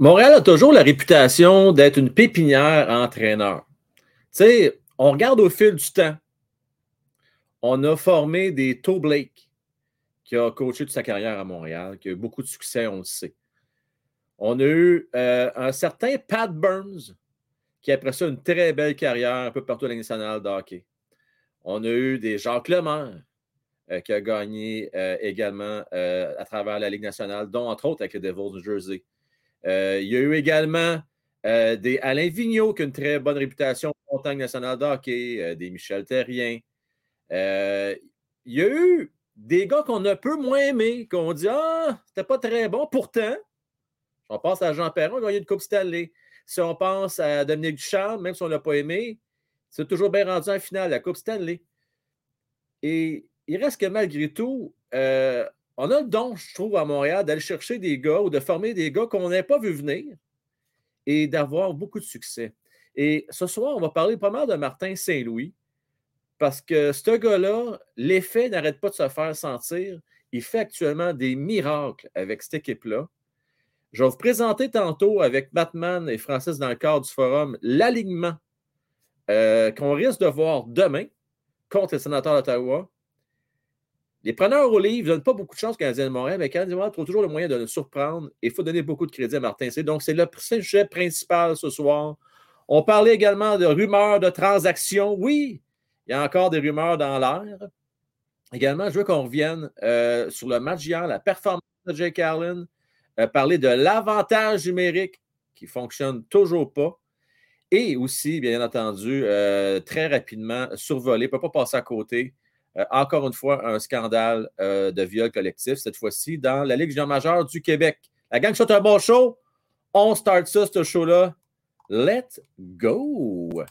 Montréal a toujours la réputation d'être une pépinière entraîneur. Tu sais, on regarde au fil du temps. On a formé des Toe Blake, qui a coaché toute sa carrière à Montréal, qui a eu beaucoup de succès, on le sait. On a eu euh, un certain Pat Burns, qui a ça une très belle carrière un peu partout à la nationale de hockey. On a eu des Jacques Lemaire, euh, qui a gagné euh, également à travers la Ligue nationale, dont entre autres avec les Devils du Jersey. Il y a eu également des Alain Vigneault, qui a une très bonne réputation en montagne nationale de hockey, des Michel Terrien. il y a eu des gars qu'on a peu moins aimés, qu'on dit Ah, c'était pas très bon. Pourtant, on pense à Jean Perron, il a gagné une Coupe Stanley. Si on pense à Dominique Ducharme, même si on ne l'a pas aimé, c'est toujours bien rendu en finale, la Coupe Stanley. Et il reste que malgré tout, euh, on a le don, je trouve, à Montréal, d'aller chercher des gars ou de former des gars qu'on n'avait pas vu venir et d'avoir beaucoup de succès. Et ce soir, on va parler pas de Martin Saint-Louis parce que ce gars-là, l'effet n'arrête pas de se faire sentir. Il fait actuellement des miracles avec cette équipe-là. Je vais vous présenter tantôt avec Batman et Francis dans le cadre du forum l'alignement euh, qu'on risque de voir demain contre les sénateurs d'Ottawa. Les preneurs au livre ne donnent pas beaucoup de chance aux Canadiens de Montréal, mais Canadiens de Montréal trouvent toujours le moyen de le surprendre. Il faut donner beaucoup de crédit à Martin C. Donc, c'est le sujet principal ce soir. On parlait également de rumeurs de transactions. Oui, il y a encore des rumeurs dans l'air. Également, je veux qu'on revienne euh, sur le match hier, la performance de Jake Allen. Euh, parler de l'avantage numérique qui ne fonctionne toujours pas. Et aussi, bien entendu, euh, très rapidement, survoler, ne peut pas passer à côté. Euh, encore une fois, un scandale de viol collectif, cette fois-ci dans la Ligue junior majeure du Québec. La gang, c'est un bon show. On start ça, ce show-là. Let's go!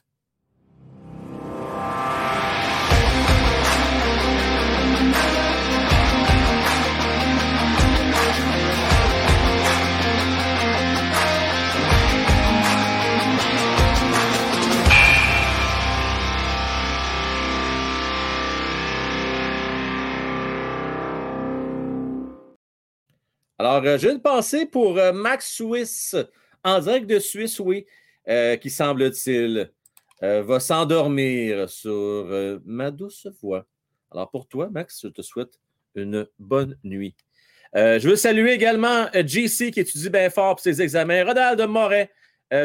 Alors, euh, j'ai une pensée pour euh, Max Suisse, en direct de Suisse, oui, euh, qui semble-t-il va s'endormir sur ma douce voix. Alors, pour toi, Max, je te souhaite une bonne nuit. je veux saluer également JC qui étudie bien fort pour ses examens, Ronald Moret,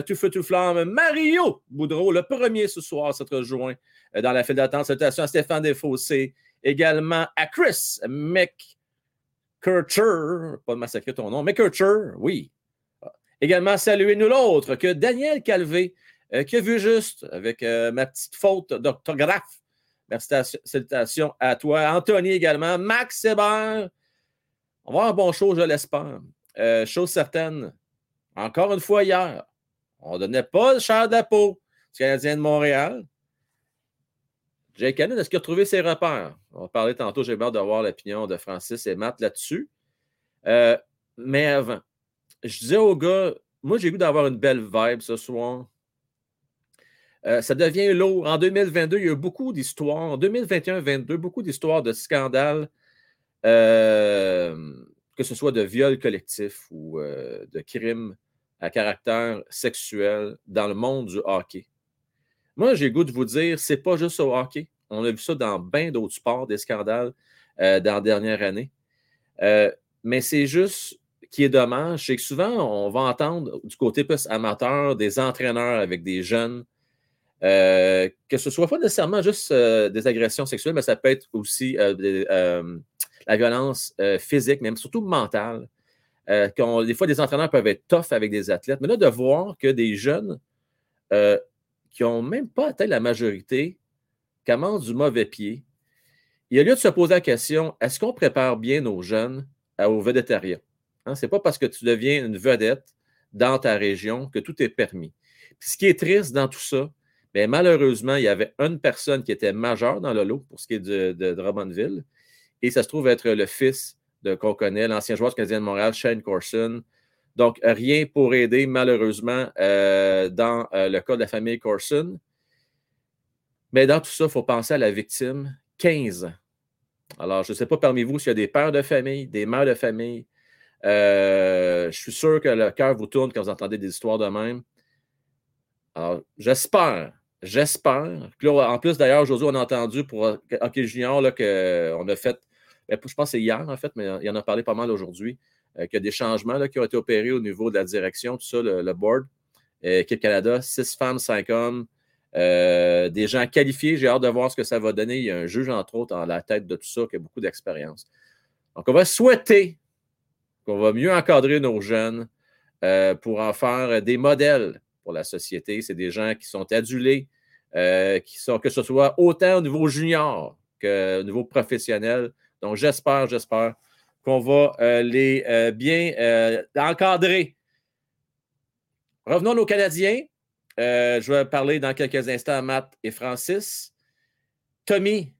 tout feu, tout flamme, Mario Boudreau, le premier ce soir, s'être rejoint dans la file d'attente. Salutations à Stéphane Desfossés, également à Chris Mec. Kircher, pas de massacrer ton nom, mais Kircher, oui. Également, saluez-nous l'autre que Daniel Calvé, euh, qui a vu juste avec euh, ma petite faute d'orthographe. Merci, à toi. Anthony également. Max Hébert. On va avoir un bon show, je l'espère. Euh, chose certaine, encore une fois hier, on ne donnait pas le cher de la peau du Canadien de Montréal. Jake Cannon, est-ce qu'il a trouvé ses repères? On parler tantôt, j'ai hâte d'avoir l'opinion de Francis et Matt là-dessus. Euh, mais avant, je disais aux gars, moi j'ai goût d'avoir une belle vibe ce soir. Euh, ça devient lourd. En 2022, il y a eu beaucoup d'histoires. En 2021-2022, beaucoup d'histoires de scandales, euh, que ce soit de viols collectifs ou de crimes à caractère sexuel dans le monde du hockey. Moi, j'ai goût de vous dire, c'est pas juste au hockey. On a vu ça dans bien d'autres sports, des scandales euh, dans la dernière année. Euh, mais c'est juste qui est dommage, c'est que souvent, on va entendre du côté plus amateur des entraîneurs avec des jeunes, euh, que ce soit pas nécessairement juste des agressions sexuelles, mais ça peut être aussi la violence physique, même surtout mentale. des fois, des entraîneurs peuvent être tough avec des athlètes, mais là, de voir que des jeunes qui n'ont même pas atteint la majorité commencent du mauvais pied, il y a lieu de se poser la question est-ce qu'on prépare bien nos jeunes au végétariat hein, Ce n'est pas parce que tu deviens une vedette dans ta région que tout est permis. ce qui est triste dans tout ça, bien, malheureusement, il y avait une personne qui était majeure dans le lot pour ce qui est de, de, Drummondville, et ça se trouve être le fils qu'on connaît, l'ancien joueur canadien de Montréal, Shane Corson, donc, rien pour aider, malheureusement, euh, dans euh, le cas de la famille Corson. Mais dans tout ça, il faut penser à la victime, 15 ans. Alors, je ne sais pas parmi vous s'il y a des pères de famille, des mères de famille, je suis sûr que le cœur vous tourne quand vous entendez des histoires de même. Alors, j'espère, j'espère. En plus, d'ailleurs, aujourd'hui, on a entendu pour OK Junior qu'on a fait, ben, je pense que c'est hier, en fait, mais il en a parlé pas mal aujourd'hui, qu'il y a des changements là, qui ont été opérés au niveau de la direction, tout ça, le, board. Équipe Canada, six femmes, cinq hommes. Euh, des gens qualifiés. J'ai hâte de voir ce que ça va donner. Il y a un juge, entre autres, en la tête de tout ça qui a beaucoup d'expérience. Donc, on va souhaiter qu'on va mieux encadrer nos jeunes euh, pour en faire des modèles pour la société. C'est des gens qui sont adulés, euh, qui sont, que ce soit autant au niveau junior qu'au niveau professionnel. Donc, j'espère, j'espère qu'on va les bien encadrer. Revenons aux Canadiens. Euh, je vais parler dans quelques instants à Matt et Francis. Tommy,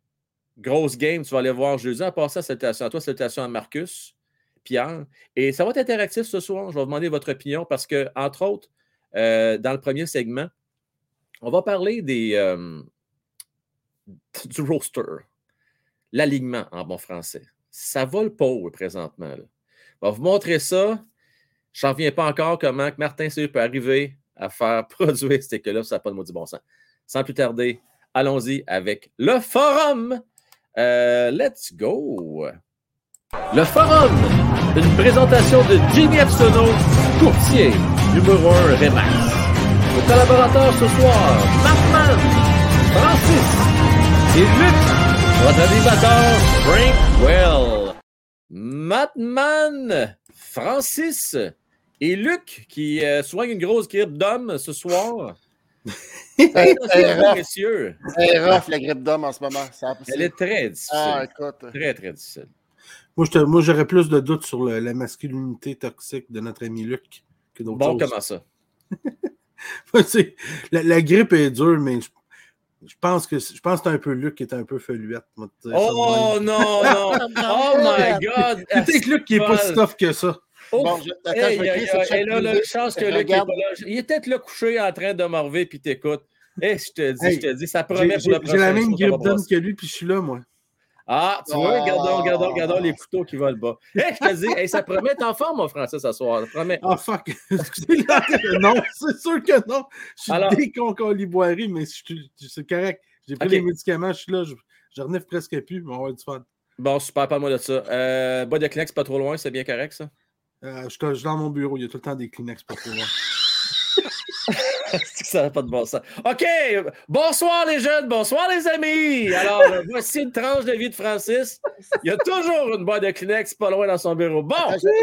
grosse game, tu vas aller voir jeudi. En passant, salutations à toi, salutations à Marcus, Pierre. Et ça va être interactif ce soir. Je vais vous demander votre opinion parce que, entre autres, euh, dans le premier segment, on va parler des, euh, du roster, l'alignement en bon français. Ça va le pot présentement. On va vous montrer ça. Je n'en reviens pas encore comment Martin C peut arriver à faire produire cette école-là, ça n'a pas de maudit bon sens. Sans plus tarder, allons-y avec le forum. Euh, let's go. Le forum, une présentation de Jimmy Epsono, courtier numéro 1 Remax. Nos collaborateurs ce soir, Batman, Francis et Luc, votre animateur Frank Well. Matman, Francis et Luc, qui euh, soigne une grosse grippe d'homme ce soir. c'est rough. C'est rough, la grippe d'homme en ce moment. Elle est très difficile. Ah, écoute. Très, très difficile. Moi, j'aurais plus de doutes sur la masculinité toxique de notre ami Luc que d'autres Bon, comment ça? la, grippe est dure, mais je, pense que je pense c'est un peu Luc qui est un peu feluette. Oh non, non! oh my God! C'est peut-être Luc qui est pas si tough que ça. Bon, je, et là, la chance que là. Il est peut-être là couché en train de m'enlever puis t'écoutes. Eh, je te dis, je te dis, ça promet pour le prochain. J'ai la même grippe d'homme que lui, puis je suis là, moi. Ah, tu vois, regardons, regardons, regardons les couteaux qui volent bas. Eh, je te dis, ça promet être en forme, mon français, ce soir. promet. Ah, fuck. non, c'est sûr que non. Je suis Alors... déconcoliboiré, mais c'est correct. J'ai pris les médicaments, je suis là, je, je renifle presque plus, mais on va avoir du fun. Bon, super, pas moi de ça. Euh, bas de Kleenex, pas trop loin, c'est bien correct, ça? Euh, je, suis dans mon bureau, il y a tout le temps des Kleenex pour toi. ça n'a pas de bon sens. OK, bonsoir les jeunes, bonsoir les amis. Alors, euh, voici une tranche de vie de Francis. Il y a toujours une boîte de Kleenex pas loin dans son bureau. Bon,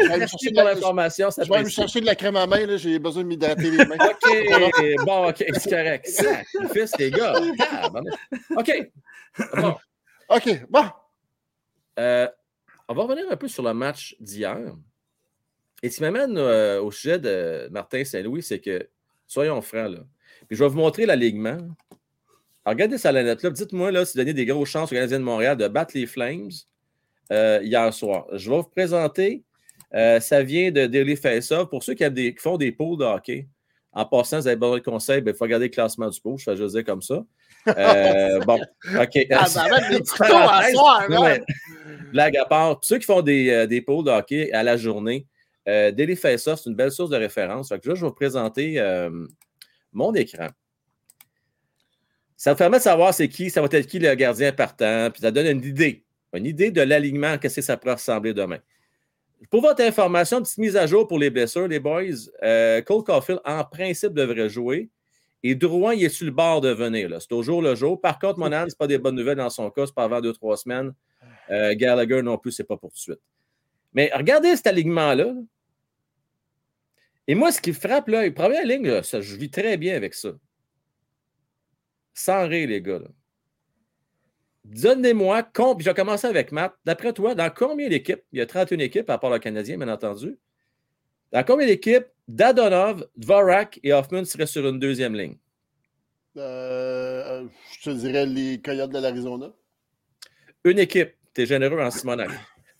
merci pour l'information. Je vais me chercher de la crème à main, j'ai besoin de m'hydrater les mains. OK, bon, OK, c'est correct. fils, les gars. Ah, OK. Bon. OK, bon. Euh, on va revenir un peu sur le match d'hier. Et ce qui m'amène euh, au sujet de Martin Saint-Louis, c'est que, soyons francs, là. Puis je vais vous montrer l'alignement. regardez ça la note là. Dites-moi là, si vous donnez des grosses chances aux Canadiens de Montréal de battre les Flames euh, hier soir. Je vais vous présenter. Euh, ça vient de Daily Face-Off. Pour ceux qui, font des poules de hockey, en passant, vous avez besoin de conseils, ben, il faut regarder le classement du pool. Je vais juste dire comme ça. bon, OK. Ah, ben, Blague à part. Pour ceux qui font des, des poules de hockey à la journée, euh, Daily Face-Off, c'est une belle source de référence. je vais vous présenter euh, mon écran. Ça vous permet de savoir c'est qui, ça va être qui le gardien partant, puis ça donne une idée, une idée de l'alignement, qu'est-ce que ça pourrait ressembler demain. Pour votre information, petite mise à jour pour les blessures, les boys. Euh, Cole Caulfield, en principe, devrait jouer. Et Drouin, il est sur le bord de venir. C'est au jour le jour. Par contre, Monan, ce n'est pas des bonnes nouvelles dans son cas. C'est pas avant deux, trois semaines. Gallagher non plus, ce n'est pas pour tout de suite. Mais regardez cet alignement-là. Et moi, ce qui frappe, là, la première ligne, ça, je vis très bien avec ça. Sans rire, les gars. Donnez-moi, je vais commencer avec Matt. D'après toi, dans combien d'équipes, il y a 31 équipes, à part le Canadien, bien entendu, dans combien d'équipes Dadonov, Dvorak et Hoffman seraient sur une deuxième ligne? Euh, je te dirais les Coyotes de l'Arizona. Une équipe. Tu es généreux en Simonac.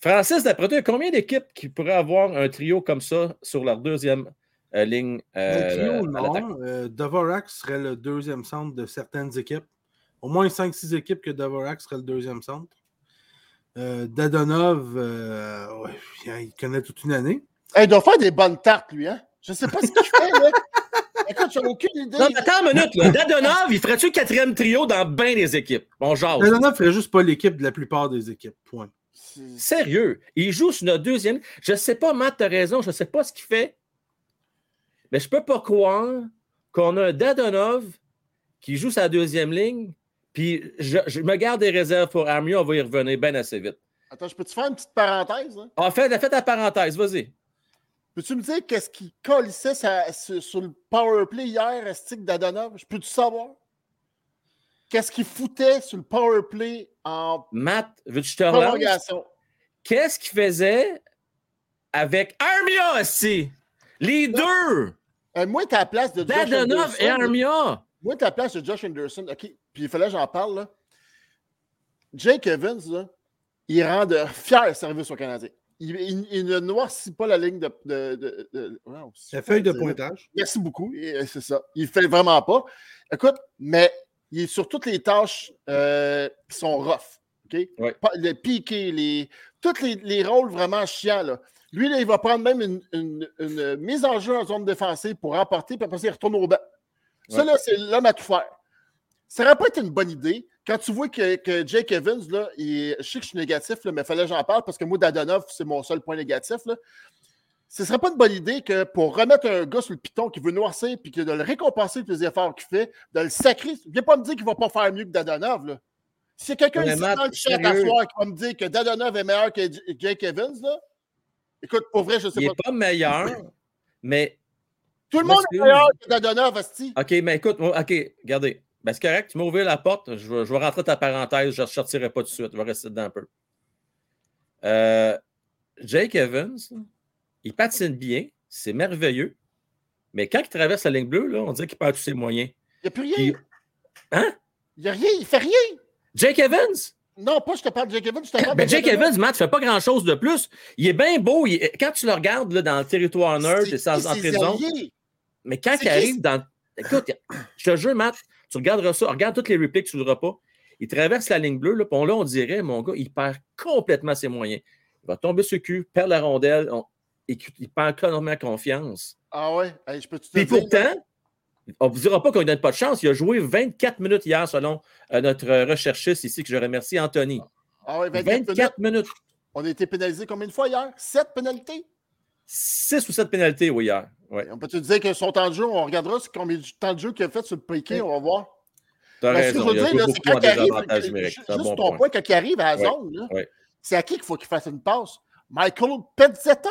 Francis, d'après toi, combien d'équipes qui pourraient avoir un trio comme ça sur leur deuxième euh, ligne? Euh, trio, non. Euh, Dvorak serait le deuxième centre de certaines équipes. Au moins 5-6 équipes que Dvorak serait le deuxième centre. Euh, Dadonov, il connaît toute une année. il doit faire des bonnes tartes, lui, hein? Je sais pas ce qu'il fait, là. Écoute, j'ai aucune idée. Non, attends une minute, là. Dadonov, il ferait-tu le quatrième trio dans bien des équipes? Bon, genre. Dadonov ferait juste pas l'équipe de la plupart des équipes. Point. Sérieux? Il joue sur notre deuxième. Je sais pas, Matt, t'as raison. Je sais pas ce qu'il fait. Mais je peux pas croire qu'on a un Dadonov qui joue sa deuxième ligne. Puis je, me garde des réserves pour Armia. On va y revenir bien assez vite. Attends, je peux-tu faire une petite parenthèse? Hein? Ah, fais, fais ta parenthèse, vas-y. Peux-tu me dire qu'est-ce qui colissait sur, le power play hier à Stick d'Adonov? Je peux-tu savoir? Qu'est-ce qu'il foutait sur le power play en Matt, veux-tu te? Qu'est-ce qu'il faisait avec Armia aussi? Les deux! Euh, moi, t'es à la place de Josh Anderson. et Armia! Moi, t'es à la place de Josh Anderson. OK, puis il fallait que j'en parle. Là. Jake Evans, là, il rend de fiers services au Canadien il, ne noircit pas la ligne de. la feuille de pointage. Merci beaucoup. C'est ça. Il ne fait vraiment pas. Écoute, mais il est sur toutes les tâches euh, qui sont rough. OK? Le piqué, les, tous les, rôles vraiment chiants. Là. Lui, là, il va prendre même une, mise en jeu en zone défensive pour remporter, puis après ça, il retourne au banc. Ça, là, c'est l'homme à tout faire. Ça n'aurait pas été une bonne idée quand tu vois que, Jake Evans, là, je sais que je suis négatif, mais il fallait que j'en parle parce que moi, Dadonov, c'est mon seul point négatif. Là. Ce ne serait pas une bonne idée que pour remettre un gars sur le piton qui veut noircir puis que de le récompenser pour les efforts qu'il fait, de le sacrer. Viens pas me dire qu'il ne va pas faire mieux que Dadonov. Là. Si quelqu'un ici dans le chat à soir qui va me dire que Dadonov est meilleur que Jake Evans, là, écoute, pour vrai, je sais pas. Il n'est pas meilleur, mais. Tout le monde est meilleur que Dadonov, Asti. OK, mais écoute, OK, regardez. Ben, c'est correct, tu m'as ouvert la porte. Je vais, rentrer ta parenthèse. Je ne sortirai pas tout de suite. Je vais rester dedans un peu. Euh, Jake Evans, il patine bien. C'est merveilleux. Mais quand il traverse la ligne bleue, là, on dirait qu'il perd tous ses moyens. Il n'y a plus rien. Hein? Il n'y a rien. Il ne fait rien. Jake Evans? Non, pas je te parle de Jake Evans, je te parle ben, Jake Evans, Matt, ne fait pas grand-chose de plus. Il est bien beau. Quand tu le regardes là, dans le territoire nerd et sans en prison. Mais quand il arrive dans. Écoute, je te jure, Matt, tu regarderas ça, regarde toutes les replays que tu ne voudras pas. Il traverse la ligne bleue, là, puis là, on dirait, mon gars, il perd complètement ses moyens. Il va tomber sur le cul, perdre la rondelle, et il perd énormément confiance. Ah ouais? je peux te Puis pourtant, on ne vous dira pas qu'on ne donne pas de chance. Il a joué 24 minutes hier, selon euh, notre recherchiste ici, que je remercie, Anthony. Ah ouais, 24, minutes. On a été pénalisé combien de fois hier? Sept pénalités? Six ou sept pénalités, oui, hier. On peut te dire que son temps de jeu, on regardera combien de temps de jeu qu'il a fait sur le piqué, on va voir. T'as raison. Ce que je veux dire, c'est quand il arrive, juste ton point, quand il arrive à la zone, c'est à qui qu'il faut qu'il fasse une passe? Michael Pezzetta?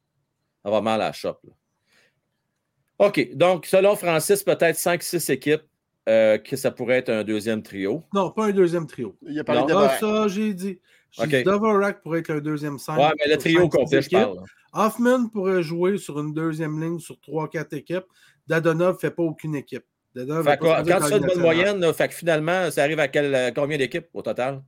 va mal à la shop. OK. Donc, selon Francis, peut-être 5-6 équipes euh, que ça pourrait être un deuxième trio. Non, pas un deuxième trio. Il y a pas de ah, ça, j'ai dit. Okay. Pourrait être un deuxième 5. Ouais, mais le trio complet, je parle. Hoffman pourrait jouer sur une deuxième ligne sur 3-4 équipes. Dadonov ne fait pas aucune équipe. Dadonov fait quoi, quand tu as une bonne moyenne, fait que finalement, ça arrive à quel, euh, combien d'équipes au total?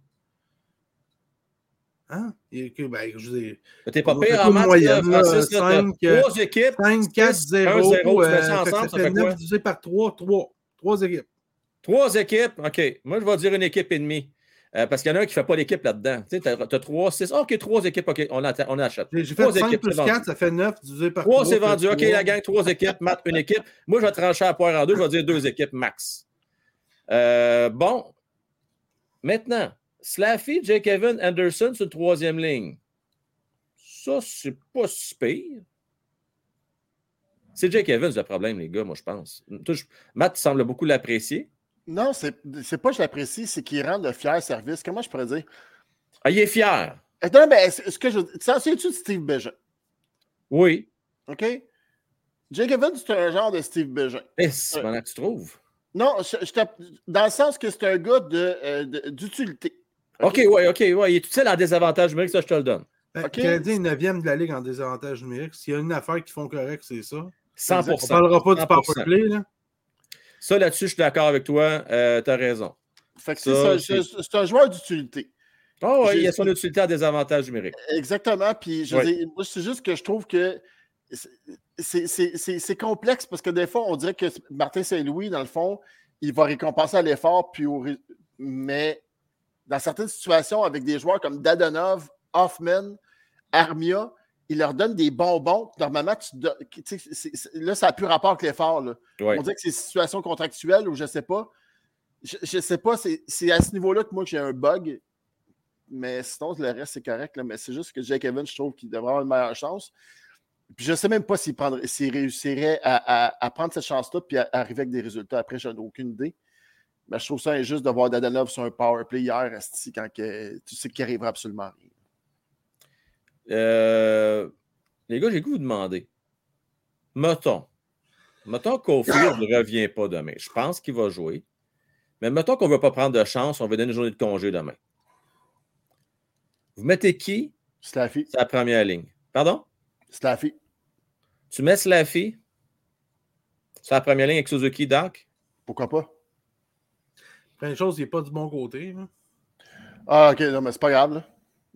Hein? Ben, je T'es pas pire en maths, moyenne, Francis, 5, 3 équipes. 5, 4, 0. 1, 0 euh, ça, ensemble, ça, fait, 9 divisé par 3, 3. 3 équipes. 3 équipes, OK. Moi, je vais dire une équipe et demie. Euh, parce qu'il y en a un qui ne fait pas l'équipe là-dedans. Tu sais, as, 3, 6. OK, 3 équipes. OK, on, on achète. J'ai fait 5 plus 4, ça fait 9 divisé par 3. 3, c'est vendu. OK, la gang, 3 équipes. Matt, une équipe. Moi, je vais trancher à poire en deux. Je vais dire 2 équipes max. Euh, bon. Maintenant, Slaffy, Jake Evan, Anderson sur troisième ligne. Ça, c'est pas si pire. C'est Jake Evans le problème, les gars, moi, je pense. Matt semble beaucoup l'apprécier. Non, c'est pas que je l'apprécie, c'est qu'il rend le fier service. Comment je pourrais dire? Ah, il est fier. Euh, non, mais est-ce que je. Tu de Steve Bégin? Oui. OK? Jake Evans, c'est un genre de Steve Bégin. Eh, c'est que tu trouves? Non, dans le sens que c'est un gars d'utilité. De, OK, ouais, OK, ouais. Il est tout seul en désavantage numérique, ça, je te le donne. Ben, okay. Canadien est 9e de la Ligue en désavantage numérique. S'il y a une affaire qui font correct, c'est ça. 100 On ne parlera pas du power play, là. Ça, là-dessus, je suis d'accord avec toi. Euh, tu as raison. c'est un joueur d'utilité. Oh, oui, il a son utilité en désavantage numérique. Exactement. Puis, je moi, c'est juste que je trouve que c'est complexe parce que des fois, on dirait que Martin Saint-Louis, dans le fond, il va récompenser l'effort, puis mais dans certaines situations, avec des joueurs comme Dadonov, Hoffman, Armia, il leur donne des bonbons. Normalement, tu, là, ça n'a plus rapport avec l'effort. On dirait que c'est une situation contractuelle ou je ne sais pas. Je ne sais pas, c'est à ce niveau-là que moi j'ai un bug. Mais sinon, le reste, c'est correct. mais c'est juste que Jake Evans, je trouve qu'il devrait avoir une meilleure chance. Puis je ne sais même pas s'il, réussirait à, prendre cette chance-là et à, arriver avec des résultats. Après, je n'ai aucune idée. Mais je trouve ça injuste de voir Dadanov sur un power play hier, quand que, tu sais qu'il arrivera absolument rien. Euh, les gars, j'ai goût de vous demander. Mettons. Mettons qu'Ophir ne revient pas demain. Je pense qu'il va jouer. Mais mettons qu'on ne veut pas prendre de chance, on va donner une journée de congé demain. Vous mettez qui? Slaffy. C'est la première ligne. Pardon? Slaffy. Tu mets Slaffy? C'est la première ligne avec Suzuki, Doc? Pourquoi pas? Plein de choses, il n'est pas du bon côté. Ah, ok, non, mais c'est pas grave. Là.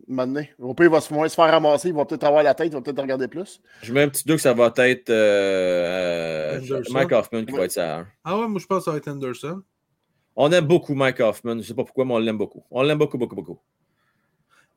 Maintenant. Au pire, il va se, se faire ramasser, il va peut-être avoir la tête, il va peut-être regarder plus. Je mets un petit doute que ça va être euh, euh, Mike Hoffman qui va être ça. Ah ouais, moi je pense que ça va être Anderson. On aime beaucoup Mike Hoffman. Je ne sais pas pourquoi, mais on l'aime beaucoup. On l'aime beaucoup, beaucoup, beaucoup.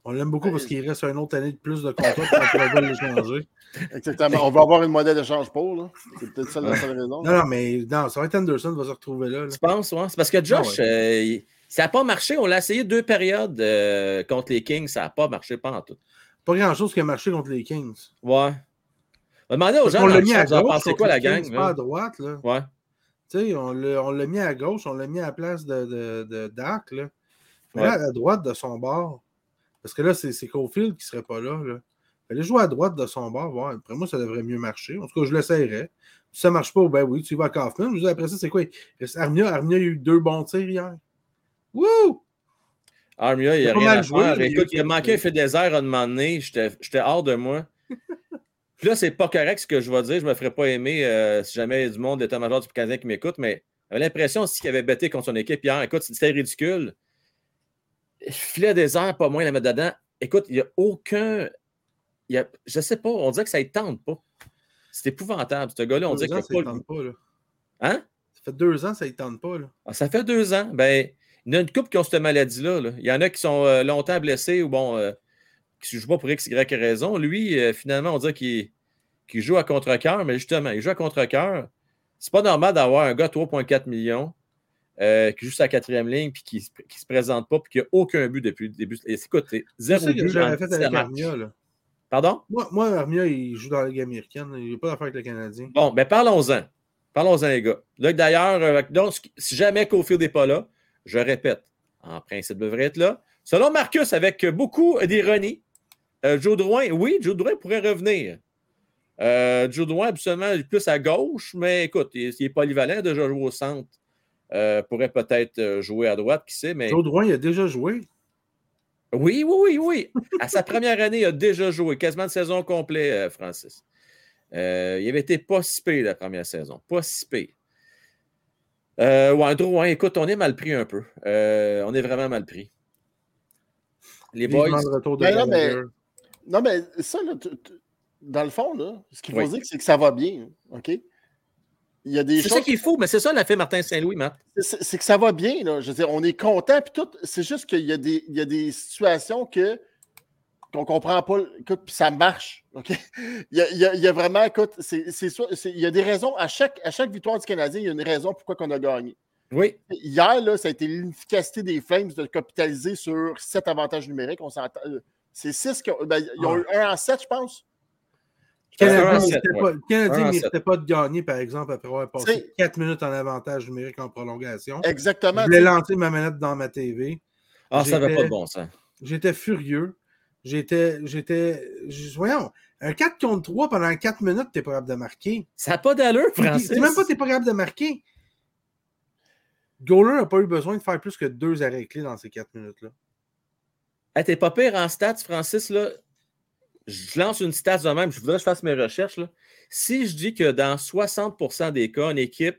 On l'aime beaucoup parce qu'il reste une autre année de plus de contrat pour pouvoir le changer. Exactement. On va avoir une modèle d'échange pour. Là. C'est peut-être ça la seule raison. Non, non, mais non, ça va être Anderson qui va se retrouver là. Tu penses, ouais? C'est parce que Josh, ah euh, ça n'a pas marché. On l'a essayé deux périodes euh, contre les Kings. Ça n'a pas marché pas en tout. Pas grand-chose qui a marché contre les Kings. Ouais. Demandez aux gens, on l'a mis à gauche. C'est quoi la gang? pas à droite. Là. Ouais. Tu sais, on l'a mis à gauche, on l'a mis à la place de, de, de Dak. Là. Ouais. à droite de son bord. Parce que là, c'est Cofield qui ne serait pas là. là. Allez jouer à droite de son bord. Voir. Après moi, ça devrait mieux marcher. En tout cas, je l'essayerais. Si ça ne marche pas, ben oui, tu vas à Kaufman. Je dis, après ça, c'est quoi? Armia, Armia a eu deux bons tirs hier. Wouh! Armia, il a rien à faire. Écoute, il a manqué un fait désert à un moment donné. J'étais hors de moi. Puis là, c'est pas correct ce que je vais dire. Je me ferais pas aimer euh, si jamais il y a du monde d'état-major du Canadien qui m'écoute, mais j'avais l'impression aussi qu'il avait bêté contre son équipe hier. Écoute, c'était ridicule filet désert, pas moins la mettre dedans. Écoute, il n'y a aucun. Il y a, je sais pas, on dirait que ça ne tente pas. C'est épouvantable. Ce gars-là, on dirait qu'il ça pas. Tente pas là. Hein? Ça fait deux ans, ça ne tente pas. Là. Ah, ça fait deux ans. Ben, il y en a une couple qui ont cette maladie-là. Il y en a qui sont euh, longtemps blessés ou bon, euh, qui ne jouent pas pour X, Y raison. Lui, euh, finalement, on dirait qu'il joue à contre-cœur, mais justement, il joue à contre-cœur. C'est pas normal d'avoir un gars 3,4 millions euh, qui joue sa quatrième ligne puis qui ne se présente pas puis qui n'a aucun but depuis le début. Et écoute, c'est zéro but. J'aurais fait avec Armia. Là. Pardon? Moi, moi, Armia, il joue dans la Ligue américaine. Il n'a pas d'affaire avec le Canadien. Bon, ben parlons-en. Parlons-en, les gars. D'ailleurs, euh, donc, si jamais Cofield n'est pas là, je répète, en principe, devrait être là. Selon Marcus, avec beaucoup d'ironie, euh, Joe Drouin, oui, Joe Drouin pourrait revenir. Euh, Joe Drouin, absolument plus à gauche, mais écoute, il, il est polyvalent, déjà joué au centre euh, pourrait peut-être euh, jouer à droite, qui sait. Mais... Roy, il a déjà joué. Oui, oui, oui, oui. à sa première année, il a déjà joué, quasiment de saison complète, euh, Francis. il avait été pas si pire la première saison. Pas si pire. Euh, ouais, écoute, on est mal pris un peu. on est vraiment mal pris. Les boys. Ben non, mais, non, mais ça, dans le fond, là, ce qu'il faut dire, c'est que ça va bien. OK? C'est ça qu'il faut, mais c'est ça fait Martin Saint-Louis, Matt. C'est que ça va bien, là. Je veux dire, on est content, puis tout. C'est juste qu'il y, a des, il y a des situations que qu'on comprend pas, écoute, puis ça marche. Il, y a, il, y a, vraiment, écoute, c'est, il y a des raisons. À chaque, à chaque victoire du Canadien, il y a une raison pourquoi on a gagné. Oui. Hier, là, ça a été l'efficacité des Flames de capitaliser sur sept avantages numériques. On euh, C'est six qui ont, ben, ils ont eu un en sept, je pense. Le Canadien ne méritait pas de gagner, par exemple, après avoir passé 4 minutes en avantage numérique en prolongation. Exactement. Je voulais lancer ma manette dans ma TV. Ah, ça n'avait pas de bon sens. J'étais furieux. J'étais. j'étais Voyons, un 4 contre 3 pendant 4 minutes, tu n'es pas capable de marquer. Ça n'a pas d'allure, Francis. C'est même pas tu n'es pas capable de marquer. Goaler n'a pas eu besoin de faire plus que deux arrêts clés dans ces 4 minutes-là. t'es pas pire en stats, Francis, là. Je lance une stat de même, je voudrais que je fasse mes recherches. Là. Si je dis que dans 60% des cas, une équipe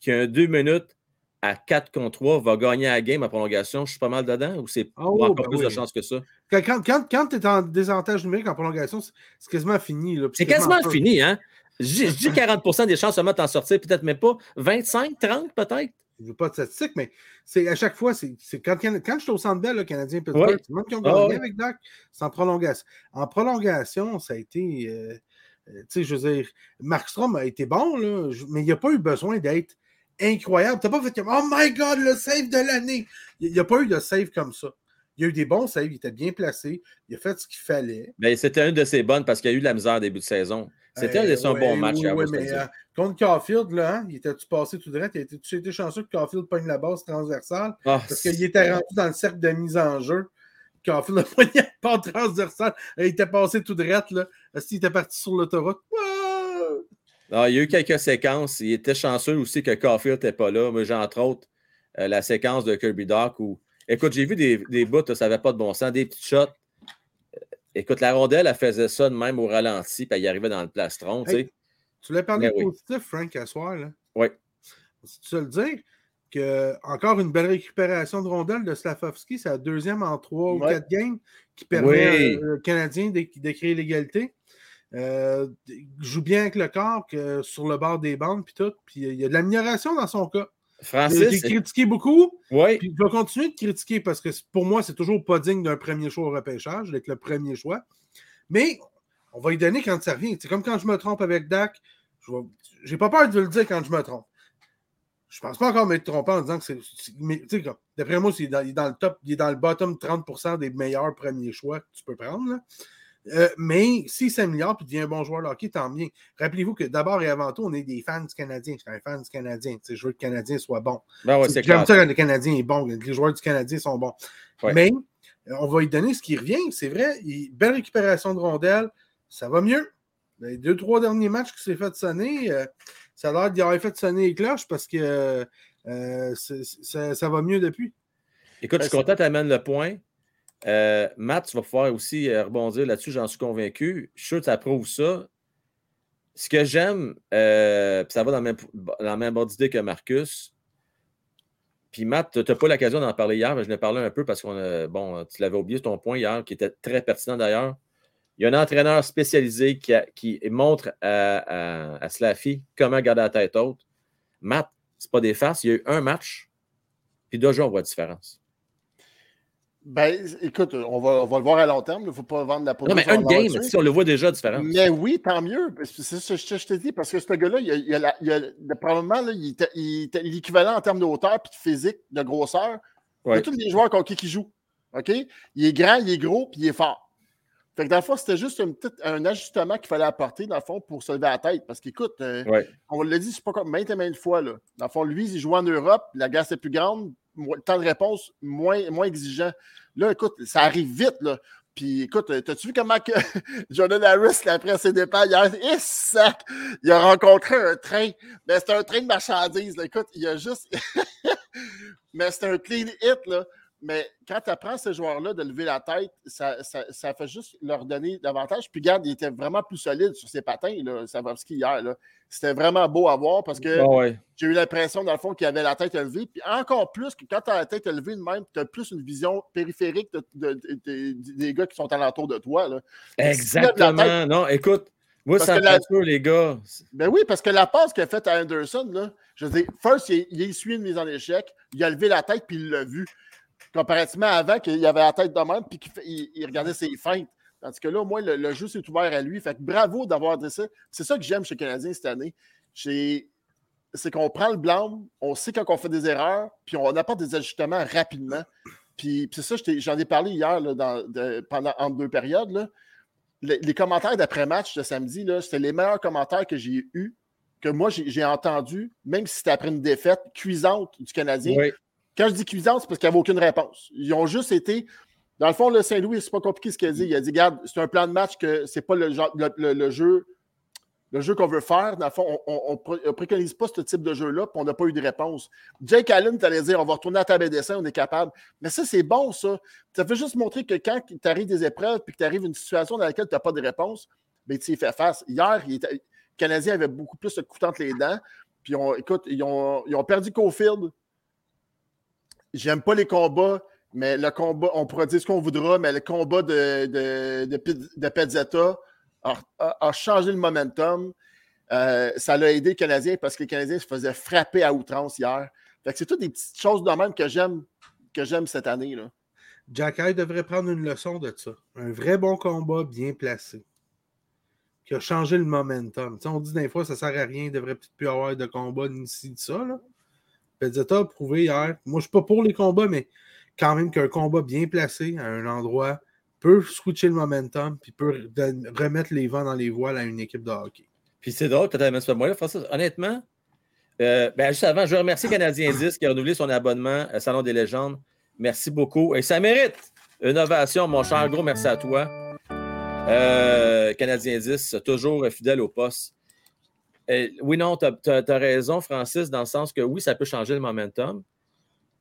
qui a un 2 minutes à 4 contre 3 va gagner la game en prolongation, je suis pas mal dedans ou c'est oh, encore ben plus de chance que ça? Quand, quand, tu es en désavantage numérique en prolongation, c'est quasiment fini. C'est quasiment, fini, hein? Je, dis 40% des chances seulement t'en sortir, peut-être même pas. 25, 30 peut-être? Je ne veux pas de statistique, mais c'est à chaque fois, c'est quand, quand j'étais au centre belle, le Canadien Pittsburgh, c'est moi qui ont gagné avec Doc, c'est en prolongation. En prolongation, ça a été. Euh, euh, tu sais, je veux dire, Markstrom a été bon, là, mais il n'y a pas eu besoin d'être incroyable. Tu n'as pas fait comme Oh my God, le save de l'année. Il n'y a pas eu de save comme ça. Il y a eu des bons saves, il était bien placé, il a fait ce qu'il fallait. Mais c'était une de ses bonnes parce qu'il y a eu de la misère au début de saison. C'était un bon match. Oui, mais, euh, contre Caulfield, là, hein, il était-tu passé tout droit? Tu été chanceux que Caulfield pogne la base transversale? Ah, parce qu'il était rentré dans le cercle de mise en jeu. Caulfield a pogné la base transversale. Il était passé tout droit. Là. Il était parti sur l'autoroute? Ah, il y a eu quelques séquences. Il était chanceux aussi que Caulfield n'était pas là. Mais j'ai entre autres euh, la séquence de Kirby Doc où. Écoute, j'ai vu des, des bouts, ça n'avait pas de bon sens, des petits shots. Écoute, la rondelle, elle faisait ça de même au ralenti, puis elle y arrivait dans le plastron. tu l'as parlé positif, Frank, à soir. Là. Oui. tu veux le dire que encore une belle récupération de rondelle de Slavovski, c'est la deuxième en trois ou quatre games qui permet aux Canadiens de, créer l'égalité. Euh, joue bien avec le corps que sur le bord des bandes, puis tout. Puis il y a de l'amélioration dans son cas. Francis. J'ai critiqué beaucoup. Oui. Puis je vais continuer de critiquer parce que pour moi, c'est toujours pas digne d'un premier choix au repêchage, d'être le premier choix. Mais on va y donner quand ça revient. C'est comme quand je me trompe avec Dak. Je n'ai pas peur de le dire quand je me trompe. Je pense pas encore m'être trompé en disant que c'est. D'après moi, il est, dans, le top, il est dans le bottom 30% des meilleurs premiers choix que tu peux prendre. Là. Euh, mais s'il s'améliore et devient un bon joueur de hockey, tant mieux. Rappelez-vous que d'abord et avant tout, on est des fans du Canadien. Je suis un fan du Canadien. Je veux que le Canadien soit bon. Ben ouais, J'aime ça quand le Canadien est bon. Les joueurs du Canadien sont bons. Mais euh, on va lui donner ce qui revient. C'est vrai, belle récupération de rondelles. Ça va mieux. Les deux, trois derniers matchs qui s'est fait sonner, euh, ça a l'air d'y avoir fait sonner les cloches parce que ça, va mieux depuis. Écoute, je suis content que tu amènes le point. Euh, Matt, tu vas pouvoir aussi euh, rebondir là-dessus, j'en suis convaincu. Je suis sûr que ça. Ce que j'aime, euh, ça va dans la, même, dans d'idée que Marcus. Puis Matt, tu n'as pas l'occasion d'en parler hier, mais je l'ai parlé un peu parce qu'on bon, tu l'avais oublié ton point hier, qui était très pertinent d'ailleurs. Il y a un entraîneur spécialisé qui, montre à, Slaffy comment garder la tête haute. Matt, c'est pas des farces. Il y a eu un match, puis déjà, on voit la différence. Ben, écoute, on va, on va, le voir à long terme. Il ne faut pas vendre la peau. Non, mais un game, si on le voit déjà différent. Mais oui, tant mieux. C'est ce que je te dis, parce que ce gars-là, il, il, a, il a, probablement, là, il était l'équivalent en termes de hauteur et de physique, de grosseur, de tous les joueurs qui, qui jouent. OK? Il est grand, il est gros, puis il est fort. Fait que dans le fond, c'était juste un, petit, un ajustement qu'il fallait apporter, dans le fond, pour se lever la tête. Parce qu'écoute, euh, on l'a dit, c'est pas comme maintes et maintes fois. Là. Dans le fond, lui, il joue en Europe, la guerre est plus grande, temps de réponse moins, exigeant. Là, écoute, ça arrive vite, là. Puis écoute, t'as-tu vu comment que Jordan Harris, après ses départs, hier, il, il a rencontré un train. Mais c'était un train de marchandises. Écoute, il a juste. Mais c'était un clean hit, là. Mais quand tu apprends ces joueurs-là de lever la tête, ça, ça, fait juste leur donner davantage. Puis regarde, il était vraiment plus solide sur ses patins, là, Savovski, hier. C'était vraiment beau à voir parce que ah j'ai eu l'impression, dans le fond, qu'il avait la tête élevée. Puis encore plus que quand tu as la tête élevée de même, tu as plus une vision périphérique des gars qui sont alentour de toi. Là. Exactement. non, écoute, moi, ça me peu, les gars. Ben oui, parce que la passe qu'il a faite à Anderson, là, je veux dire, first, il, il a essuyé une mise en échec, il a levé la tête, puis il l'a vu. Comparativement à avant, qu'il avait la tête de même puis qu'il il regardait ses feintes. Tandis que là, au moins, le, jeu s'est ouvert à lui. Fait que bravo d'avoir dit ça. C'est ça que j'aime chez les Canadiens cette année. C'est qu'on prend le blanc, on sait quand on fait des erreurs, puis on apporte des ajustements rapidement. Puis, c'est ça, j'en ai parlé hier pendant entre deux périodes. Les, commentaires d'après-match de samedi, c'était les meilleurs commentaires que j'ai eus, que moi j'ai entendu, même si c'était après une défaite cuisante du Canadien. Quand je dis cuisance, c'est parce qu'il n'y avait aucune réponse. Ils ont juste été. Dans le fond, le Saint-Louis, c'est pas compliqué ce qu'il a dit. Il a dit, regarde, c'est un plan de match que c'est pas le, le, jeu le jeu qu'on veut faire. Dans le fond, on ne préconise pas ce type de jeu-là, puis on n'a pas eu de réponse. Jake Allen, tu allais dire, on va retourner à ta dessin, on est capable. Mais ça, c'est bon, ça. Ça fait juste montrer que quand tu arrives des épreuves, puis que tu arrives une situation dans laquelle tu n'as pas de réponse, ben, tu y fais face. Hier, il le Canadien avait beaucoup plus de coups entre les dents. Puis, on, écoute, ils ont, ils ont perdu Cofield. J'aime pas les combats, mais le combat, on pourra dire ce qu'on voudra, mais le combat de, de, de, a, changé le momentum. Euh, ça l'a aidé le Canadien parce que le Canadien se faisait frapper à outrance hier. c'est toutes des petites choses de même que j'aime que j'aime cette année. Là. Jack devrait prendre une leçon de ça. Un vrai bon combat bien placé. Qui a changé le momentum. on dit des fois ça sert à rien, il devrait plus avoir de combat ni ci, de ça. Là. A prouvé hier. Moi, je ne suis pas pour les combats, mais quand même qu'un combat bien placé à un endroit peut switcher le momentum puis peut remettre les vents dans les voiles à une équipe de hockey. Puis c'est drôle, peut-être ce moi Francis. Honnêtement, euh, ben, juste avant, je veux remercier Canadien 10 qui a renouvelé son abonnement à Salon des légendes. Merci beaucoup. Et ça mérite une ovation, mon cher gros. Merci à toi. Euh, Canadien 10, toujours fidèle au poste. Oui, non, tu as, raison, Francis, dans le sens que oui, ça peut changer le momentum.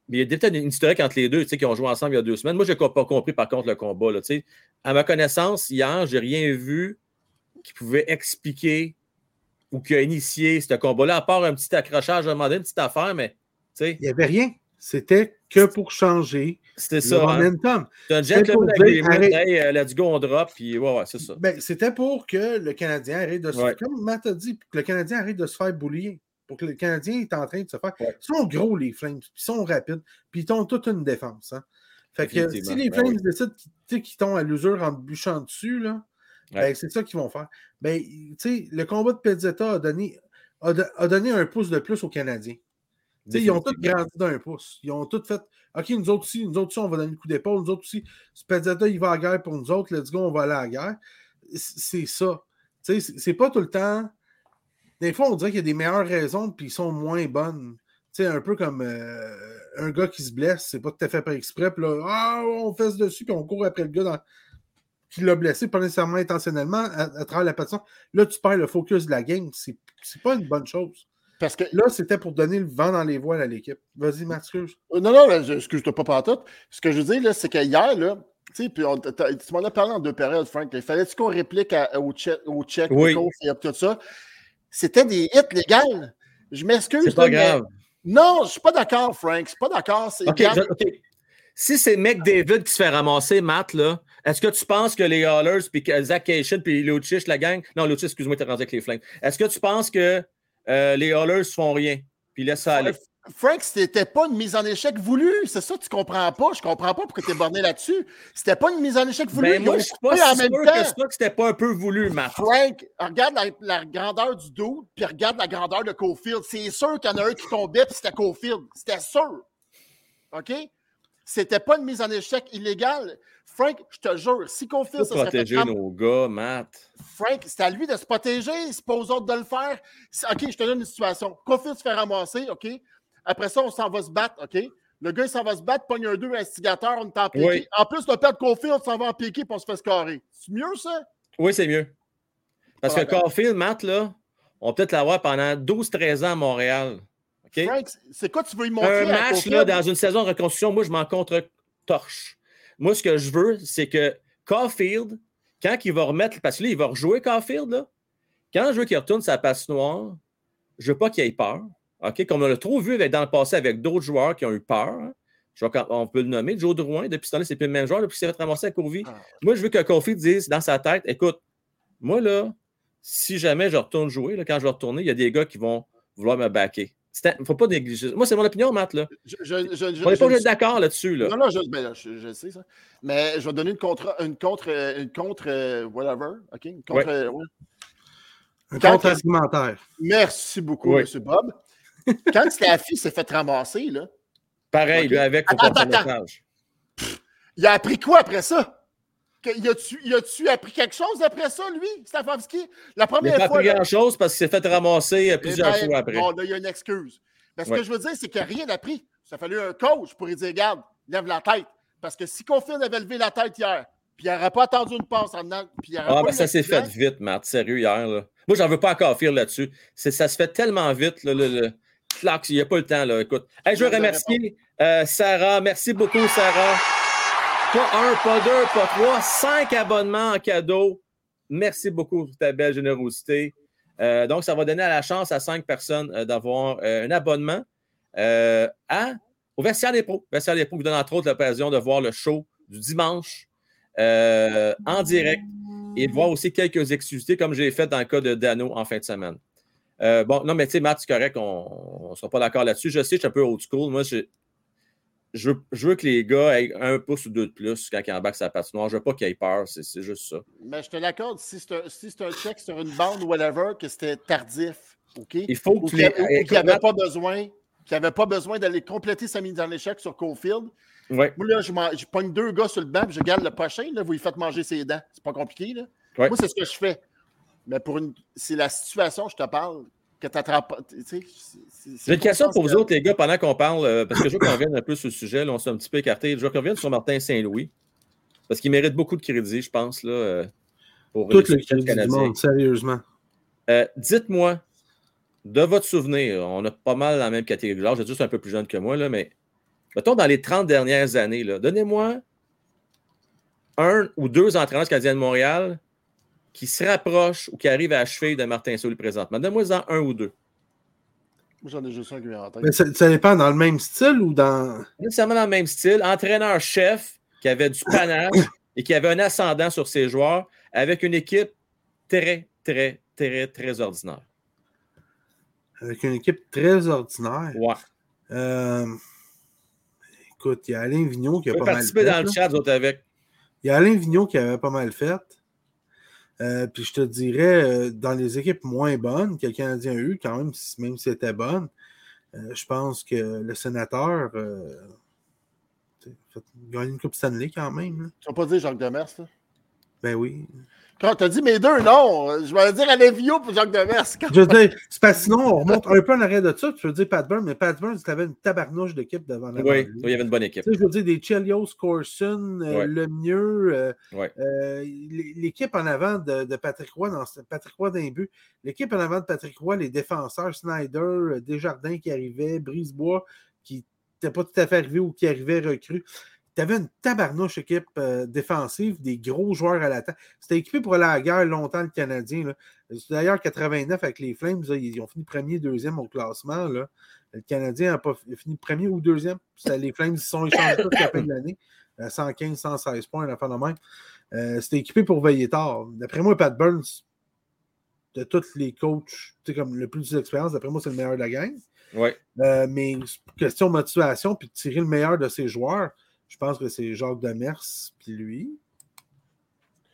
Mais il y a peut-être une historique entre les deux qui ont joué ensemble il y a deux semaines. Moi, je n'ai pas compris, par contre, le combat. Là, à ma connaissance, hier, je n'ai rien vu qui pouvait expliquer ou qui a initié ce combat-là, à part un petit accrochage, un moment une petite affaire, mais. Il n'y avait rien. C'était que pour changer C'était ça, hein. momentum. C'est un jet avec des euh, let's go, on drop, puis ouais, ouais, c'est ça. Ben, C'était pour que le Canadien arrête de se faire, comme Matt a dit, que le Canadien arrête de se faire boulier pour que le Canadien est en train de se faire. Ils sont gros, les Flames, puis ils sont rapides, puis ils ont toute une défense. Hein. Fait que si les ben Flames décident qu'ils tombent à l'usure en bûchant dessus, là, ben, c'est ça qu'ils vont faire. Ben, le combat de Pezzetta a donné, a, donné un pouce de plus aux Canadiens. Ils ont tous grandi d'un pouce. Ils ont tous fait OK, nous autres aussi, nous autres aussi, on va donner le coup d'épaule. Nous autres aussi, Pezzetta, il va à la guerre pour nous autres. Let's go, on va aller à la guerre. C'est ça. C'est pas tout le temps des fois, on dirait qu'il y a des meilleures raisons, puis ils sont moins bonnes. Tu sais, un peu comme euh, un gars qui se blesse, c'est pas tout à fait par exprès, puis là, ah, on fesse dessus, puis on court après le gars qui l'a blessé, pas nécessairement intentionnellement, à, travers la passion. Là, tu perds le focus de la game. C'est pas une bonne chose. Parce que là, c'était pour donner le vent dans les voiles à l'équipe. Vas-y, Mathieu. Euh, non, non, excuse-toi pas par tout. Ce que je veux dire, c'est qu'hier, là, tu sais, puis tu m'en as parlé en deux périodes, Frank. Il fallait-tu qu'on réplique au check, au check, oui. et tout ça? C'était des hits légales. Je m'excuse. C'est pas grave. Non, je suis pas d'accord, Frank. Je suis pas d'accord. OK. Si c'est McDavid qui se fait ramasser, Matt, là, est-ce que tu penses que les Hallers, puis Zach Cation, puis Lucic, la gang? Non, Lucic, excuse-moi, t'es rendu avec les flingues. Est-ce que tu penses que euh, les Hallers font rien, puis laissent ça aller? Frank, c'était pas une mise en échec voulue. C'est ça, tu comprends pas? Je comprends pas pourquoi tu es borné là-dessus. C'était pas une mise en échec voulue. Ben, moi, je suis pas sûr en même temps. que c'était pas un peu voulu, Matt. Frank, regarde la, grandeur du dos, puis regarde la grandeur de Cofield. C'est sûr qu'il y en a un qui tombait, puis c'était Cofield. C'était sûr. OK? C'était pas une mise en échec illégale. Frank, je te jure, si Cofield... se protéger nos gars, Matt. Frank, c'est à lui de se protéger. C'est pas aux autres de le faire. OK, je te donne une situation. Cofield se fait ramasser, OK? Après ça, on s'en va se battre, OK? Le gars, il s'en va se battre, pogne un deux instigateur, on est en piqué. En plus, le perdre Caulfield s'en va en piqué, puis on se fait scorer. C'est mieux, ça? Oui, c'est mieux. Parce que Caulfield, Matt, là, on peut peut-être l'avoir pendant 12-13 ans à Montréal. OK? Frank, c'est quoi tu veux y montrer? Un match, là, dans une saison de reconstruction, moi, je m'en contre-torche. Moi, ce que je veux, c'est que Caulfield, quand il va remettre, parce que là, il va rejouer Caulfield, là, quand je veux qu'il retourne sa passe noire, je veux pas qu'il ait peur. OK? Comme on l'a trop vu dans le passé avec d'autres joueurs qui ont eu peur. Hein? on peut le nommer, Joe Drouin, depuis ce temps-là, c'est plus le même joueur, depuis qu'il s'est fait ramasser à Courvie. Ah. Moi, je veux que Kofi dise dans sa tête écoute, moi, là, si jamais je retourne jouer, là, quand je vais retourner, il y a des gars qui vont vouloir me backer. Il ne faut pas négliger. Moi, c'est mon opinion, Matt. Là. Je, on n'est pas d'accord là-dessus. Là. Non, non, ben, je, sais ça. Mais je vais donner une contre, une contre, une contre, whatever. OK? Une contre, Un contre-argumentaire. Merci beaucoup, M. Bob. Quand Staffy s'est fait ramasser, là? Pareil, lui, avec attends, attends, Il a appris quoi après ça? Il a-tu appris quelque chose après ça, lui, Stafovski? La première il a pas appris grand-chose parce qu'il s'est fait ramasser euh, eh plusieurs ben, fois après. Bon, là, il y a une excuse. Mais ce que je veux dire, c'est qu'il n'a rien appris. Ça a fallu un coach pour lui dire, regarde, lève la tête. Parce que si Confirme avait levé la tête hier, puis il n'aurait pas attendu une passe en dedans. Puis ah, mais ça s'est fait vite, Matt. Sérieux, hier. Là. Moi, j'en veux pas encore faire là-dessus. Ça se fait tellement vite. Là, le, il n'y a pas le temps. Là. Écoute. je veux remercier euh, Sarah. Merci beaucoup, Sarah. Pas un, pas deux, pas trois. Cinq abonnements en cadeau. Merci beaucoup pour ta belle générosité. Euh, donc, ça va donner la chance à cinq personnes euh, d'avoir un abonnement à, au Vestiaire des Pros. Vestiaire des Pros vous donne entre autres l'occasion de voir le show du dimanche euh, en direct et voir aussi quelques exclusivités comme j'ai fait dans le cas de Dano en fin de semaine. Euh, bon, non, mais tu sais, Matt, c'est correct, on ne sera pas d'accord là-dessus. Je sais, je suis un peu old school. Moi, je, je, veux que les gars aient un pouce ou deux de plus quand ils embarquent sa patinoire. Je veux pas qu'ils aient peur, c'est juste ça. Mais je te l'accorde, si c'est un, si un, check sur une bande ou whatever, que c'était tardif, OK? Il faut que tu les... Qu'il n'y avait pas besoin, pas besoin d'aller compléter sa mise dans l'échec sur Cofield. Ouais. Moi, là, je, je pogne deux gars sur le banc, je garde le prochain, là, vous lui faites manger ses dents. C'est pas compliqué, là. Moi, c'est ce que je fais. Mais pour une. C'est la situation, je te parle, que tu attrapes. J'ai une question pour vous autres, les gars, pendant qu'on parle, euh, parce que je veux qu'on revienne un peu sur le sujet, là, on s'est un petit peu écarté. Je veux qu'on revienne sur Martin Saint-Louis. Parce qu'il mérite beaucoup de crédit, je pense, là, euh, pour Tout le crédit du monde, sérieusement. Euh, dites-moi, de votre souvenir, on a pas mal dans la même catégorie d'âge, juste un peu plus jeune que moi, là, mais mettons, dans les 30 dernières années, donnez-moi un ou deux entraîneurs canadiens de Montréal qui se rapprochent ou qui arrivent à achever de Martin Soul présentement. Donne-moi-en un ou deux. J'en ai juste un qui vient en tête. Mais ça, dépend dans le même style ou dans. Nécessairement dans le même style. Entraîneur-chef qui avait du panache et qui avait un ascendant sur ses joueurs avec une équipe très, très, très, très ordinaire. Avec une équipe très ordinaire. Ouais. Euh, Écoute, il y a Alain Vigneault qui a pas mal fait. dans le chat, avec. Il y a Alain Vigneault qui avait pas mal fait. Euh, puis je te dirais, euh, dans les équipes moins bonnes que le Canadien a eu, quand même, même si c'était bonne, euh, je pense que le sénateur a gagné une Coupe Stanley quand même. Tu vas pas dire Jacques Demers, là? Ben oui. Quand tu as dit mes deux non, je vais dire Alevio pour Jacques Demers. Je veux dire, c'est parce que sinon, on remonte un peu en arrière de ça. Tu veux dire Pat Burns, mais Pat Burns, tu avais une tabarnouche d'équipe devant la Oui, il y avait une bonne équipe. Tu sais, je veux dire, des Chelios, Corson, euh, le mieux. Euh, ouais. euh, l'équipe en avant de, de, Patrick Roy, dans, Patrick Roy d'un but. L'équipe en avant de Patrick Roy, les défenseurs, Snyder, euh, Desjardins qui arrivait, Brisebois qui n'était pas tout à fait arrivé ou qui arrivait recru tu avais une tabarnouche équipe euh, défensive, des gros joueurs à l'attaque. C'était équipé pour aller à la guerre longtemps, le Canadien. D'ailleurs, 89 avec les Flames, ils ont fini premier, deuxième au classement. Là. Le Canadien n'a pas fini premier ou deuxième. Les Flames ils sont échangés toute la fin de l'année. 115, 116 points, la fin de même. Euh, C'était équipé pour veiller tard. D'après moi, Pat Burns, de tous les coachs, comme le plus d'expérience, d'après moi, c'est le meilleur de la gang. Ouais. Euh, mais question de motivation, puis de tirer le meilleur de ses joueurs, je pense que c'est Jacques Demers, puis lui.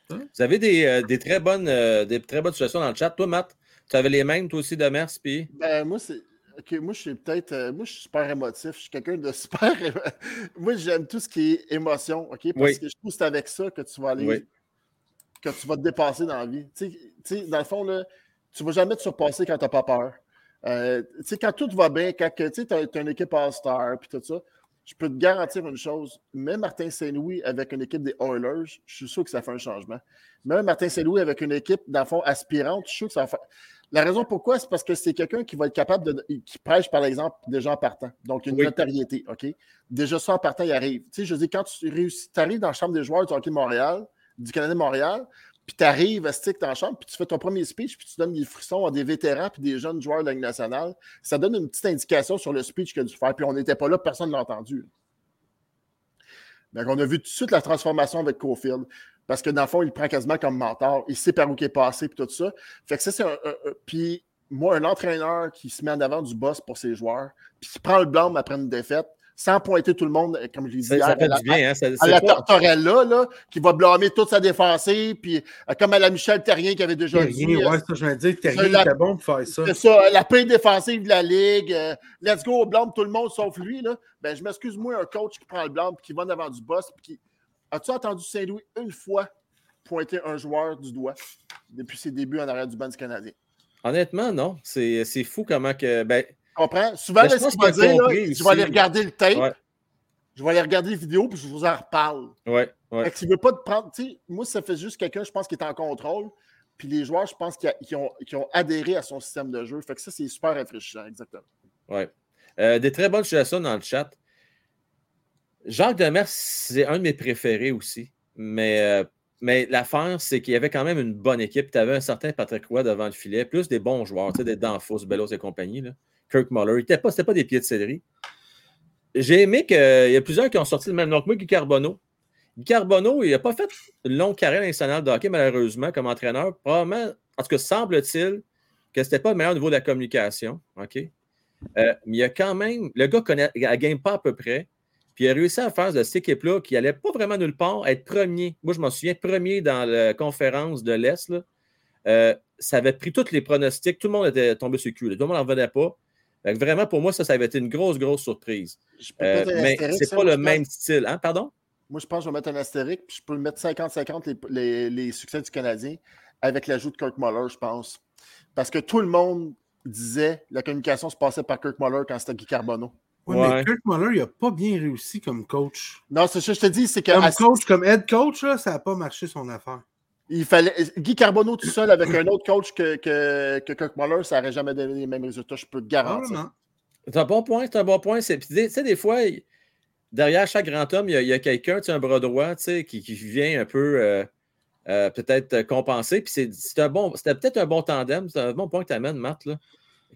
Hein? Vous avez des, euh, des très bonnes, euh, des très bonnes situations dans le chat. Toi, Matt, tu avais les mêmes, toi aussi, Demers, puis? Ben, moi, c'est. Ok, moi, je suis peut-être. Euh, moi, je suis super émotif. Je suis quelqu'un de super. moi, j'aime tout ce qui est émotion, OK? Parce que je trouve que c'est avec ça que tu vas aller. Que tu vas te dépasser dans la vie. Tu sais, dans le fond, là, tu ne vas jamais te surpasser quand tu n'as pas peur. tu sais, quand tout va bien, quand tu as, as, une équipe All-Star, puis tout ça, je peux te garantir une chose, même Martin Saint-Louis avec une équipe des Oilers, je suis sûr que ça fait un changement. Même Martin Saint-Louis avec une équipe, dans fond, aspirante, je suis sûr que ça va faire. La raison pourquoi, c'est parce que c'est quelqu'un qui va être capable de. qui prêche, par exemple, déjà en partant. Donc, une notoriété, OK? Déjà, ça en partant, il arrive. Tu sais, je dis, quand tu réussis, tu arrives dans la chambre des joueurs du hockey de Montréal, du Canada de Montréal, puis tu arrives stick en chambre, puis tu fais ton premier speech, puis tu donnes des frissons à des vétérans puis des jeunes joueurs de la Ligue nationale, ça donne une petite indication sur le speech qu'il a dû faire. Puis on n'était pas là, personne ne l'a entendu. Donc, on a vu tout de suite la transformation avec Cofield. Parce que dans le fond, il prend quasiment comme mentor. Il sait par où il est passé, puis tout ça. Fait que ça, c'est un, Puis moi, un entraîneur qui se met en avant du boss pour ses joueurs, puis qui prend le blâme après une défaite, sans pointer tout le monde, comme je l'ai dit hier, à, la, bien, hein? à la Tortorella, là, qui va blâmer toute sa défensive, puis euh, comme à la Michel Terrien qui avait déjà Terrien, dit. Ouais, ça, je vais dire, Terrien était bon pour faire ça. C'est ça, la paix défensive de la Ligue. Euh, let's go, blâme tout le monde sauf lui. Là. Ben, je m'excuse, moi, un coach qui prend le blâme, puis qui va devant du boss, puis qui... As-tu entendu Saint-Louis une fois pointer un joueur du doigt depuis ses débuts en arrière du banc du Canadien? Honnêtement, non. C'est fou comment que. Ben, comprends? Souvent, ce qu'il va dire, là, tu vas aller regarder le tape. je vais aller regarder les vidéos puis je vous en reparle. Ouais, ouais. Fait veut pas te prendre. moi, ça fait juste quelqu'un, je pense, qui est en contrôle. Puis les joueurs, je pense, qui, ont, ont, adhéré à son système de jeu. Fait que ça, c'est super rafraîchissant, exactement. Ouais. Euh, des très bonnes suggestions dans le chat. Jacques Demers, c'est un de mes préférés aussi. Mais, euh, mais l'affaire, c'est qu'il y avait quand même une bonne équipe. Tu avais un certain Patrick Roy devant le filet, plus des bons joueurs, tu sais, des Danfos, Bellos et compagnie. Là. Kirk Muller. Ce pas, pas des pieds de céleri. J'ai aimé qu'il y a plusieurs qui ont sorti le même nom que moi, Guy Carbonneau. Guy Carbonneau, il n'a pas fait une longue carrière nationale de hockey, malheureusement, comme entraîneur. Probablement, en tout cas, semble-t-il que ce n'était pas le meilleur niveau de la communication. Euh, mais il y a quand même, le gars connaît, ne game pas à peu près. Puis il a réussi à faire de cette équipe-là qui n'allait pas vraiment nulle part, être premier. Moi, je m'en souviens, premier dans la conférence de l'Est. Euh, ça avait pris tous les pronostics. Tout le monde était tombé sur le cul. Tout le monde n'en revenait pas. Vraiment, pour moi, ça, ça avait été une grosse, grosse surprise. Euh, mais c'est pas le même style. Hein? Pardon? Moi, je pense que je vais mettre un astérique, puis je peux mettre 50-50 les, succès du Canadien avec l'ajout de Kirk Muller, je pense. Parce que tout le monde disait la communication se passait par Kirk Muller quand c'était Guy Carbonneau. Oui, mais Kirk Muller, il n'a pas bien réussi comme coach. Non, c'est ça que je te dis, c'est que. Comme coach, comme head coach, ça n'a pas marché son affaire. Il fallait. Guy Carbonneau tout seul avec un autre coach que, que, que Kirk Muller, ça n'aurait jamais donné les mêmes résultats, je peux te garantir. C'est un bon point, c'est un bon point. Tu sais, des fois, derrière chaque grand homme, il y a, quelqu'un, un bras droit, qui, qui vient un peu euh, euh, peut-être compenser. Puis c'est un bon, c'était peut-être un bon tandem. C'est un bon point que tu amènes, Matt. Là.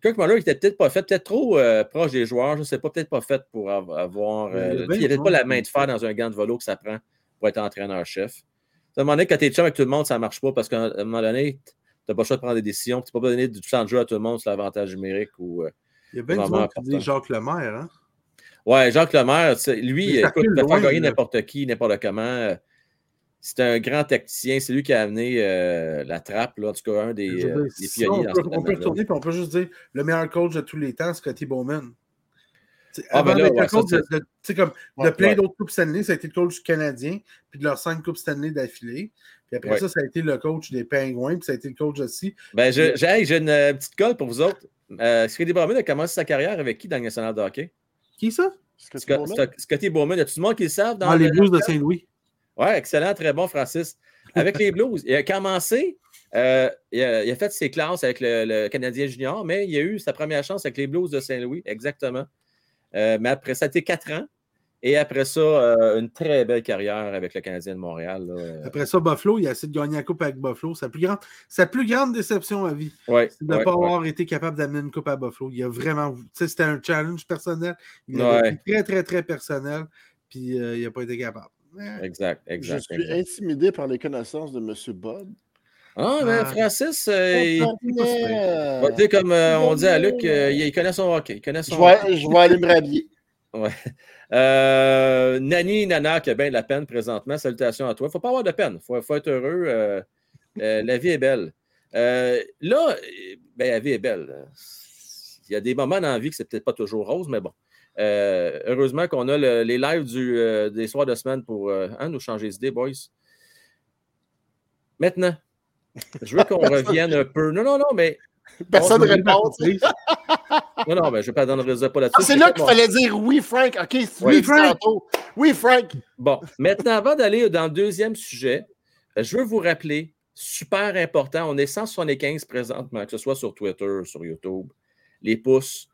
Kirk Muller n'était peut-être pas fait, peut-être trop euh, proche des joueurs. Je ne sais pas, peut-être pas fait pour avoir. il n'y avait pas la main de fer dans un gant de volo que ça prend pour être entraîneur-chef. À un moment donné, quand tu es chum avec tout le monde, ça ne marche pas parce qu'à un moment donné, tu n'as pas le choix de prendre des décisions. Tu peux pas donner du temps de jeu à tout le monde sur l'avantage numérique. Ou, il y a bien du monde qui dit Jacques Lemaire. Hein? Ouais, Jacques Lemaire, lui, écoute, il peut faire gagner n'importe qui, n'importe comment. C'est un grand tacticien. C'est lui qui a amené euh, la trappe, là, en tout cas, un des, euh, pionniers. on, peut, on peut retourner et on peut juste dire le meilleur coach de tous les temps, Scotty Bowman. Ah, ben là, ouais, coach de, de, comme, de plein d'autres Coupes Stanley, ça a été le coach canadien, puis de leurs cinq Coupes Stanley d'affilée. Puis après ça, ça a été le coach des Penguins, puis ça a été le coach aussi. Ben, j'ai une euh, petite colle pour vous autres. Euh, Scotty Bowman a commencé sa carrière avec qui dans le National de hockey? Qui ça? Scotty Bowman. Scotty Bowman. Y a tout le monde qui le savent dans ah, les Blues de Saint-Louis. Oui, excellent, très bon, Francis. Avec les Blues, il a commencé, euh, il, a, fait ses classes avec le, Canadien junior, mais il a eu sa première chance avec les Blues de Saint-Louis, exactement. Euh, mais après, ça a été quatre ans. Et après ça, euh, une très belle carrière avec le Canadien de Montréal. Après ça, Buffalo, il a essayé de gagner la coupe avec Buffalo. Sa plus grande, sa plus grande déception à vie, ouais, c'est de ne pas avoir été capable d'amener une coupe à Buffalo. Il a vraiment. C'était un challenge personnel. Il a été très, très, très personnel. Puis il n'a pas été capable. Exact, exact. Je suis intimidé par les connaissances de M. Bob. Ah, mais Francis, euh, il... comme euh, on dit à Luc, euh, il connaît son hockey. Il connaît son je, vais, je vais aller me rhabiller. Ouais. Euh, Nani Nana qui a bien de la peine présentement. Salutations à toi. Il ne faut pas avoir de peine. Il faut, être heureux. la vie est belle. là, ben, la vie est belle. Il y a des moments dans la vie que c'est peut-être pas toujours rose, mais bon. Euh, heureusement qu'on a les lives du, euh, des soirs de semaine pour euh, hein, nous changer d'idée, boys. Maintenant, je veux qu'on revienne un peu. Non, non, non, mais. Personne ne répond. non, non, mais je ne pas pas là-dessus. Ah, c'est là qu'il fallait dire oui, Frank. OK, oui, Frank. Oui, Frank. Bon, maintenant, avant d'aller dans le deuxième sujet, je veux vous rappeler, super important, on est 175 présentement, que ce soit sur Twitter, sur YouTube, les pouces,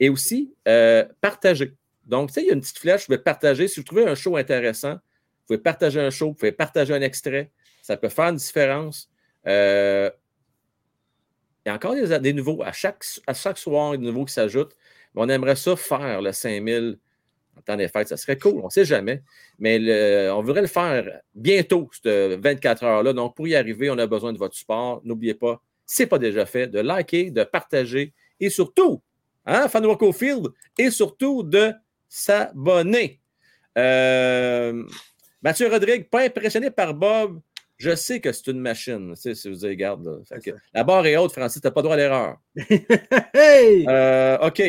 et aussi, euh, partager. Donc, tu sais, il y a une petite flèche, vous pouvez partager. Si vous trouvez un show intéressant, vous pouvez partager un show, vous pouvez partager un extrait. Ça peut faire une différence. Euh, il y a encore des, nouveaux. À chaque, à chaque soir, des nouveaux qui s'ajoutent. On aimerait ça faire le 5000 en temps des fêtes. Ça serait cool, on ne sait jamais. Mais on voudrait le faire bientôt, cette 24 heures-là. Donc, pour y arriver, on a besoin de votre support. N'oubliez pas, si ce n'est pas déjà fait, de liker, de partager et surtout, hein, fan Field, et surtout de s'abonner. Euh, Mathieu Rodrigue, pas impressionné par Bob. Je sais que c'est une machine. Tu sais, si vous regarde, la barre est haute, Francis, tu n'as pas droit à l'erreur. Euh, OK.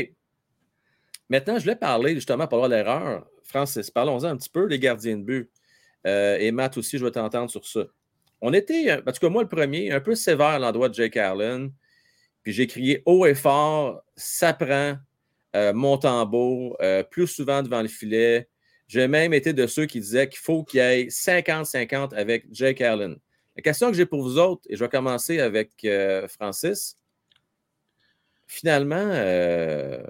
Maintenant, je voulais parler justement, pas droit à l'erreur. Francis, parlons-en un petit peu des gardiens de but. Euh, et Matt aussi, je vais t'entendre sur ça. On était, en tout cas moi le premier, un peu sévère à l'endroit de Jake Allen. Puis j'ai crié haut et fort, ça prend euh, mon tambour, euh, plus souvent devant le filet. J'ai même été de ceux qui disaient qu'il faut qu'il y ait 50-50 avec Jake Allen. La question que j'ai pour vous autres, et je vais commencer avec euh, Francis. Finalement, euh,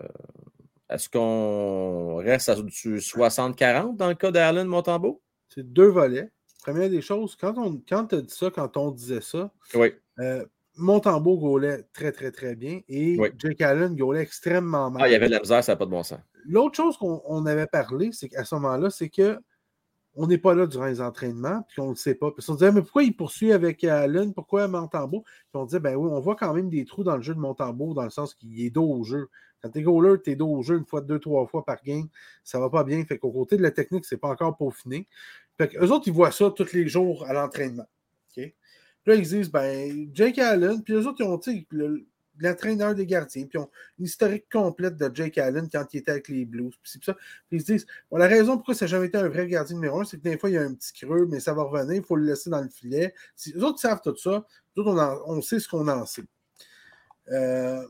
est-ce qu'on reste à du 60-40 dans le cas d'Allen Montembeau? C'est deux volets. Première des choses, quand on quand tu as dit ça, quand on disait ça, oui. Euh, Montembeau gaulait très, très, très bien et Jake Allen gaulait extrêmement mal. Ah, il y avait de la misère, ça n'a pas de bon sens. L'autre chose qu'on avait parlé, c'est qu'à ce moment-là, c'est que on n'est pas là durant les entraînements, puis on ne le sait pas. Puis on se disait, mais pourquoi il poursuit avec Allen? Pourquoi Montembeau? Puis on disait, ben oui, on voit quand même des trous dans le jeu de Montembeau, dans le sens qu'il est dos au jeu. Quand t'es goaler, t'es dos au jeu une fois, deux, trois fois par game, ça va pas bien. Fait qu'au côté de la technique, c'est pas encore peaufiné. Fait qu'eux autres, ils voient ça tous les jours à l'entraînement. Là, ils disent, ben, Jake Allen, puis eux autres, ils ont, tu l'entraîneur des gardiens, puis ils ont une historique complète de Jake Allen quand il était avec les Blues. Puis, ça. puis ils se disent, bon, la raison pourquoi ça n'a jamais été un vrai gardien numéro un, c'est que des fois, il y a un petit creux, mais ça va revenir, il faut le laisser dans le filet. Si, les autres savent tout ça, nous autres, on, sait ce qu'on en sait. Euh,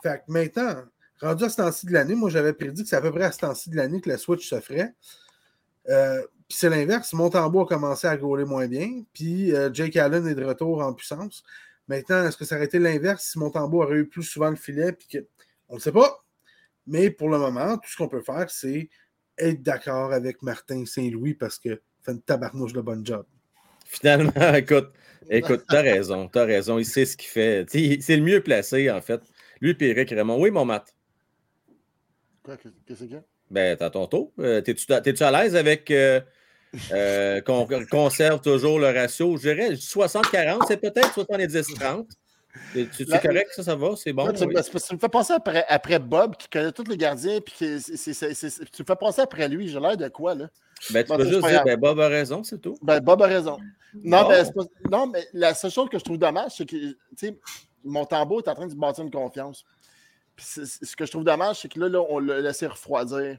fait que maintenant, rendu à ce temps-ci de l'année, moi, j'avais prédit que c'est à peu près à ce temps-ci de l'année que la switch se ferait. Euh, puis c'est l'inverse. Montembeau a commencé à gauler moins bien. Puis euh, Jake Allen est de retour en puissance. Maintenant, est-ce que ça aurait été l'inverse si Montembeau aurait eu plus souvent le filet? Puis que... On ne sait pas. Mais pour le moment, tout ce qu'on peut faire, c'est être d'accord avec Martin Saint-Louis parce que fait une tabarnouche de bon job. Finalement, écoute, écoute, t'as raison, t'as raison. Il sait ce qu'il fait. C'est le mieux placé, en fait. Lui et Eric Raymond. Oui, mon Matt. Quoi, qu'est-ce qu'il y a? Ben, t'as ton tour. Euh, t'es-tu à l'aise avec euh, euh, qu'on conserve toujours le ratio? Je dirais 60-40, c'est peut-être 70-30. Tu es correct, ça, ça va? C'est bon? tu, me fais penser après, après, Bob, qui connaît tous les gardiens, puis tu me fais penser après lui. J'ai l'air de quoi, là? Ben, tu peux juste dire, ben, Bob a raison, c'est tout. Ben, Bob a raison. Non, ben, non, mais la seule chose que je trouve dommage, c'est que, tu sais, mon tambour est en train de bâtir une confiance ce que je trouve dommage, c'est que là, là on l'a laissé refroidir.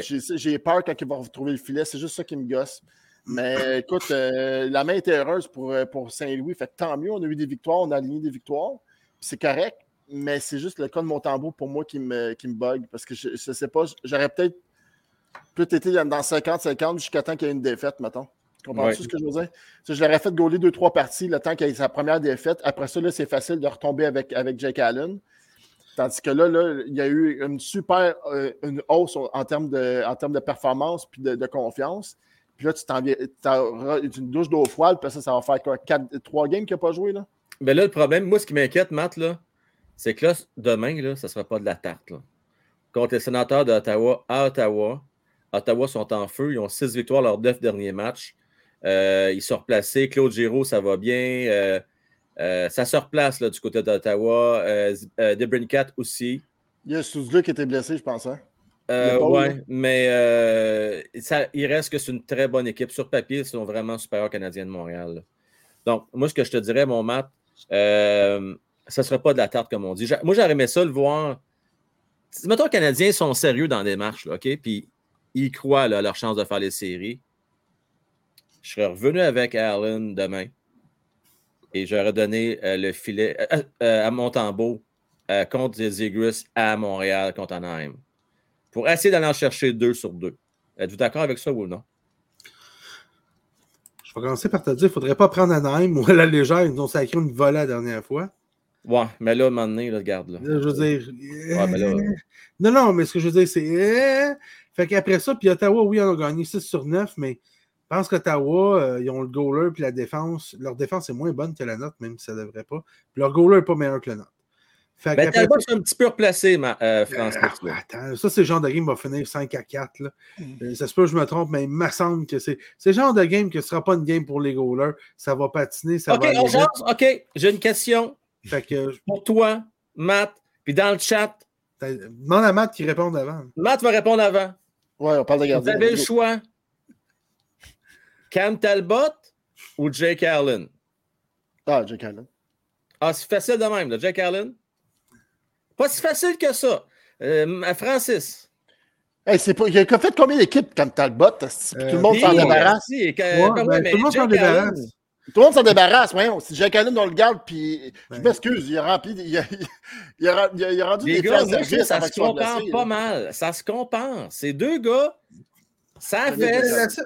J'ai peur quand il va retrouver le filet. C'est juste ça qui me gosse. Mais écoute, euh, la main était heureuse pour, euh, pour Saint-Louis. Fait tant mieux, on a eu des victoires, on a aligné des victoires. C'est correct, mais c'est juste le cas de mon tambour pour moi qui me, qui me bug. Parce que je ne sais pas, j'aurais peut-être peut-être été dans 50-50 jusqu'à temps qu'il y ait une défaite, mettons. Tu comprends ce que je veux dire? Je l'aurais fait gauler deux, trois parties le temps qu'il y ait sa première défaite. Après ça, c'est facile de retomber avec, avec Jake Allen. Tandis que là, là, il y a eu une super euh, une hausse en termes de, en termes de performance puis de, confiance. Puis là, tu t'en viens, une douche d'eau froide, puis ça, ça va faire quoi? trois games qu'il n'a pas joué, là? Mais là, le problème, moi, ce qui m'inquiète, Matt, là, c'est que là, demain, là, ça ne sera pas de la tarte. Contre les sénateurs d'Ottawa à Ottawa, Ottawa sont en feu. Ils ont six victoires lors neuf derniers matchs. Euh, ils sont replacés. Claude Giraud, ça va bien. Euh, euh, ça se replace là, du côté d'Ottawa. Euh, euh Debrincat aussi. Il y a Souzlou qui était blessé, je pense. Hein? Euh, oui, mais ça, il reste que c'est une très bonne équipe. Sur papier, ils sont vraiment supérieurs Canadiens de Montréal. Donc, moi, ce que je te dirais, mon Matt, ça ne serait pas de la tarte, comme on dit. Moi, j'aurais aimé ça le voir. Mettons, les Canadiens sont sérieux dans des marches, OK? Puis ils croient à leur chance de faire les séries. Je serais revenu avec Allen demain et j'aurais donné euh, le filet euh, euh, à Montembeau contre Eagles à Montréal contre Anaheim pour essayer d'aller en chercher deux sur deux. Êtes-vous d'accord avec ça ou non? Je vais commencer par te dire, il ne faudrait pas prendre Anaheim ou à la légère, ils ont sacré une volée la dernière fois. Ouais, mais là, à un moment donné, regarde. Là. je veux dire. Non, non, mais ce que je veux dire, c'est. Fait qu'après ça, puis Ottawa, oui, on a gagné 6 sur 9, mais je pense qu'Ottawa, euh, ils ont le goaler puis la défense. Leur défense est moins bonne que la note, même si ça ne devrait pas. Puis leur goaler n'est pas meilleur que la note. Fait ben, c'est un petit peu replacé, ma, euh, France. Euh, attends, ça, c'est le genre de game qui va finir 5 à 4. Là. Euh, ça se peut que je me trompe, mais il me semble que c'est le genre de game que ce ne sera pas une game pour les goalers. Ça va patiner, ça OK, va on OK, j'ai une question. Fait que, pour toi, Matt, puis dans le chat. Demande à Matt qui réponde avant. Matt va répondre avant. Ouais, on parle de gardien. Vous avez le choix. Cam Talbot ou Jake Allen? Ah, Jake Allen. Ah, c'est facile de même, là, Jake Allen? Pas si facile que ça. Euh, Francis? Hey, c'est pas... Il a fait combien d'équipes Cam Talbot? tout le monde s'en débarrasse? Ben, tout le monde s'en débarrasse. Tout le monde s'en débarrasse, voyons. Si Jake Allen, on le garde, puis je m'excuse, il a rempli, il a, il a, il a, rendu Les des gars, ça se compense pas mal. Ça se compense. Ces deux gars, Ça fait.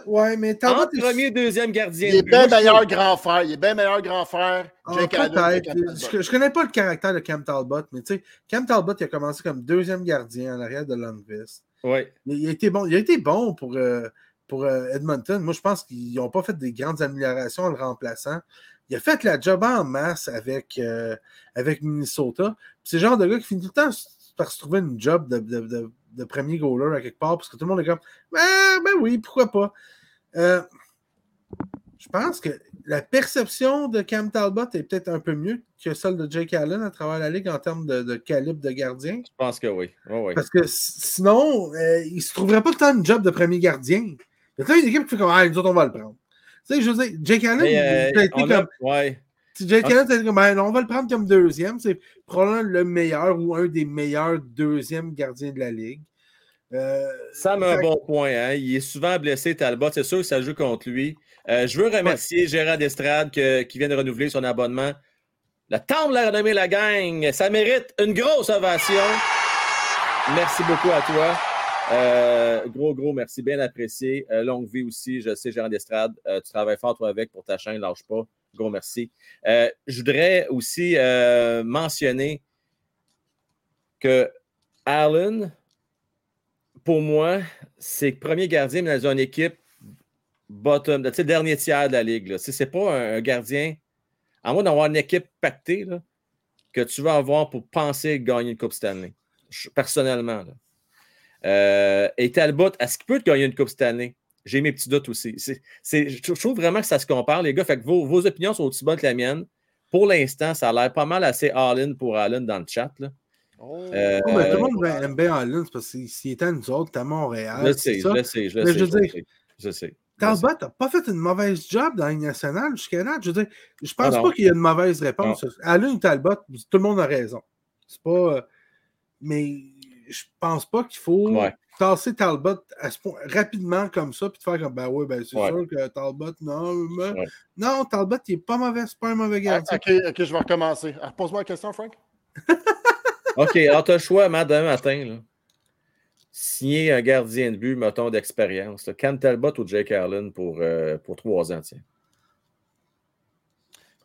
Ouais, mais Entre premier et deuxième gardien. Il est bien meilleur grand frère. Il est bien meilleur grand frère. Ah, je, ne connais pas le caractère de Cam Talbot, mais tu sais, Cam Talbot, il a commencé comme deuxième gardien en arrière de Lundqvist. Oui. Il, a été bon, il a été bon pour, euh, pour euh, Edmonton. Moi, je pense qu'ils n'ont pas fait des grandes améliorations en le remplaçant. Il a fait la job en masse avec, euh, avec Minnesota. C'est le genre de gars qui finit tout le temps par se trouver une job de, de, de, premier goaler à quelque part, parce que tout le monde est comme ben, ben oui, pourquoi pas. Euh, je pense que la perception de Cam Talbot est peut-être un peu mieux que celle de Jake Allen à travers la ligue en termes de, calibre de gardien. Je pense que oui. Parce que sinon, il ne se trouverait pas tant une job de premier gardien. Il y a une équipe qui fait comme Ah, nous autres, on va le prendre. Tu sais, je veux dire, Jake Allen, il a été comme. ouais. Jake Allen, comme ben, on va le prendre comme deuxième. C'est probablement le meilleur ou un des meilleurs deuxièmes gardiens de la ligue. Euh, ça met un bon point. Hein? Il est souvent blessé, Talbot. C'est sûr que ça joue contre lui. Euh, je veux remercier Gérard Destrade qui vient de renouveler son abonnement. Le temps de la renommer la gang. Ça mérite une grosse ovation. Merci beaucoup à toi. Euh, gros, gros merci, bien apprécié. Euh, longue vie aussi, je sais, Gérard d'Estrade, euh, tu travailles fort toi avec pour ta chaîne, lâche pas. Gros merci. je voudrais aussi mentionner que Allen, pour moi, c'est le premier gardien dans une équipe bottom, le dernier tiers de la ligue. Ce n'est pas un, gardien, à moins d'avoir une équipe pactée, que tu vas avoir pour penser gagner une Coupe Stanley. personnellement. Euh, et Talbot, est-ce qu'il peut gagner une Coupe année? J'ai mes petits doutes aussi. je trouve vraiment que ça se compare, les gars. Fait que vos, opinions sont aussi bonnes que la mienne. Pour l'instant, ça a l'air pas mal assez all-in pour Allen dans le chat. Là. Oh. Euh, tout le monde aime bien Allen parce que s'il était à nous autres, à Montréal. Je sais, je le sais, je le sais. Je sais. Talbot n'a pas fait une mauvaise job dans la nationale jusqu'à là. Je veux dire, je pense ah pas qu'il y ait une mauvaise réponse. Allen ou Talbot, tout le monde a raison. C'est pas. Euh, mais je pense pas qu'il faut tasser Talbot à ce point, rapidement comme ça, puis te faire comme ben oui, ben c'est sûr que Talbot, non, non, Talbot, il est pas mauvais, c'est pas un mauvais ah, gardien. ok, ok, je vais recommencer. Pose-moi la question, Frank. ok, alors tu as le choix demain matin. Là. Signer un gardien de but, mettons, d'expérience. Cam Talbot ou Jake Allen pour, euh, pour trois ans, tiens?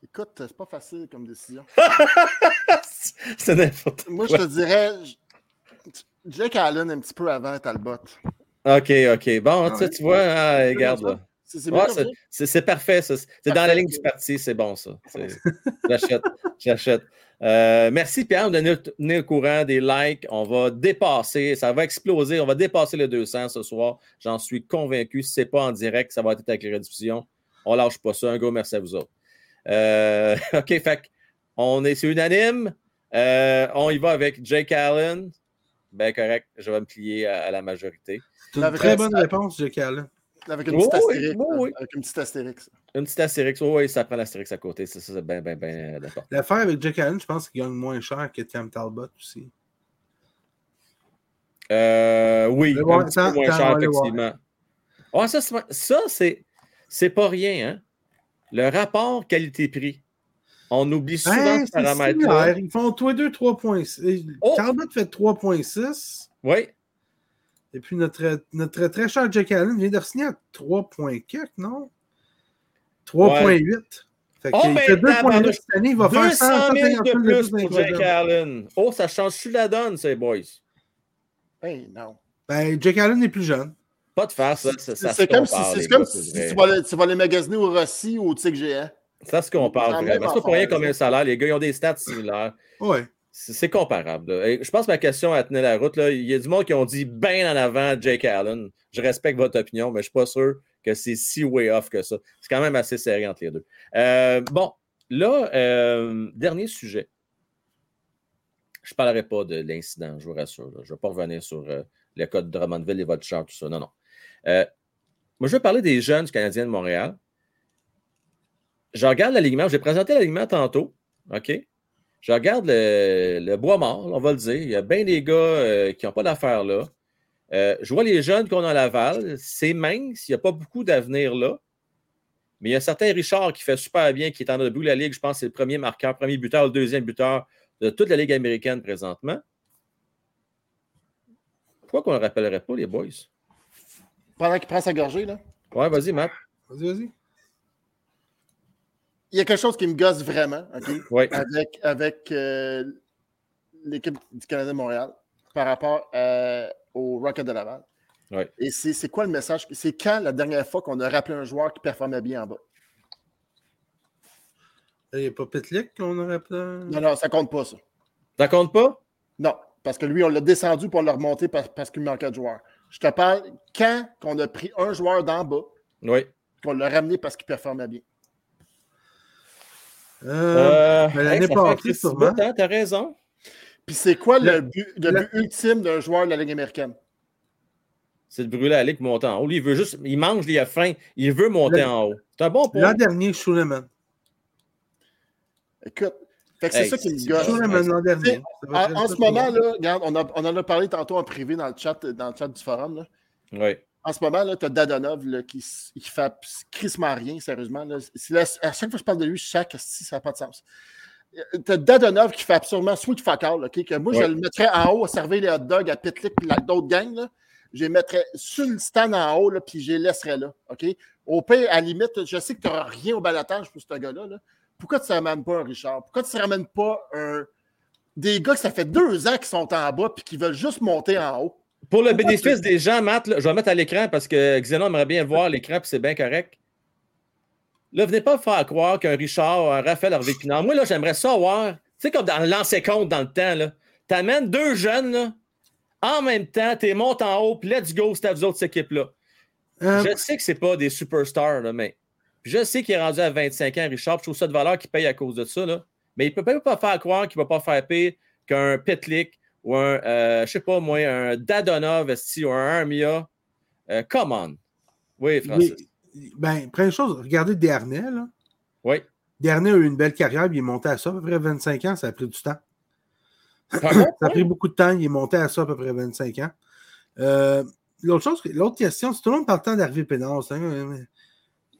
Écoute, c'est pas facile comme décision. c'est n'importe Moi, je te dirais, Jake Allen un petit peu avant Talbot. OK, OK. Bon, tu vois, ah, regarde là. C'est parfait, ça. C'est dans la ligne du parti, c'est bon, ça. J'achète. J'achète. Euh, merci, Pierre, de nous tenir au courant des likes. On va dépasser, ça va exploser. On va dépasser les 200 ce soir. J'en suis convaincu. Si ce n'est pas en direct, ça va être avec les rediffusions. On ne lâche pas ça. Un gros merci à vous autres. Euh, OK, fait on est, c'est unanime. Euh, on y va avec Jake Allen. Ben correct, je vais me plier à, la majorité. C'est une très bonne réponse, Allen. Avec une petite astérix. Avec une petite astérix. Une petite astérix, oui, ça prend l'astérix à côté. C'est ça, bien, bien, bien d'accord. L'affaire avec Jake Allen, je pense qu'il gagne moins cher que Tim Talbot aussi. Euh, oui, un petit peu moins cher, effectivement. Ouais, ça, ça c'est pas rien. Hein? Le rapport qualité-prix. On oublie souvent ben, ce paramètre Ils font tous les deux 3.6. Oh! fait 3.6. Oui. Et puis notre, notre très cher Jack Allen vient de signer à 3.4, non? 3.8. Fait oh, il fait 2.8 cette année, il va faire 100 000 de plus pour Jack Allen. Oh, ça change-tu la donne, ces boys? Ben, non. Ben, Jack Allen est plus jeune. Pas de faire ça. C'est comme, si, comme si tu, vas, les magasiner au Rossi ou au TIC c'est ce qu'on parle vraiment. C'est pas pour rien comme un salaire. Les gars, ils ont des stats similaires. Oui. C'est comparable. je pense que ma question a tenu la route. Là. Il y a du monde qui ont dit bien en avant Jake Allen. Je respecte votre opinion, mais je ne suis pas sûr que c'est si way off que ça. C'est quand même assez serré entre les deux. Euh, bon, là, euh, dernier sujet. Je ne parlerai pas de l'incident, je vous rassure. Je ne vais pas revenir sur euh, le code de Drummondville, les votes tout ça. Non, non. moi, je vais parler des jeunes du Canadien de Montréal je regarde l'alignement. J'ai présenté l'alignement tantôt. OK? Je regarde le, bois mort, on va le dire. Il y a bien des gars euh, qui n'ont pas d'affaires là. Euh, je vois les jeunes qu'on a à Laval. C'est mince. Il n'y a pas beaucoup d'avenir là. Mais il y a certain Richard qui fait super bien, qui est en début de la Ligue. Je pense que c'est le premier marqueur, premier buteur, le deuxième buteur de toute la Ligue américaine présentement. Pourquoi qu'on ne le rappellerait pas, les boys? pendant qu'il prend sa gorgée, là. Ouais, vas-y, Matt. Vas-y, vas-y. Il y a quelque chose qui me gosse vraiment, OK? Avec, avec euh, l'équipe du Canadien de Montréal par rapport euh, au Rocket de Laval. Ouais. Et c'est quoi le message? C'est quand la dernière fois qu'on a rappelé un joueur qui performait bien en bas? Il n'y a pas Petlik qu'on aurait rappelé? Non, non, ça compte pas, ça. Ça compte pas? Non, parce que lui, on l'a descendu pour le remonter parce, parce qu'il manquait de joueurs. Je te parle quand on a pris un joueur d'en bas, Oui. qu'on l'a ramené parce qu'il performait bien. Euh, mais l'année hey, fait un passée, sûrement. hein, T'as raison. Puis c'est quoi le, Le- but, le le- but ultime d'un joueur de la Ligue américaine? C'est de brûler la ligue pour monter en haut. Lui, il veut juste. Il mange, il a faim. Il veut monter Le- en haut. C'est un bon point. L'an dernier, Schuleman. Écoute, fait que c'est Hey, ça qui me gosse. Schuleman l'an dernier. Ça va En, en ce moment, là, regarde, on, a- on en a parlé tantôt en privé dans le chat, dans le chat du forum. là. Oui. En ce moment, tu as Dadonov là, qui, fait crissement rien, sérieusement. là. À chaque fois que je parle de lui, chaque si ça n'a pas de sens. Tu as Dadonov qui fait absolument sweet fuck all, OK, que moi, Ouais. je le mettrais en haut à servir les hot dogs à Pitlick et d'autres gangs. Là. Je les mettrais sur le stand en haut, là, puis je les laisserais là. OK? Au pire, à la limite, je sais que tu n'auras rien au balatage pour ce gars-là. là. Pourquoi tu ne ramènes pas un Richard? Pourquoi tu ne ramènes pas un. Des gars que ça fait deux ans qu'ils sont en bas puis qui veulent juste monter en haut? Pour le bénéfice des gens, Matt, là, je vais mettre à l'écran parce que Xenon aimerait bien voir l'écran puis c'est bien correct. Là, venez pas me faire croire qu'un Richard, un Raphaël Harvey Pinard. Moi, là, j'aimerais ça voir. Tu sais, comme dans le lancer compte dans le temps, là. T'amènes deux jeunes, là. En même temps, t'es montes en haut, puis let's go, c'est à vous autres, cette équipe-là. Euh, Je sais que c'est pas des superstars, là, mais je sais qu'il est rendu à 25 ans, Richard. puis Je trouve ça de valeur qu'il paye à cause de ça. Là. Mais il peut pas faire croire qu'il va pas faire pire qu'un Pitlick ou un, euh, je sais pas moi, un Dadonov ou un Armia. Euh, come on. Oui, Francis. mais- ben, première chose, regardez Dernay, là. Oui. Dernay a eu une belle carrière, puis il est monté à ça à peu près 25 ans, ça a pris du temps. Pardon? Ça a pris beaucoup de temps, il est monté à ça à peu près 25 ans. Euh, l'autre chose, l'autre question, c'est tout le monde parle tant d'Harvey Pénard.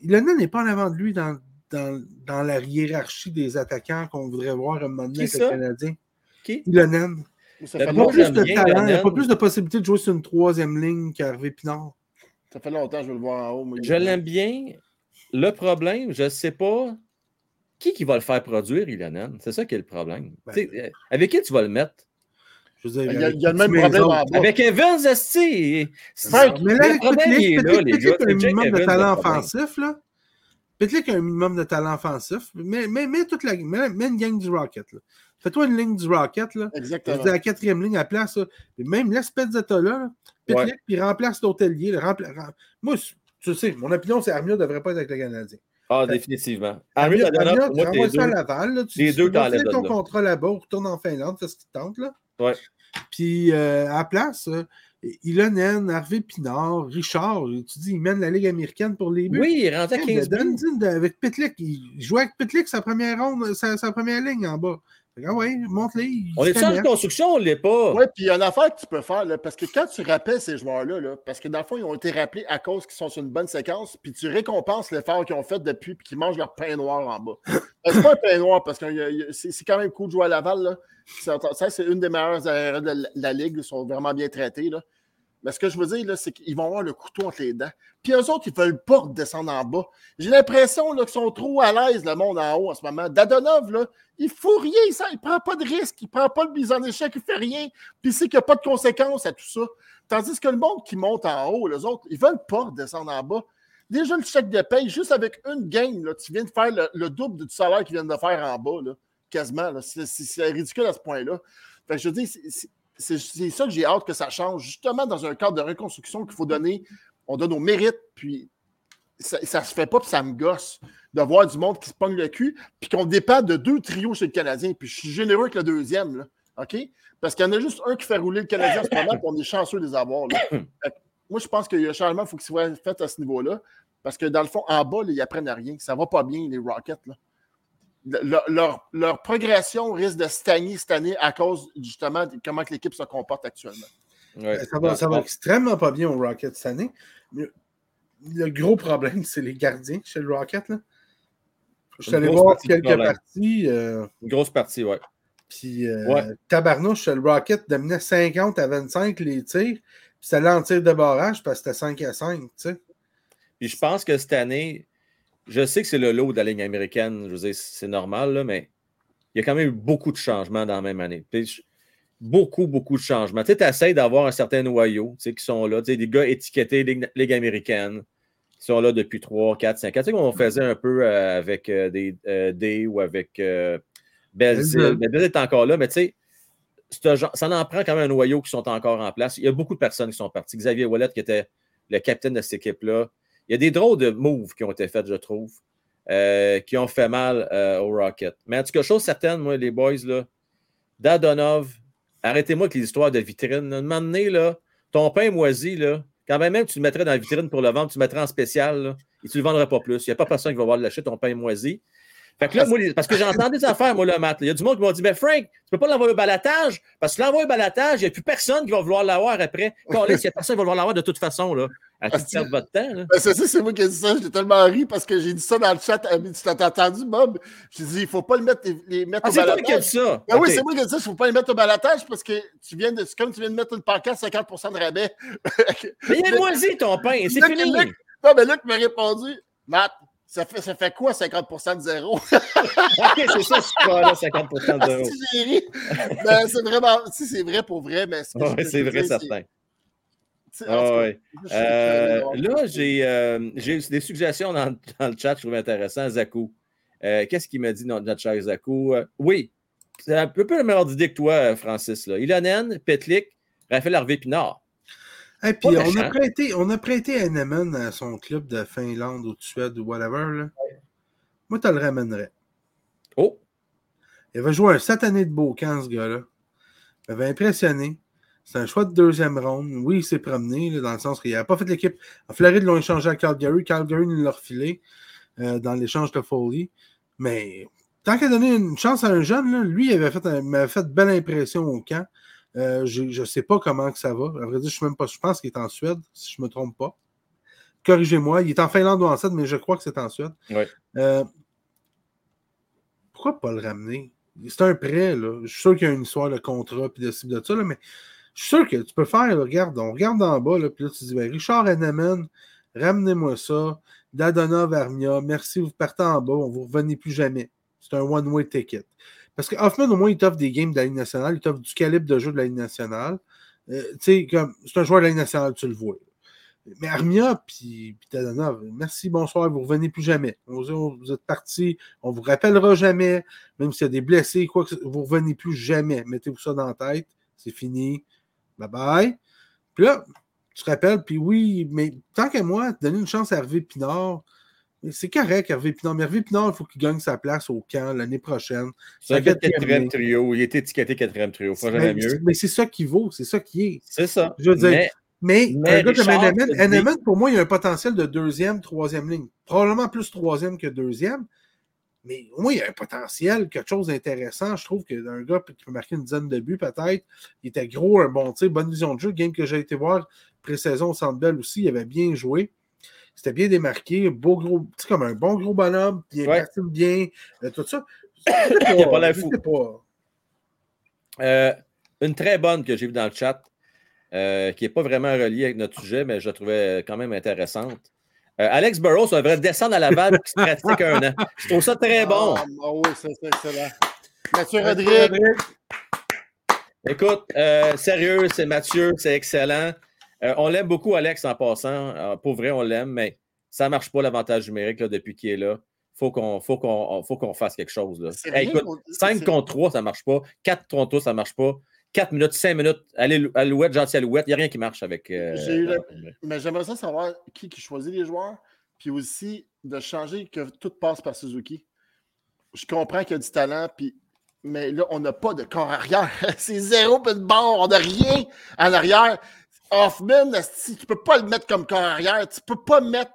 Lennon n'est pas en avant de lui dans, dans, dans la hiérarchie des attaquants qu'on voudrait voir un moment donné avec le? Canadien. Qui? Lennon. Ça Le fait, Il n'a Moi, pas plus de bien talent, il n'a Lennon. pas plus de possibilité de jouer sur une troisième ligne qu'Harvey Pinard. ça fait longtemps que je veux le voir en haut. Je l'aime bien. Le problème, je ne sais pas qui qui va le faire produire, Ilanen. C'est ça qui est le problème. Ben, euh, avec qui tu vas le mettre? Je veux dire, Il y a, avec il y a le même problème en bas. Avec Evans. Frank, Mais là, Pitlick, a un C'est minimum de talent offensif, là. Pitlick a un minimum de talent offensif. Mais, mais, mais toute la, mais, mais une gang du Rocket, là. Fais-toi une ligne du Rocket, là. Exactement. la quatrième ligne à place, là. Puis même laisse Pezzetta là. Pitlick, puis remplace l'hôtelier. Rempla- rem- Moi, tu sais, mon opinion, c'est Armia ne devrait pas être avec le Canadien. Ah, définitivement. Armia, Armia, Armia, pour tu moi, t'es ça à deux. Laval, là. Tu, les tu deux ton là. contrat là-bas, on retourne en Finlande, c'est ce qui te tente, là. Ouais. Puis, euh, à la place, euh, Ilonen, Harvey Pinard, Richard, tu dis, il mène la Ligue américaine pour les buts. Oui, il rendu à Hey, 15 buts. avec Pitlick. Il jouait avec Pitlick sa première ronde, sa, sa première ligne en bas. Ah ouais, monte-les. il On se est en connaît. reconstruction, on ne l'est pas? Oui, puis il y a une affaire que tu peux faire, là, parce que quand tu rappelles ces joueurs-là, là, parce que dans le fond, ils ont été rappelés à cause qu'ils sont sur une bonne séquence, puis tu récompenses l'effort qu'ils ont fait depuis, puis qu'ils mangent leur pain noir en bas. Euh, c'est pas un pain noir, parce que a- c'est quand même cool de jouer à Laval. Là. Ça, c'est une des meilleures aériennes de la, la Ligue, ils sont vraiment bien traités. Là. Mais ce que je veux dire, c'est qu'ils vont avoir le couteau entre les dents. Puis eux autres, ils veulent pas redescendre en bas. J'ai l'impression qu'ils sont trop à l'aise, le monde en haut en ce moment. Dadonov, là, il fout rien, ça. il prend pas de risque, il prend pas de mise en échec, il fait rien. Puis sait qu'il n'y a pas de conséquences à tout ça. Tandis que le monde qui monte en haut, les autres, ils veulent pas redescendre en bas. Déjà, le chèque de paye, juste avec une game, là, tu viens de faire le, le double du salaire qu'ils viennent de faire en bas, là, quasiment. C'est c'est- c'est ridicule à ce point-là. Fait que je dis, c'est- ça que j'ai hâte que ça change. Justement, dans un cadre de reconstruction qu'il faut donner, on donne au mérite, puis ça, ça se fait pas, puis ça me gosse de voir du monde qui se pogne le cul, puis qu'on dépend de deux trios chez le Canadien. Puis je suis généreux avec le deuxième, là, OK? Parce qu'il y en a juste un qui fait rouler le Canadien en ce moment, puis on est chanceux de les avoir. là. Moi, je pense que le changement, il faut qu'il soit fait à ce niveau-là. Parce que dans le fond, en bas, là, ils apprennent à rien. Ça va pas bien, les Rockets. Là. Le- le- leur, leur progression risque de stagner cette année à cause, justement, de comment que l'équipe se comporte actuellement. Ouais. Ça va, ça va extrêmement pas bien au Rocket cette année. Mais le gros problème, c'est les gardiens chez le Rocket. Là. Je suis allé voir quelques parties. euh, Une grosse partie, ouais. Puis, euh, Ouais. tabarnouche, le Rocket dominait 50 à 25 les tirs. Puis ça allait en tir de barrage parce que c'était 5 à 5, tu sais. Puis je pense que cette année, je sais que c'est le lot de la ligne américaine, je veux dire, c'est normal, là, mais il y a quand même eu beaucoup de changements dans la même année. beaucoup, beaucoup de changements. Tu essaies d'avoir un certain noyau qui sont là, des gars étiquetés Ligue, américaine, qui sont là depuis 3, 4, 5 ans. Tu sais, on faisait un peu euh, avec euh, des euh, D ou avec Belzil. Belzil est encore là, mais tu sais, ça en prend quand même un noyau qui sont encore en place. Il y a beaucoup de personnes qui sont parties. Xavier Wallet, qui était le capitaine de cette équipe-là. Il y a des drôles de moves qui ont été faits, je trouve, euh, qui ont fait mal euh, au Rocket. Mais en tout cas, chose certaine, moi, les boys, là, Dadonov, arrêtez-moi avec les histoires de vitrine. Un moment donné, là, ton pain moisi, là, quand même, tu le mettrais dans la vitrine pour le vendre, tu le mettrais en spécial, et tu ne le vendrais pas plus. Il n'y a pas personne qui va voir lâcher ton pain moisi. Fait que là, moi, parce que j'ai entendu des affaires, moi, le Matt. Il y a du monde qui m'a dit, mais Frank, tu peux pas l'envoyer au balatage, parce que l'envoyer au balatage, il n'y a plus personne qui va vouloir l'avoir après. Quand il y a personne qui va vouloir l'avoir de toute façon, là. À toute de votre temps. Là. Ben, c'est ça, c'est moi qui ai dit ça. J'ai tellement ri parce que j'ai dit ça dans le chat. Tu t'as entendu, Bob? J'ai dit, il ne faut pas le mettre, les mettre ah, au balatage. C'est toi qui ça. Ben oui, c'est moi qui ai dit ça. Il ne faut pas les mettre au balatage parce que tu viens de, comme tu viens de mettre une pancarte 50% de rabais. mais il est moisi ton pain, c'est fini. non, mais Luc m'a répondu, Matt, ça fait, ça fait quoi 50 de zéro? ok, c'est ça, je pas là, 50 de zéro. ben, c'est vraiment, si c'est vrai pour vrai, mais c'est vrai, certain. Ah, ouais. euh, là, euh, j'ai des suggestions dans, dans, le chat, je trouve intéressant. Zakou. Euh, Qu'est-ce qu'il m'a dit, notre, notre cher Zakou? Euh, oui, c'est un peu, peu la meilleure idée que toi, Francis. Là. Ilonen, Petlik, Raphaël Harvey Pinard. Et puis, on a, prêté, on a prêté à son club de Finlande ou de Suède ou whatever. Là. Moi, tu le ramènerais. Oh! Il avait joué un satané de beau camp, ce gars-là. Il m'avait impressionné. C'est un choix de deuxième ronde. Oui, il s'est promené, dans le sens qu'il n'a pas fait l'équipe. En Floride, l'ont échangé à Calgary. Calgary nous l'a refilé euh, dans l'échange de Foley. Mais tant qu'à donner une chance à un jeune, lui, il avait fait, m'avait fait belle impression au camp. Euh, je ne sais pas comment que ça va. À vrai dire, je, même pas, je pense qu'il est en Suède, si je ne me trompe pas. Corrigez-moi. Il est en Finlande ou en Suède, mais je crois que c'est en Suède. Euh, pourquoi pas le ramener? C'est un prêt, là. Je suis sûr qu'il y a une histoire de contrat et de ci, de ça, mais je suis sûr que tu peux faire, regarde, on regarde en bas, là, puis là, tu dis, ben, Richard Henneman, ramenez-moi ça. Dadona Varmia, merci, vous partez en bas, on ne vous revenez plus jamais. C'est un one-way ticket. Parce que Hoffman, au moins, il t'offre des games de la Ligue nationale, il t'offre du calibre de jeu de la Ligue nationale. Euh, tu sais, c'est un joueur de la Ligue nationale, tu le vois. Mais Armia puis, Dadona, merci, bonsoir, vous ne revenez plus jamais. Vous êtes parti, on vous rappellera jamais, même s'il y a des blessés, quoi que vous ne revenez plus jamais. Mettez-vous ça dans la tête, c'est fini. Bye bye. Puis là, tu te rappelles, puis oui, mais tant qu'à moi, donner une chance à Hervé Pinard, c'est correct, Hervé Pinard. Mais Hervé Pinard, il faut qu'il gagne sa place au camp l'année prochaine. C'est un quatrième trio. Il est étiqueté quatrième trio. Pas jamais mieux. Mais c'est ça qui vaut. C'est ça qui est. C'est ça. Je veux dire. Mais, un gars comme pour moi, il a un potentiel de deuxième, troisième ligne. Probablement plus troisième que deuxième. Mais au moins, il y a un potentiel, quelque chose d'intéressant. Je trouve qu'un gars qui peut marquer une dizaine de buts, peut-être, il était gros, un bon tir, bonne vision de jeu. Game que j'ai été voir pré-saison au Centre Bell aussi, il avait bien joué. C'était bien démarqué, beau gros, tu comme un bon gros bonhomme, il ouais. bien, euh, tout ça. il n'y a pas la fou. Euh, une très bonne que j'ai vue dans le chat, euh, qui n'est pas vraiment reliée avec notre sujet, mais je la trouvais quand même intéressante. Euh, Alex Burrows devrait descendre à la balle et se pratique un an. Je trouve ça très bon. Ah, oui, c'est excellent. Mathieu Rodrigue. Écoute, euh, sérieux, c'est Mathieu, c'est excellent. Euh, on l'aime beaucoup, Alex, en passant. pour vrai, on l'aime, mais ça ne marche pas l'avantage numérique là, depuis qu'il est là. Il faut qu'on faut qu'on fasse quelque chose. Là. écoute, 5 contre 3, ça ne marche pas. 4 contre 3, ça ne marche pas. 4 minutes, 5 minutes, allez, Alouette, gentil Alouette, il n'y a rien qui marche avec. Euh, mais j'aimerais ça savoir qui, qui choisit les joueurs, puis aussi de changer que tout passe par Suzuki. Je comprends qu'il y a du talent, puis mais là, on n'a pas de corps arrière. C'est zéro peu de bord, on n'a rien en arrière. Hoffman, tu ne peux pas le mettre comme corps arrière. Tu ne peux pas mettre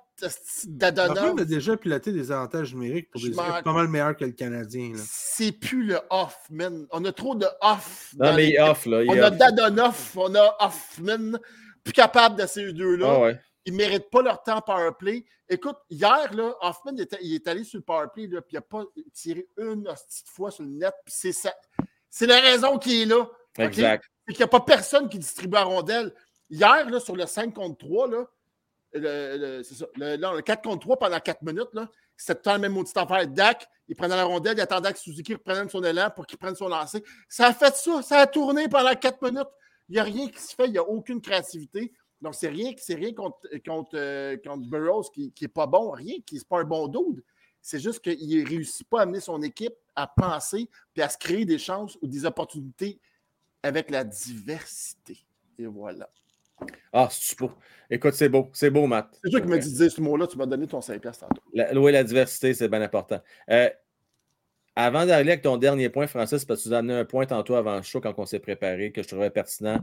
Dadonov. On a déjà piloté des avantages numériques pour des équipes pas mal meilleures que le Canadien. C'est plus le off, man. On a trop de off. Non, mais off, là. On a Dadonov, on a Hoffman. Plus capable de ces deux-là. Ah ouais. Ils ne méritent pas leur temps powerplay. Écoute, hier, là, Hoffman, il est, allé sur le powerplay, là, puis il n'a pas tiré une petite fois sur le net. C'est la raison qui est là. Exact. C'est qu'il n'y a pas personne qui distribue à rondelle. Hier, là, sur le 5 contre 3, là, le, ça, le, 4 contre 3 pendant 4 minutes, c'était la même maudite affaire. Dak, il prenait la rondelle, il attendait que Suzuki reprenne son élan pour qu'il prenne son lancer. Ça a fait ça, ça a tourné pendant 4 minutes. Il n'y a rien qui se fait, il n'y a aucune créativité. Donc, c'est rien, rien contre, contre, euh, contre Burroughs qui n'est pas bon, rien, qui n'est pas un bon dude. C'est juste qu'il ne réussit pas à amener son équipe à penser et à se créer des chances ou des opportunités avec la diversité. Et voilà. Ah, c'est beau. Écoute, c'est beau. C'est beau, Matt. C'est toi qui m'as dit ce mot-là. Tu m'as donné ton 5 tantôt. oui, la diversité, c'est bien important. Euh, avant d'arriver avec ton dernier point, Francis, parce que tu as donné un point tantôt avant le show quand on s'est préparé que je trouvais pertinent,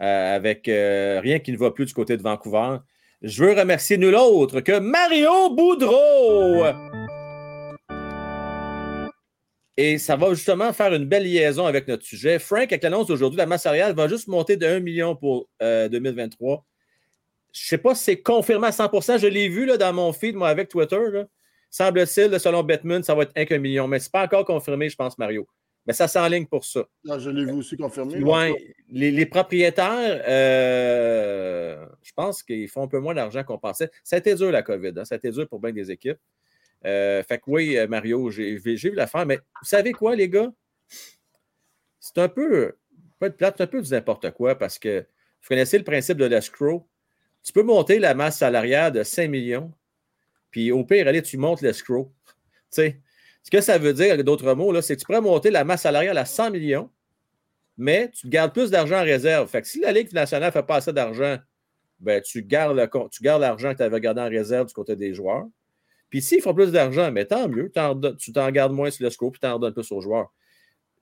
euh, avec euh, rien qui ne va plus du côté de Vancouver. Je veux remercier nul autre que Mario Boudreau. Et ça va justement faire une belle liaison avec notre sujet. Frank, avec l'annonce d'aujourd'hui, la masse salariale va juste monter de 1 million pour 2023. Euh, je ne sais pas si c'est confirmé à 100% Je l'ai vu là, dans mon feed, moi, avec Twitter. Semble-t-il, selon Batman, ça va être 1 million. Mais ce n'est pas encore confirmé, je pense, Mario. Mais ça s'enligne pour ça. Non, je l'ai vu aussi confirmé. Les, propriétaires, euh, je pense qu'ils font un peu moins d'argent qu'on pensait. Ça a été dur, la COVID. Hein. Ça a été dur pour bien des équipes. Euh, fait que oui, euh, Mario, j'ai vu l'affaire, mais vous savez quoi, les gars? C'est un peu, pas être plate, c'est un peu du n'importe quoi parce que vous connaissez le principe de l'escrow. Tu peux monter la masse salariale de 5 millions, puis au pire, allez, tu montes l'escrow. Tu sais, ce que ça veut dire, d'autres mots, c'est que tu pourrais monter la masse salariale à 100 millions, mais tu gardes plus d'argent en réserve. Fait que si la Ligue nationale ne fait pas assez d'argent, ben, tu gardes l'argent que tu avais gardé en réserve du côté des joueurs. Puis s'ils font plus d'argent, mais tant mieux, tu t'en gardes moins sur le scope puis tu en redonnes plus aux joueurs.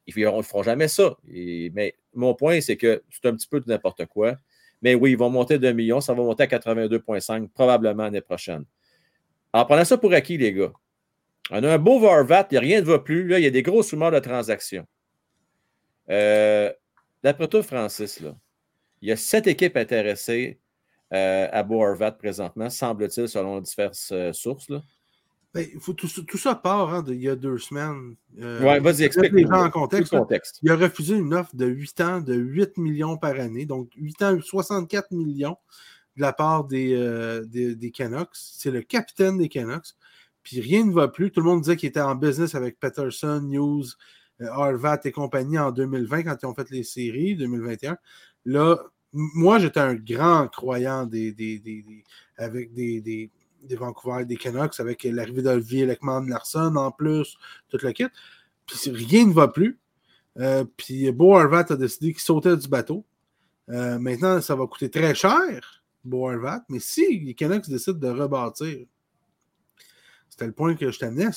Ils ne feront jamais ça. mais mon point, c'est que c'est un petit peu de n'importe quoi. Mais oui, ils vont monter d'un million, ça va monter à 82,5 probablement l'année prochaine. Alors, prenez ça pour acquis, les gars. On a un beau Varvat, rien ne va plus. Là, il y a des grosses rumeurs de transactions. Euh, d'après toi, Francis, il y a sept équipes intéressées euh, à Beau présentement, semble-t-il, selon diverses euh, sources. Ben, faut, tout, ça part hein, il y a deux semaines. Euh, vas-y, explique. Les en contexte, Il a refusé une offre de 8 ans de 8 millions par année. Donc, 8 ans, 64 millions de la part des, euh, des, Canucks. C'est le capitaine des Canucks. Puis rien ne va plus. Tout le monde disait qu'il était en business avec Peterson, News, euh, Harvat et compagnie en 2020 quand ils ont fait les séries, 2021. Là, moi, j'étais un grand croyant des, des avec des, des Vancouver, des Canucks, avec l'arrivée d'Olivier Leckman Larson en plus, toute la kit. Puis rien ne va plus. Euh, puis Beau Harvat a décidé qu'il sautait du bateau. Euh, maintenant, ça va coûter très cher, Beau Harvat, mais si les Canucks décident de rebâtir, c'était le point que je t'amenais.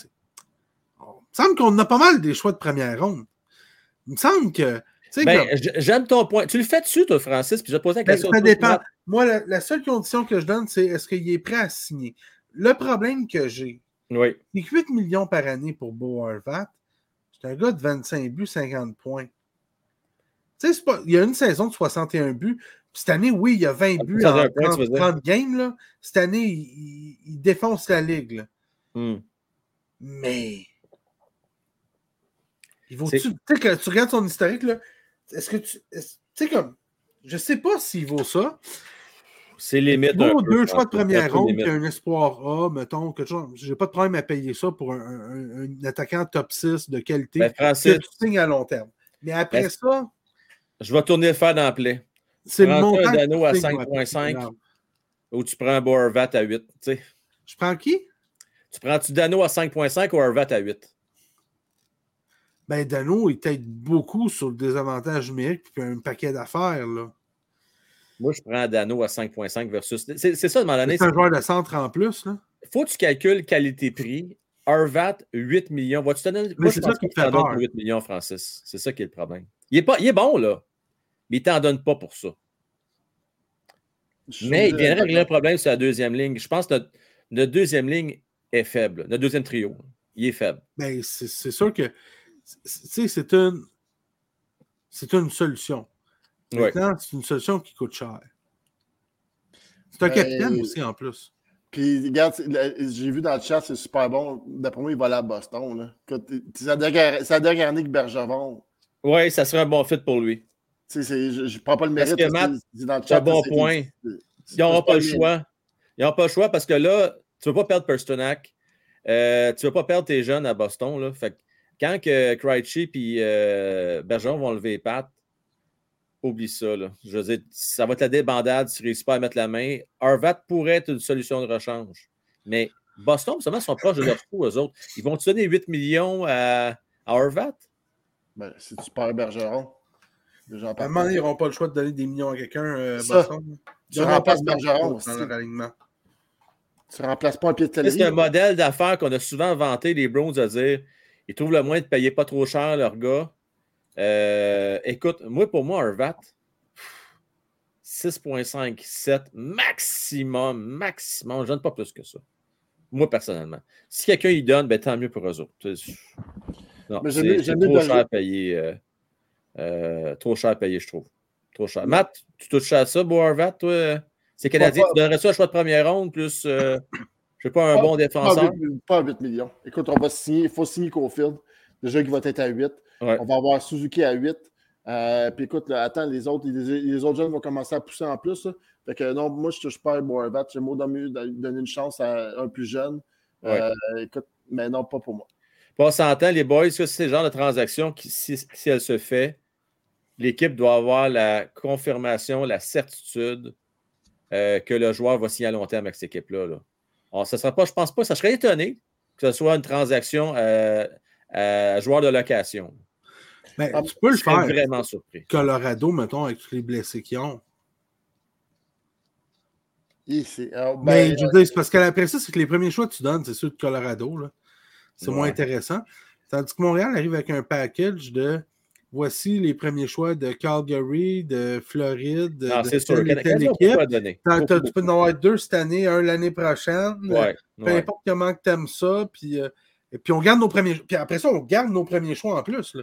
Il me semble qu'on a pas mal des choix de première ronde. Il me semble que ben, J'aime ton point. Tu le fais dessus, toi, Francis, puis je vais poser la ben, question. ça dépend. Moi, la, seule condition que je donne, c'est est-ce qu'il est prêt à signer? Le problème que j'ai, oui. c'est 8 millions par année pour Beau Harvat. C'est un gars de 25 buts, 50 points. Tu sais, il y a une saison de 61 buts. Cette année, oui, il y a 20 ah, buts en 30, games. Là. Cette année, il, défonce la ligue. Hmm. Mais. Il vaut tu sais, tu regardes son historique, là, est-ce que tu. Tu sais, comme. Je sais pas s'il vaut ça. C'est limite. Vaut deux choix de première ronde et un espoir A, mettons, quelque chose. J'ai pas de problème à payer ça pour un, attaquant top 6 de qualité ben, que tu signes à long terme. Mais après ben, ça. Je vais tourner le dans le play. C'est le montant. un Dano à 5,5 ou tu prends un Borvat à 8. sais. Je prends qui? Tu prends-tu Dano à 5,5 ou Arvat à 8? ben Dano, il t'aide beaucoup sur le désavantage numérique et un paquet d'affaires. Moi, je prends Dano à 5.5 versus. C'est ça, de C'est un joueur de centre en plus. Là. Faut que tu calcules qualité-prix. Arvat, 8 millions. Vas-tu te donner. Mais c'est ça qui te fait peur. 8 millions, Francis. C'est ça qui est le problème. Il est, pas, il est bon, là. Mais il t'en donne pas pour ça. mais il viendrait régler un problème sur la deuxième ligne. Je pense que notre, deuxième ligne est faible. Notre deuxième trio, il est faible. Ben, c'est sûr que c'est une, c'est une solution. Maintenant, c'est une solution qui coûte cher. C'est un ben, capitaine aussi, en plus. Puis, regarde, j'ai vu dans le chat, c'est super bon. D'après moi, il va aller à Boston. C'est la dernière année que Bergevon. Oui, ça serait un bon fit pour lui. je ne prends pas le mérite. C'est un bon point. Ils n'auront pas le choix. Ils n'auront pas le choix parce que là, tu ne veux pas perdre Perstonac. Euh, tu ne veux pas perdre tes jeunes à Boston. Là. Fait quand que Krejci et euh, Bergeron vont lever les pattes, oublie ça. Là. Je veux dire, ça va être la débandade si tu ne réussis pas à mettre la main. Arvat pourrait être une solution de rechange. Mais Boston, seulement, sont proches de leur trou, eux autres. Ils vont te donner 8 millions à, à Arvat? Ben, si tu perds Bergeron. à un moment ils n'auront pas le choix de donner des millions à quelqu'un, euh, Boston. Tu remplaces Bergeron dans leur alignement. Tu remplaces pas un pied de C'est un modèle d'affaires qu'on a souvent vanté, les Browns, à dire ils trouvent le moyen de payer pas trop cher leurs gars. Euh, écoute, moi, pour moi, Arvat, 6,5, 7 maximum, maximum. Je donne pas plus que ça. Moi, personnellement. Si quelqu'un y donne, ben, tant mieux pour eux autres. Non, c'est trop cher à payer. Euh, euh, trop cher à payer, je trouve. Trop cher. Matt, tu touches à ça, Boarvat, toi? C'est canadien. tu donnerais ça un choix de première ronde plus, euh, je sais pas, un bon défenseur? Pas 8, millions. Écoute, on va signer, il faut signer Cofield. Déjà qu'il va être à 8. On va avoir Suzuki à 8. Euh, puis écoute, attends, les autres, les, autres jeunes vont commencer à pousser en plus. Fait que non, moi, je touche pas à Boarvat. J'ai mieux donner une chance à un plus jeune. Euh, écoute, mais non, pas pour moi. on s'entend, les boys, c'est le genre de transaction qui, si, elle se fait, l'équipe doit avoir la confirmation, la certitude euh, que le joueur va signer à long terme avec cette équipe-là. Là. sera pas, je pense pas, ça serait étonné que ce soit une transaction à joueur de location. Mais ben, tu peux le faire. vraiment surpris. Colorado, mettons, avec tous les blessés qu'ils ont. Ah, mais ben, je veux dire, c'est parce qu'après ça, c'est que les premiers choix que tu donnes, c'est ceux de Colorado. C'est moins intéressant. Tandis que Montréal arrive avec un package de voici les premiers choix de Calgary, de Floride, de, ah, c'est sûr. telle équipe. Tu peux en avoir deux cette année, un l'année prochaine. peu importe comment tu aimes ça. Puis, euh, et puis on garde nos premiers Puis après ça, on garde nos premiers choix en plus.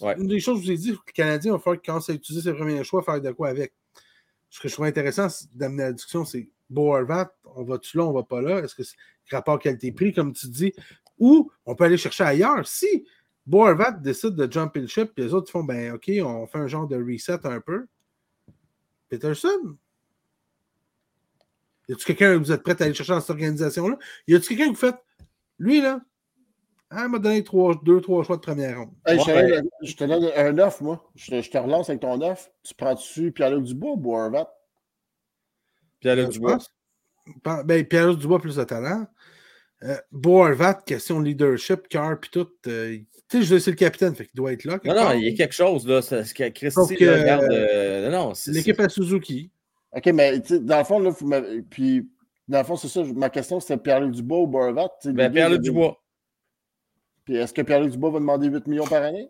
Une des choses que je vous ai dit, que les Canadiens vont falloir commencent à utiliser ses premiers choix, faire de quoi avec. Ce que je trouve intéressant d'amener la discussion, c'est Beau on va-tu là, on va pas là? Est-ce que c'est rapport qualité-prix, comme tu dis? Ou on peut aller chercher ailleurs. Si Beau décide de jumper le ship, puis les autres font, ben OK, on fait un genre de reset un peu. Peterson? Y a-tu quelqu'un que vous êtes prêt à aller chercher dans cette organisation-là? Y a-tu quelqu'un qui vous fait, lui, là, ah, il m'a donné deux, trois choix de première ronde. je, te donne un offre, moi. Je, te relance avec ton offre. Tu prends dessus Pierre-Luc Dubois ou Boervat? Pierre-Luc Dubois. Ben, Pierre-Luc Dubois plus de talent. Euh, question de leadership, cœur, puis tout. Euh, tu sais, je c'est le capitaine, fait qu'il doit être là. Non, non, il y a quelque chose, là. Ce que Christy regarde. Euh, non, L'équipe à Suzuki. OK, mais dans le fond, là, puis dans le fond, c'est ça. Ma question, c'était Pierre-Luc Dubois ou Boervat? Ben, Pierre-Luc Dubois. Puis est-ce que Pierre-Luc Dubois va demander 8 millions par année?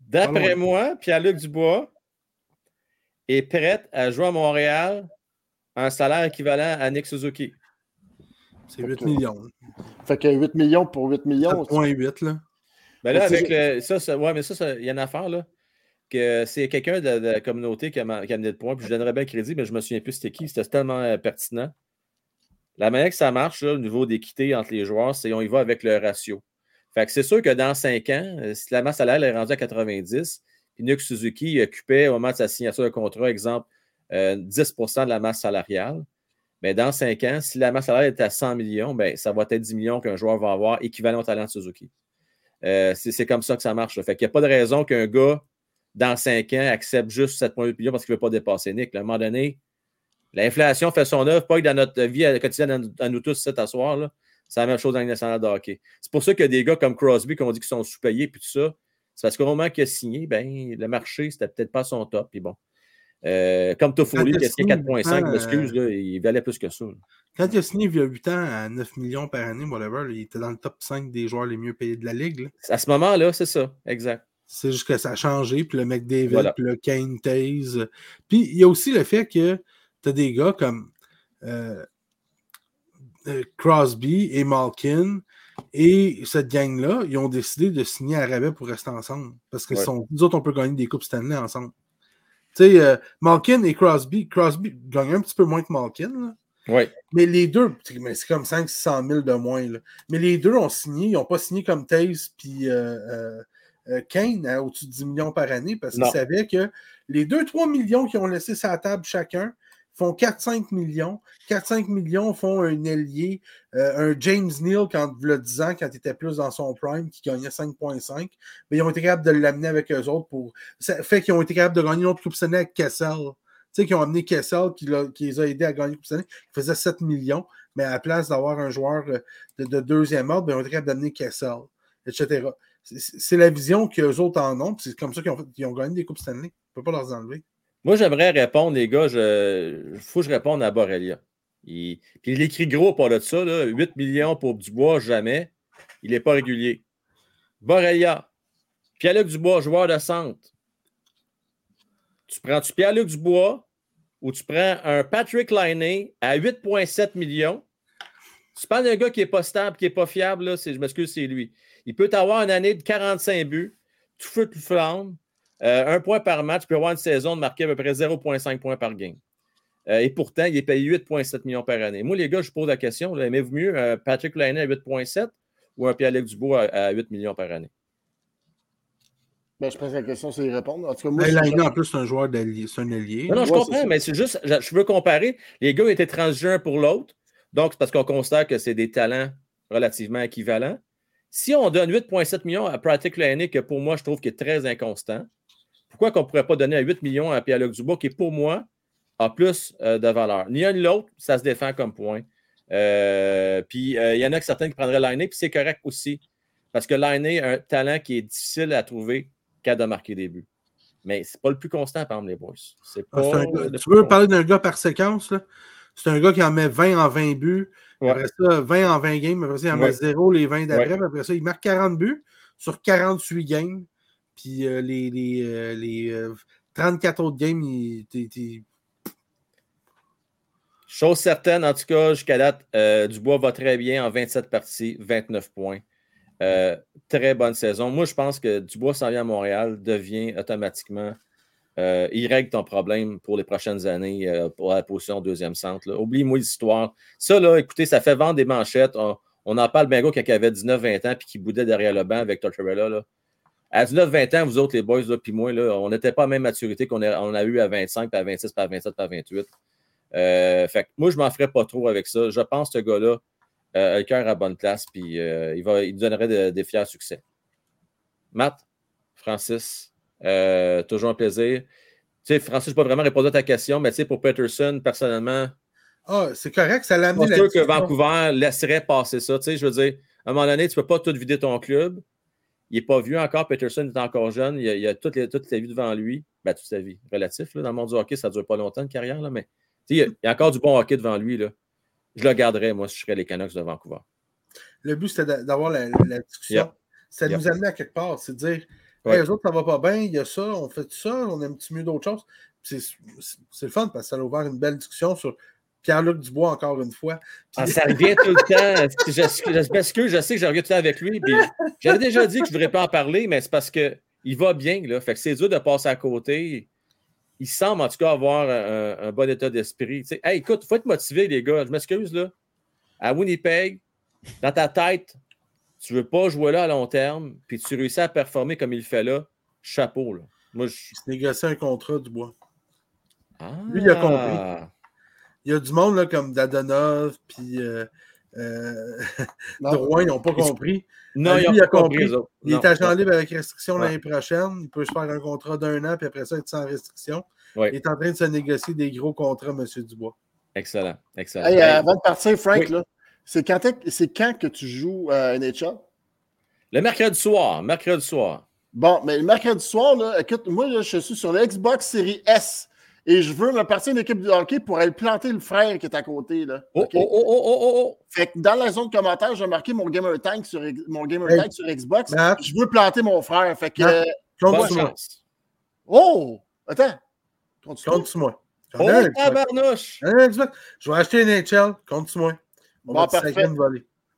D'après moi, Pierre-Luc Dubois est prêt à jouer à Montréal un salaire équivalent à Nick Suzuki. C'est 8 millions. Fait que 8 millions pour 8 millions. 7,8 là. Ben là, avec le, ça, ça, ouais, mais ça, il y a une affaire là. Que c'est quelqu'un de, la communauté qui a, amené de points, puis je donnerais bien crédit, mais je me souviens plus c'était qui. C'était tellement euh, pertinent. La manière que ça marche au niveau d'équité entre les joueurs, c'est qu'on y va avec le ratio. C'est sûr que dans 5 ans, euh, si la masse salariale est rendue à 90, puis Nick Suzuki occupait au moment de sa signature de contrat, exemple, 10% euh, de la masse salariale, mais dans 5 ans, si la masse salariale est à 100 millions, ben, ça va être 10 millions qu'un joueur va avoir équivalent au talent de Suzuki. Euh, c'est comme ça que ça marche. Fait qu'il n'y a pas de raison qu'un gars, dans 5 ans, accepte juste 7,8 millions parce qu'il ne veut pas dépasser Nick. À un moment donné, L'inflation fait son œuvre, pas que dans notre vie quotidienne, à nous tous, cet asseoir, c'est la même chose dans le national de hockey. C'est pour ça qu'il y a des gars comme Crosby qui ont dit qu'ils sont sous-payés, puis tout ça. C'est parce qu'au moment qu'il a signé, ben, le marché, c'était peut-être pas son top, puis bon. Euh, comme Toffoli, qui a signé 4,5, excuse, il valait plus que ça. Quand il a signé il y a 8 ans à 9 millions par année, whatever, il était dans le top 5 des joueurs les mieux payés de la ligue. À ce moment-là, c'est ça, exact. C'est juste que ça a changé, puis le McDavid, puis le Kane Taze. Puis il y a aussi le fait que tu as des gars comme euh, euh, Crosby et Malkin et cette gang-là, ils ont décidé de signer à rabais pour rester ensemble. Parce que sont, nous autres, on peut gagner des Coupes Stanley ensemble. Tu sais, euh, Malkin et Crosby, Crosby gagnent un petit peu moins que Malkin. Mais les deux, c'est comme 500 000 de moins. Mais les deux ont signé, ils n'ont pas signé comme Taze puis euh, Kane à au-dessus de 10 millions par année parce qu'il savait que les 2-3 millions qu'ils ont laissé sur la table chacun font 4-5 millions. 4-5 millions font un ailier, euh, un James Neal quand a 10 ans, quand il était plus dans son prime, qui gagnait 5.5. Mais ils ont été capables de l'amener avec eux autres pour. Ça fait qu'ils ont été capables de gagner une autre Coupe Stanley avec Kessel. Tu sais, qui ont amené Kessel, qui, les a aidés à gagner Coupe Stanley, qui faisait 7 millions, mais à la place d'avoir un joueur euh, de, deuxième ordre, ben, ils ont été capables d'amener Kessel, etc. C'est la vision qu'eux autres en ont, c'est comme ça qu'ils ont, ont, gagné des Coupes Stanley. On ne peut pas leur enlever. Moi, j'aimerais répondre, les gars, il faut que je réponde à Borrelia. puis il écrit gros par de ça, 8 millions pour Dubois, jamais. Il n'est pas régulier. Borrelia, Pierre-Luc Dubois, joueur de centre. Tu prends-tu Pierre-Luc Dubois ou tu prends un Patrick Liney à 8,7 millions? Tu prends un gars qui n'est pas stable, qui n'est pas fiable, là, je m'excuse, c'est lui. Il peut avoir une année de 45 buts, tout feu, tout flamme, euh, un point par match, peut avoir une saison de marquer à peu près 0,5 points par game. Euh, et pourtant, il est payé 8,7 millions par année. Moi, les gars, je pose la question aimez-vous mieux euh, Patrick Lane à 8,7 ou un Pierre-Luc Dubois à, 8 millions par année? Ben, je pose la question, c'est y répondre. En tout cas, moi, ben, en plus, c'est un joueur d'allié. C'est un allié. Non, non, je comprends, mais c'est juste, je, veux comparer. Les gars étaient transigents pour l'autre. Donc, c'est parce qu'on constate que c'est des talents relativement équivalents. Si on donne 8,7 millions à Patrick Lane, que pour moi, je trouve qu'il est très inconstant, pourquoi qu'on ne pourrait pas donner à 8 millions à Pierre-Luc Dubois, qui, pour moi, a plus euh, de valeur? Ni un ni l'autre, ça se défend comme point. Euh, puis euh, il y en a que certains qui prendraient Lainé, puis c'est correct aussi. Parce que Lainé a un talent qui est difficile à trouver qu'à de marquer des buts. Mais c'est pas le plus constant, par exemple, les boys. Ah, tu veux parler d'un gars par séquence? C'est un gars qui en met 20 en 20 buts. Après ça, 20 en 20 games. Après ça, il en met 0 les 20 d'après. Après ça, il marque 40 buts sur 48 games. Puis euh, les, les, 34 euh, euh, autres games, il, Chose certaine, en tout cas, jusqu'à date, Dubois va très bien en 27 parties, 29 points. très bonne saison. Moi, je pense que Dubois s'en vient à Montréal, devient automatiquement. il règle ton problème pour les prochaines années pour la position deuxième centre. Oublie-moi l'histoire. Ça, là, écoutez, ça fait vendre des manchettes. On, en parle bien gros quand il avait 19-20 ans puis qui boudait derrière le banc avec Tortorella. Là. À 19-20 ans, vous autres, les boys, puis moi, là, on n'était pas à la même maturité qu'on a, on a eu à 25, puis à 26, puis à 27, puis à 28. Euh, fait moi, je ne m'en ferais pas trop avec ça. Je pense que ce gars-là euh, a le cœur à bonne place, puis euh, il, va, il donnerait des fiers succès. Matt, Francis, toujours un plaisir. Tu sais, Francis, je peux pas vraiment répondre à ta question, mais tu sais, pour Peterson, personnellement. Ah, c'est correct, ça l'a amené. Je suis sûr que Vancouver laisserait passer ça. Tu sais, je veux dire, à un moment donné, tu ne peux pas tout vider ton club. Il n'est pas vieux encore. Peterson est encore jeune. Il a, toute, toute, la vie devant lui. Ben, toute sa vie. Relatif. Là, dans le monde du hockey, ça ne dure pas longtemps, une carrière. Là, mais il y, a, il y, a, encore du bon hockey devant lui. Là. Je le garderais, moi, si je serais les Canucks de Vancouver. Le but, c'était d'avoir la, discussion. Ça nous amène à quelque part. C'est de dire les autres, ça va pas bien, il y a ça, on fait ça, on aime un petit mieux d'autres choses? C'est le fun parce que ça a ouvert une belle discussion sur Pierre-Luc Dubois, encore une fois. Ah, ça revient tout le temps. Je, je, je sais que j'ai reviens tout le temps avec lui. J'avais déjà dit que je ne voudrais pas en parler, mais c'est parce qu'il va bien. Là. Fait que c'est dur de passer à côté. Il semble en tout cas avoir un, bon état d'esprit. Hey, écoute, il faut être motivé, les gars. Je m'excuse. là. À Winnipeg, dans ta tête, tu ne veux pas jouer là à long terme, puis tu réussis à performer comme il fait là. Chapeau. Là. Moi, je... Un contrat, Dubois. Ah. Lui, il a compris il y a du monde là, comme Dadonov, puis euh, euh, Drouin, ils n'ont pas compris. Non, euh, il a compris. Il est agent libre avec restriction l'année prochaine. Il peut se faire un contrat d'un an, puis après ça, être sans restriction. Il est en train de se négocier des gros contrats, M. Dubois. Excellent. Excellent. avant de partir, Frank, c'est quand, quand, que tu joues à NHL? Le mercredi soir. Mercredi soir. Bon, mais le mercredi soir, là, écoute, moi, je suis sur le Xbox Series S et je veux me partir d'une équipe de hockey pour aller planter le frère qui est à côté. Là. Oh, oh, oh, oh, oh, oh, Fait que dans la zone de commentaires, j'ai marqué mon gamer tank sur, mon gamer tank sur Xbox. Je veux planter mon frère. Fait que. Euh, Bonne chance. Oh! Attends. Compte sur moi. Oh, tabarnouche! Je vais acheter une NHL. Compte sur moi. bon, parfait.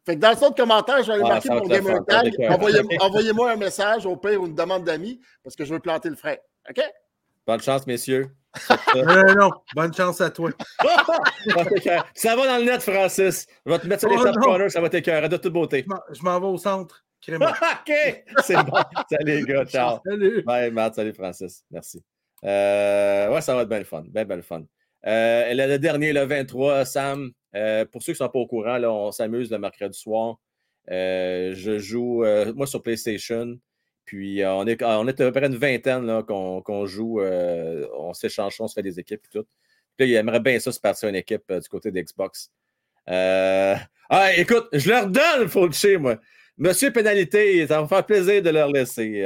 Fait que dans le zone de commentaires, je vais aller ah, marquer mon gamer tag. Envoyez-moi un message, au pire, ou une demande d'amis, parce que je veux planter le frère. OK? Bonne chance, messieurs. non, non, bonne chance à toi. ça va dans le net, Francis. Je vais te mettre sur les oh, top corners, ça va t'écœurer de toute beauté. Je m'en vais au centre. OK, c'est bon. salut, les gars. Ciao. Salut. Bye, Matt. Salut, Francis. Merci. Euh, ouais, ça va être bien fun. Bien, bien le fun. Euh, le dernier, le 23, Sam. Euh, pour ceux qui ne sont pas au courant, là, on s'amuse le mercredi soir. Je joue, moi, sur PlayStation. Puis on, est, on est à peu près une vingtaine qu'on joue. on s'échange, on se fait des équipes et tout. Puis là, il aimerait bien ça se passer une équipe du côté d'Xbox. ah, écoute, je leur donne le chez moi. Monsieur Pénalité, ça va me faire plaisir de leur laisser.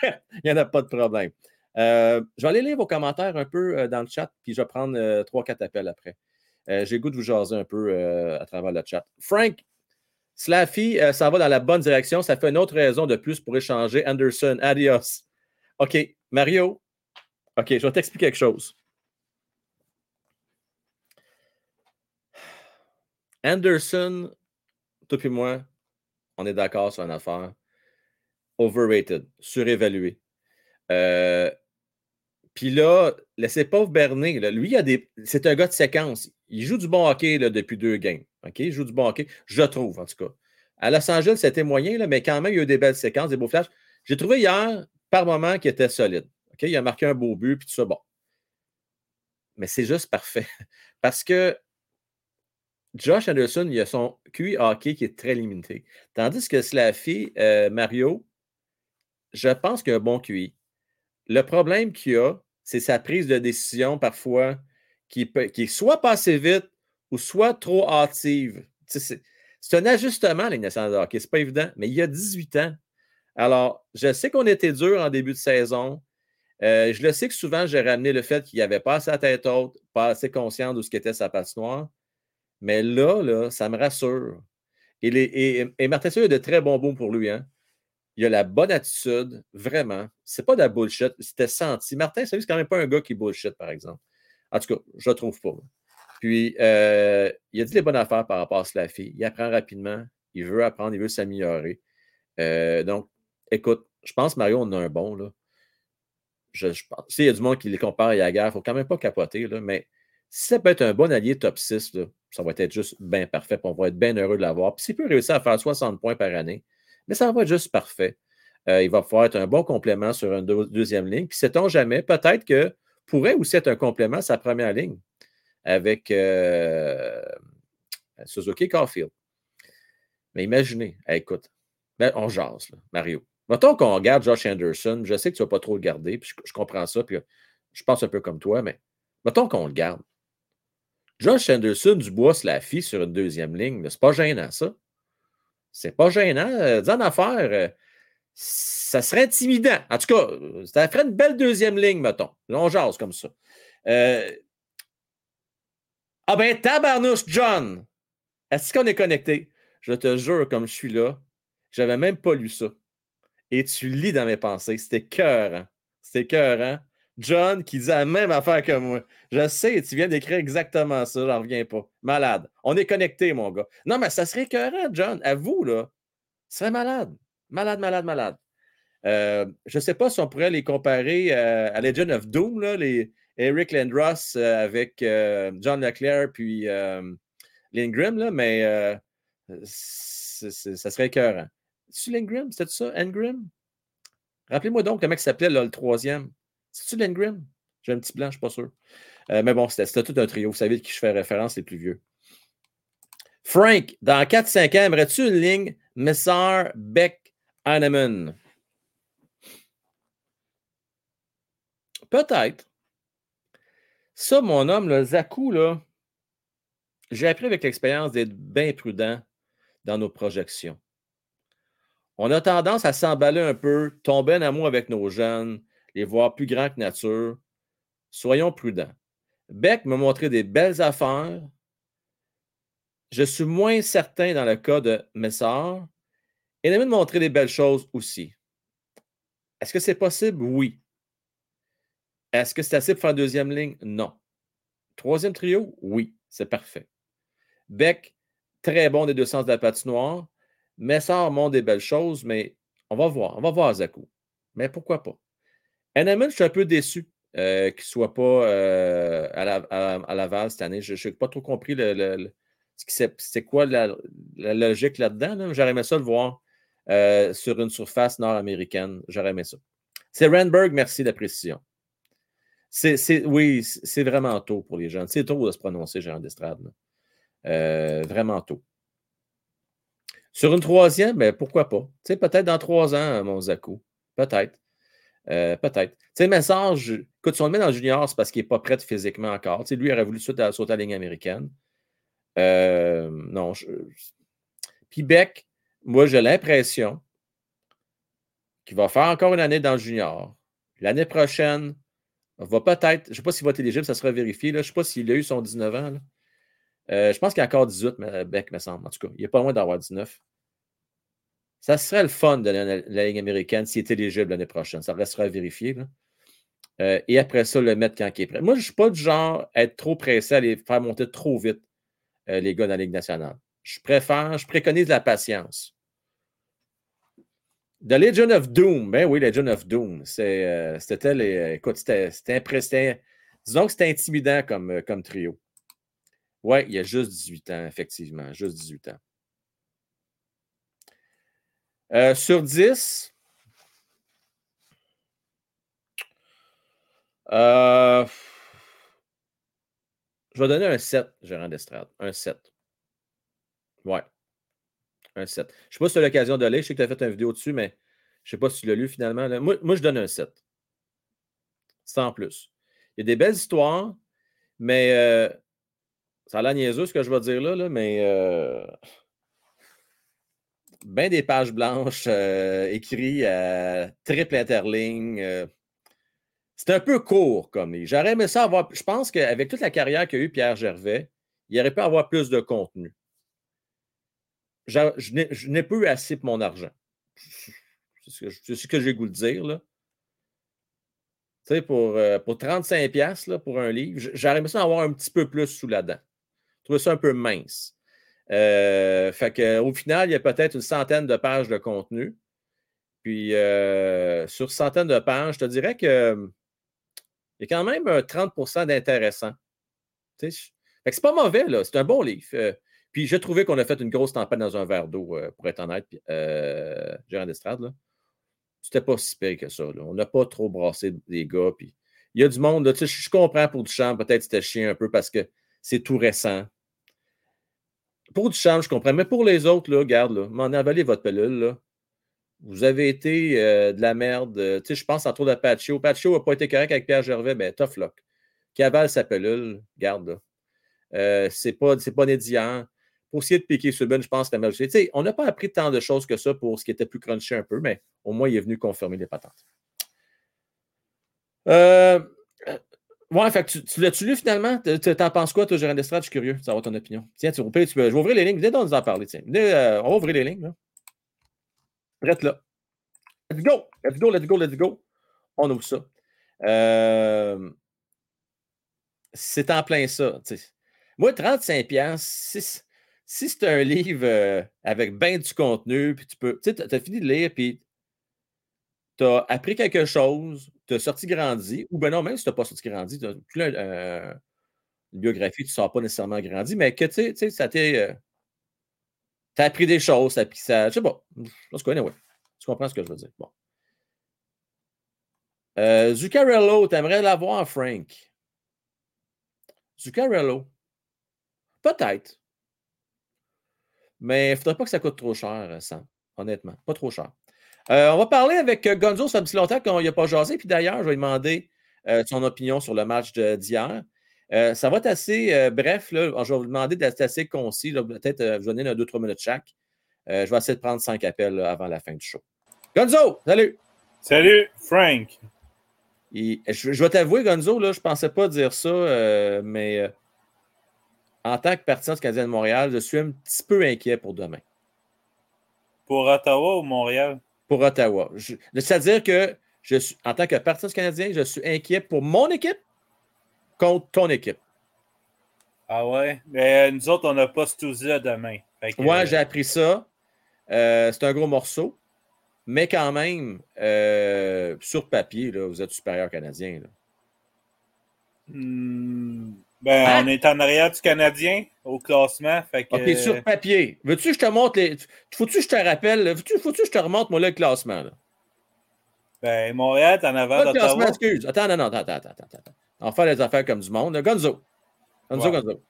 il n'y en a pas de problème. Euh, je vais aller lire vos commentaires un peu euh, dans le chat, puis je vais prendre euh, trois, quatre appels après. J'ai goût de vous jaser un peu à travers le chat. Frank, Slaffy, ça va dans la bonne direction. Ça fait une autre raison de plus pour échanger. Anderson, adios. OK, Mario. OK, je vais t'expliquer quelque chose. Anderson, toi et moi, on est d'accord sur une affaire. Overrated, surévalué. Euh, puis là, laissez pas Berné, lui, c'est un gars de séquence. Il joue du bon hockey depuis deux games. Il joue du bon hockey, je trouve, en tout cas. À Los Angeles, c'était moyen, là, mais quand même, il y a eu des belles séquences, des beaux flashs. J'ai trouvé hier, par moment, qu'il était solide. Il a marqué un beau but, puis tout ça, bon. Mais c'est juste parfait. Parce que Josh Anderson, il a son QI hockey qui est très limité. Tandis que Slaffy, euh, Mario, je pense qu'il a un bon QI. Le problème qu'il a, c'est sa prise de décision parfois qui, peut, qui soit pas assez vite ou soit trop hâtive. C'est un ajustement, les nationales de hockey. C'est pas évident, mais il y a 18 ans. Alors, je sais qu'on était dur en début de saison. Euh, je le sais que souvent, j'ai ramené le fait qu'il n'y avait pas assez tête haute, pas assez conscient de ce qu'était sa passe noire. Mais là, là, ça me rassure. Et, Martin a de très bons bons pour lui. Hein? Il a la bonne attitude, vraiment. C'est pas de la bullshit. C'était senti. Martin, c'est quand même pas un gars qui bullshit, par exemple. En tout cas, je le trouve pas. Puis, euh, il a dit les bonnes affaires par rapport à fille. Il apprend rapidement. Il veut apprendre. Il veut s'améliorer. Euh, donc, écoute, je pense, Mario, on a un bon. Là. Je. S'il y a du monde qui les compare à Yagar, il ne faut quand même pas capoter. Là, mais si ça peut être un bon allié top 6, ça va être juste bien parfait. on va être bien heureux de l'avoir. Puis s'il peut réussir à faire 60 points par année, mais ça va être juste parfait. Euh, il va pouvoir être un bon complément sur une deuxième ligne. Puis, sait-on jamais, peut-être que pourrait aussi être un complément à sa première ligne avec euh, Suzuki Caulfield. Mais imaginez, écoute, ben, on jase, Mario. Mettons qu'on regarde Josh Anderson. Je sais que tu ne vas pas trop le garder, puis je, comprends ça, puis je pense un peu comme toi, mais mettons qu'on le garde. Josh Anderson, Dubois se la fille sur une deuxième ligne, mais c'est pas gênant, ça. C'est pas gênant. Euh, dis en affaire, euh, ça serait intimidant. En tout cas, ça ferait une belle deuxième ligne, mettons. On jase comme ça. Euh, ah ben, tabarnouche, John! Est-ce qu'on est connecté? Je te jure, comme je suis là, j'avais même pas lu ça. Et tu lis dans mes pensées. C'était cœur. Hein? C'était cœur, hein? John qui dit la même affaire que moi. Je sais, tu viens d'écrire exactement ça, j'en reviens pas. Malade. On est connecté, mon gars. Non, mais ça serait écœurant, John. À vous, là. Ce serait malade. Malade, malade, malade. Euh, je ne sais pas si on pourrait les comparer euh, à Legend of Doom, là, les Eric Landross euh, avec John Leclerc puis Lindgren, là, mais ça serait écœurant. C'est Lindgren? C'était ça? Engrim? Rappelez-moi donc comment il s'appelait le troisième. C'est-tu Lindgren? J'ai un petit blanc, je ne suis pas sûr. Euh, mais bon, c'était tout un trio. Vous savez de qui je fais référence, les plus vieux. Frank, dans 4-5 ans, aimerais-tu une ligne Messar Beck Hanneman? Peut-être. Ça, mon homme, le Zaku, là, j'ai appris avec l'expérience d'être bien prudent dans nos projections. On a tendance à s'emballer un peu, tomber en amour avec nos jeunes, les voir plus grands que nature. Soyons prudents. Beck m'a montré des belles affaires. Je suis moins certain dans le cas de Messard. Il m'a montré des belles choses aussi. Est-ce que c'est possible? Oui. Est-ce que c'est assez pour faire deuxième ligne? Non. Troisième trio? Oui, c'est parfait. Beck, très bon des deux sens de la patinoire. Messard montre des belles choses, mais on va voir. On va voir Zakou. Mais pourquoi pas? Eneman, je suis un peu déçu euh, qu'il ne soit pas euh, à, la, à, Laval cette année. Je n'ai pas trop compris c'est quoi la, logique là-dedans. J'aurais aimé ça le voir sur une surface nord-américaine. J'aurais aimé ça. C'est Randberg, merci de la précision. C'est, oui, c'est vraiment tôt pour les jeunes. C'est tôt de se prononcer, Gérard d'estrade. vraiment tôt. Sur une troisième, ben, pourquoi pas? peut-être dans trois ans, mon Zaku. Peut-être. Euh, peut-être. Tu sais, message, écoute, si on le met dans le junior, c'est parce qu'il n'est pas prêt physiquement encore. Lui, il aurait voulu sauter à, la ligne américaine. Euh, non. Puis Beck, moi, j'ai l'impression qu'il va faire encore une année dans le junior. L'année prochaine, va peut-être, je ne sais pas s'il va être éligible, ça sera vérifié. Là. Je ne sais pas s'il a eu son 19 ans. Euh, je pense qu'il a encore 18, mais Beck, me semble. En tout cas, il n'est pas loin d'avoir 19. Ça serait le fun de la, Ligue américaine s'il est éligible l'année prochaine. Ça restera à. Euh, et après ça, le mettre quand il est prêt. Moi, je ne suis pas du genre à être trop pressé à les faire monter trop vite, euh, les gars dans la Ligue nationale. Je préfère, je préconise la patience. The Legion of Doom, ben oui, Legion of Doom. Euh, c'était les. Écoute, c'était impressionnant. Disons que c'était intimidant comme, comme trio. Oui, il y a juste 18 ans, effectivement. Juste 18 ans. Euh, sur 10, euh, je vais donner un 7, gérant d'estrade. Un 7. Ouais. Un 7. Je ne sais pas si tu as l'occasion de lire. Je sais que tu as fait une vidéo dessus, mais je ne sais pas si tu l'as lu finalement. Moi, je donne un 7. Sans plus. Il y a des belles histoires, mais euh, ça a l'air niaiseux ce que je vais dire là, mais bien des pages blanches euh, écrites à triple interligne. Euh. c'est un peu court comme. J'aurais aimé ça avoir. Je pense qu'avec toute la carrière qu'a eu Pierre Gervais, il aurait pu avoir plus de contenu. Je, n'ai pas eu assez pour mon argent. C'est ce que, j'ai goût de dire. Là. Tu sais, pour, euh, pour 35$ là, pour un livre, j'aurais ça avoir un petit peu plus sous la dent. Je trouvais ça un peu mince. Euh, fait que, au final, il y a peut-être une centaine de pages de contenu. Puis, euh, sur centaines de pages, je te dirais que il y a quand même un 30% d'intéressant. c'est pas mauvais, là. C'est un bon livre. Euh, puis, j'ai trouvé qu'on a fait une grosse tempête dans un verre d'eau, pour être honnête, euh, Gérard d'Estrade. C'était pas si pire que ça. On n'a pas trop brassé des gars. Puis, il y a du monde. je, comprends pour du champ, peut-être c'était chien un peu parce que c'est tout récent. Pour du change, je comprends. Mais pour les autres, là, garde, là, m'en avalez votre pelule. Là. Vous avez été euh, de la merde. Euh, je pense en trop de Patio. Patio n'a pas été correct avec Pierre Gervais, mais tough luck. Qui avale sa pelule, garde là. Euh, c'est pas, pas nédiant. Pour essayer de piquer sur je pense Tu sais, on n'a pas appris tant de choses que ça pour ce qui était plus crunchy un peu, mais au moins, il est venu confirmer les patentes. Euh, Ouais, fait tu, l'as-tu lu finalement? T'en penses quoi, toi, Gérard d'Estrade? Je suis curieux de savoir ton opinion. Tiens, tu, tu peux, je vais ouvrir les lignes. Viens donc nous en parler. Tiens. Euh, on va ouvrir les lignes. Là. Prête là. Let's go! Let's go, let's go, let's go. On ouvre ça. Euh, c'est en plein ça. Moi, 35$, si, c'est un livre euh, avec bien du contenu, puis tu peux. Tu sais, as fini de lire, puis tu as appris quelque chose, tu as sorti grandi, ou ben non, même si tu n'as pas sorti grandi, tu as euh, une biographie, tu ne sors pas nécessairement grandi, mais que tu sais, ça t'est. Euh, tu as appris des choses, ça, ça. Je sais pas. Je. Tu comprends ce que je veux dire. Bon. Euh, Zuccarello, tu aimerais l'avoir, Frank? Zuccarello. Peut-être. Mais il ne faudrait pas que ça coûte trop cher, Sam. Honnêtement. Pas trop cher. Euh, on va parler avec euh, Gonzo, ça fait un petit longtemps qu'on n'y a pas jasé. Puis d'ailleurs, je vais lui demander euh, son opinion sur le match d'hier. ça va être assez bref. Là. Je vais vous demander d'être assez concis. Peut-être vous donner un, deux, trois minutes chaque. je vais essayer de prendre cinq appels avant la fin du show. Gonzo, salut! Salut, Frank! je, vais t'avouer, Gonzo, là, je ne pensais pas dire ça, mais en tant que partisan du Canadien de Montréal, je suis un petit peu inquiet pour demain. Pour Ottawa ou Montréal? pour Ottawa. C'est-à-dire que je suis, en tant que parti canadien, je suis inquiet pour mon équipe contre ton équipe. Ah ouais? Mais euh, nous autres, on n'a pas Stouzy demain. ouais, j'ai appris ça. Euh, c'est un gros morceau. Mais quand même, euh, sur papier, là, vous êtes supérieur canadien. Hmm. Ben, hein? on est en arrière du Canadien au classement. Fait que... OK, sur papier. Veux-tu que je te montre les. Faut-tu que je te rappelle? Faut-tu que je te remonte, moi, le classement? Là? Ben, Montréal est en avant d'Ottawa. classement, excuse. Attends, non, non, attends, attends, attends. attends. On va faire les affaires comme du monde. Gonzo. Gonzo, Gonzo.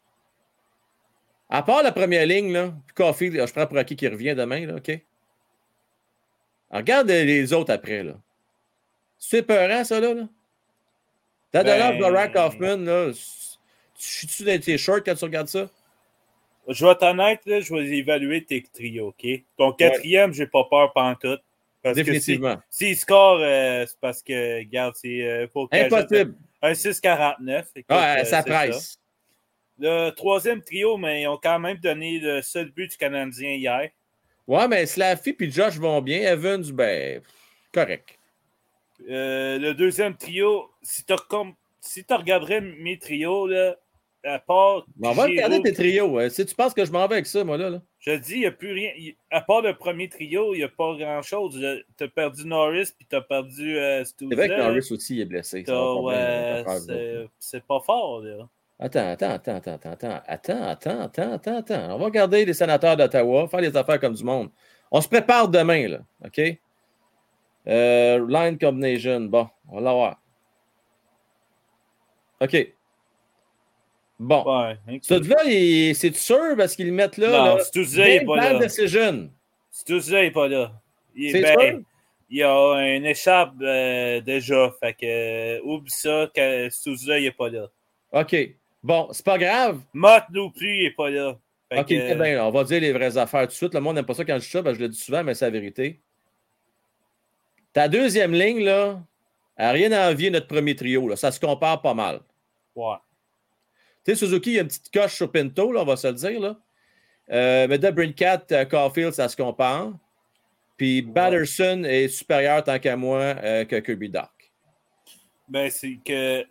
À part la première ligne, là, Coffee, je prends pour acquis qui revient demain, là, OK? regarde les autres après, là. C'est peurant, ça, là? là? T'as ben... Hoffman, là. Je suis-tu dans tes shorts quand tu regardes ça? Je vais t'honnête, là, je vais évaluer tes trios, OK? Ton quatrième, ouais. j'ai pas peur pantoute. Parce Définitivement. S'il si, score, euh, c'est parce que, regarde, c'est euh, Impossible. Un 6,49. Ouais, euh, ça presse. Ça. Le troisième trio, mais ils ont quand même donné le seul but du Canadien hier. Ouais, mais Slaffy et Josh vont bien. Evans, ben, correct. Euh, le deuxième trio, si tu si regarderais mes trios, là, à part. on va regarder tes trios. Si tu penses que je m'en vais avec ça, moi, là. là. Je dis, il n'y a plus rien. À part le premier trio, il n'y a pas grand-chose. Tu as perdu Norris, puis tu as perdu euh, C'est vrai que Norris aussi est blessé. C'est pas fort, là. Attends, attends, attends, attends, attends, attends, attends, attends, attends, attends. On va regarder les sénateurs d'Ottawa, faire les affaires comme du monde. On se prépare demain, là, OK? Euh, line combination. Bon, on va l'avoir. OK. Bon. Ouais, là c'est sûr parce qu'ils le mettent là. Non, là. Stouza n'est pas là. Stouza n'est pas là. C'est ben, sûr? Il y a un échappe euh, déjà. Fait que, euh, oublie ça, que Stouza n'est pas là. OK. Bon, c'est pas grave. Mott non plus, il n'est pas là. Fait OK, que, bien, on va dire les vraies affaires tout de suite. Le monde n'aime pas ça quand je dis ça, ben, je le dis souvent, mais c'est la vérité. Ta deuxième ligne, là, n'a rien à envier notre premier trio. Là. Ça se compare pas mal. Ouais. Tu sais, Suzuki, il y a une petite coche sur Pinto, là, on va se le dire. Là. Euh, mais de Brincat, uh, Caulfield, ça se compare. Puis Batterson est supérieur, tant qu'à moi, euh, que Kirby Doc. Ben, c'est que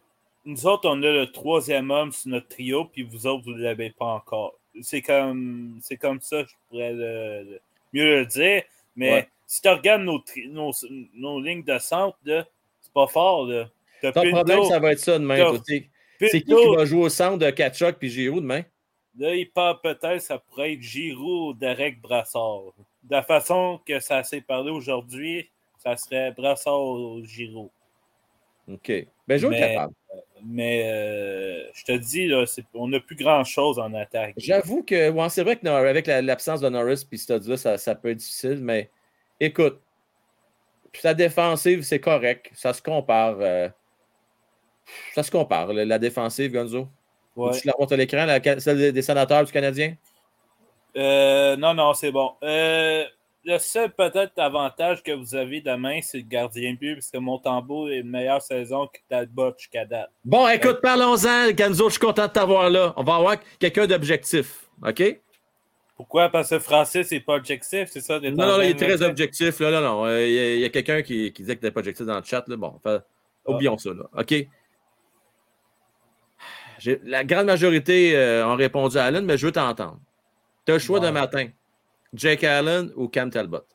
nous autres, on a le troisième homme sur notre trio, puis vous autres, vous ne l'avez pas encore. C'est comme, c'est comme ça, je pourrais le, le, mieux le dire. Mais ouais. si tu regardes nos, nos, nos, lignes de centre, c'est pas fort. Là. Ton problème, ça va être ça demain. C'est qui qui va jouer au centre de Kachuk puis Giroud demain? Là, il parle peut-être ça pourrait être Giroud ou Derek Brassard. De la façon que ça s'est parlé aujourd'hui, ça serait Brassard ou Giroud. OK. Ben, je mais, capable. Mais euh, je te dis, là, on n'a plus grand-chose en attaque. J'avoue que ouais, c'est vrai qu'avec l'absence de Norris et Studs, ça, ça peut être difficile, mais écoute, sa défensive, c'est correct. Ça se compare. Euh, ça se compare, la défensive, Gonzo? Ouais. Tu la montres à l'écran, celle des sénateurs du Canadien? Euh, non, non, c'est bon. Euh, le seul peut-être avantage que vous avez demain, c'est le gardien but, parce que Montembeau est une meilleure saison que Talbot jusqu'à date. Bon, écoute, parlons-en, Gonzo, je suis content de t'avoir là. On va avoir quelqu'un d'objectif, OK? Pourquoi? Parce que Francis n'est pas objectif, c'est ça? Non, non, il est très objectif. Là, non, non. Euh, il y a, a quelqu'un qui, qui, disait qu'il n'était pas objectif dans le chat. Là. Bon, ah. oublions ça. Là. OK? La grande majorité euh, ont répondu à Allen, mais je veux t'entendre. Tu as le choix ouais. de matin. Jake Allen ou Cam Talbot?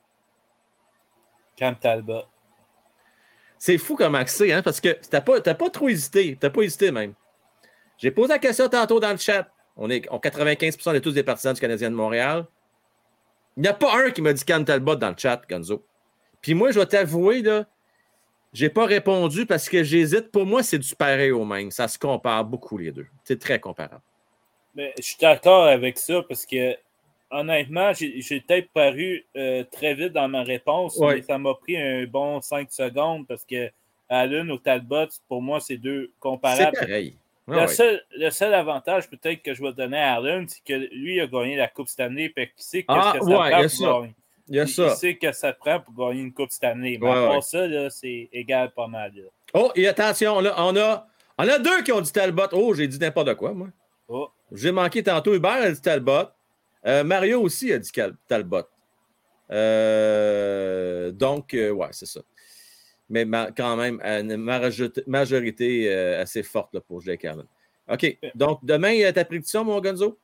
Cam Talbot. C'est fou comme c'est, hein, parce que tu n'as pas, pas trop hésité. Tu n'as pas hésité même. J'ai posé la question tantôt dans le chat. On est on 95% de tous des partisans du Canadien de Montréal. Il n'y a pas un qui m'a dit Cam Talbot dans le chat, Gonzo. Puis moi, je vais t'avouer, là, j'ai pas répondu parce que j'hésite. Pour moi, c'est du pareil au même. Ça se compare beaucoup les deux. C'est très comparable. Mais je suis d'accord avec ça parce que honnêtement, j'ai peut-être paru euh, très vite dans ma réponse, ouais. mais ça m'a pris un bon 5 secondes parce que Allen ou Talbot, pour moi, c'est deux comparables. C'est pareil. le, ouais. seul, le, seul, avantage peut-être que je vais donner à Allen, c'est que lui a gagné la Coupe Stanley et qu'il sait ah, que ça ouais, prend pour gagner. Il, y a il, ça. il sait que ça prend pour gagner une Coupe Stanley. Mais ouais, pour ça, c'est égal pas mal. Là. Oh, et attention, là, on a, on a deux qui ont dit Talbot. Oh, j'ai dit n'importe quoi, moi. Oh. J'ai manqué tantôt. Hubert a dit Talbot. Euh, Mario aussi a dit Talbot. Euh, donc, euh, ouais, c'est ça. Mais ma, quand même, une majorité assez forte là, pour Jake Allen. OK. Donc, demain, ta prédiction, mon Gonzo?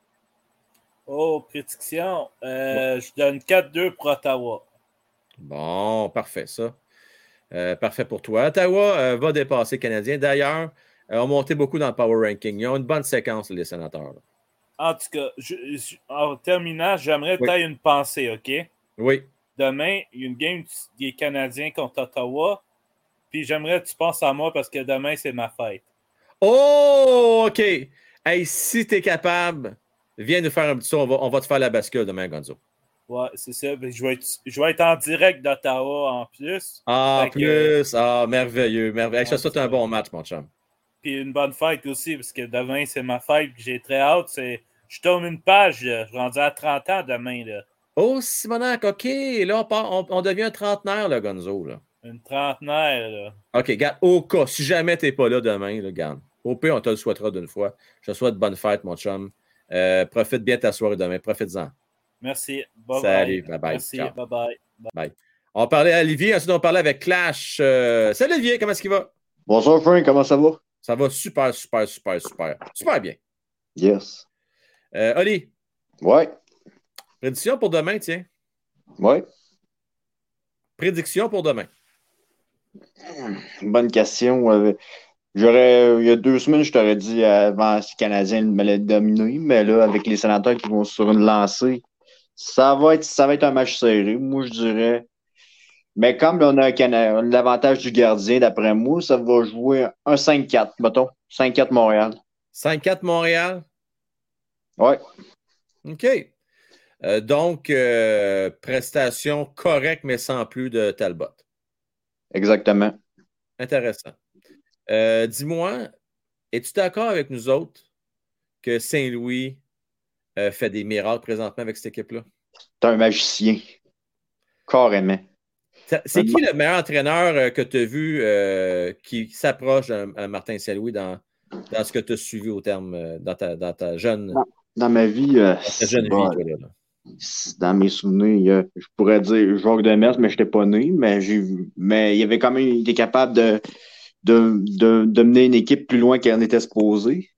Oh, prédiction. Bon. Je donne 4-2 pour Ottawa. Bon, parfait, ça. parfait pour toi. Ottawa va dépasser le Canadien. D'ailleurs, ont monté beaucoup dans le power ranking. Ils ont une bonne séquence, les sénateurs. En tout cas, en terminant, j'aimerais oui. une pensée, OK? Oui. Demain, il y a une game des Canadiens contre Ottawa. Puis j'aimerais que tu penses à moi parce que demain, c'est ma fête. Oh, OK. Hey, si tu es capable, viens nous faire un petit saut. On va, te faire la bascule demain, Gonzo. Ouais, c'est ça. Je vais, être, je vais être en direct d'Ottawa en plus. Ah, en plus. ah, merveilleux. merveilleux. ça souhaite un bon match, mon chum. Puis une bonne fête aussi, parce que demain, c'est ma fête. J'ai très hâte. Je tourne une page. Je suis rendu à 30 ans demain. Là. Oh, Simonac, OK. Là, on, on, devient un trentenaire, là, Gonzo. Là. Une trentenaire, là. OK, regarde, au cas, si jamais tu n'es pas là demain, là, garde. Au pire, on te le souhaitera d'une fois. Je te souhaite bonne fête, mon chum. Euh, profite bien de ta soirée demain. Profite-en. Merci. Bye Salut. Bye bye. Merci. Bye bye. bye. On parlait à Olivier, ensuite on parlait avec Clash. Euh... Salut Olivier, comment est-ce qu'il va? Bonjour Frank, comment ça va? Ça va super, super, super, super. Super bien. Yes. Euh, Oli? Ouais. Prédiction pour demain, tiens. Ouais. Prédiction pour demain. Bonne question. J'aurais, il y a deux semaines, je t'aurais dit avant les Canadiens me l'avaient dominé, mais là, avec les sénateurs qui vont sur une lancée, ça va être, ça va être un match serré. Moi, je dirais. Mais comme on a l'avantage du gardien, d'après moi, ça va jouer un 5-4, mettons. 5-4 Montréal. 5-4 Montréal? Ouais. OK. Euh, donc, euh, prestation correcte, mais sans plus de Talbot. Exactement. Intéressant. Euh, dis-moi, es-tu d'accord avec nous autres que Saint-Louis euh, fait des miracles présentement avec cette équipe-là? C'est un magicien. Carrément. C'est qui le meilleur entraîneur euh, que tu as vu qui s'approche de Martin Saint-Louis dans, dans, ce que tu as suivi au terme, dans ta, dans ta jeune. Dans, ma vie. dans ta jeune vie, Dans mes souvenirs, je pourrais dire Jacques Demers, mais je n'étais pas né, mais j'ai mais il avait quand même été capable de, de, de, de, mener une équipe plus loin qu'elle n'était supposée.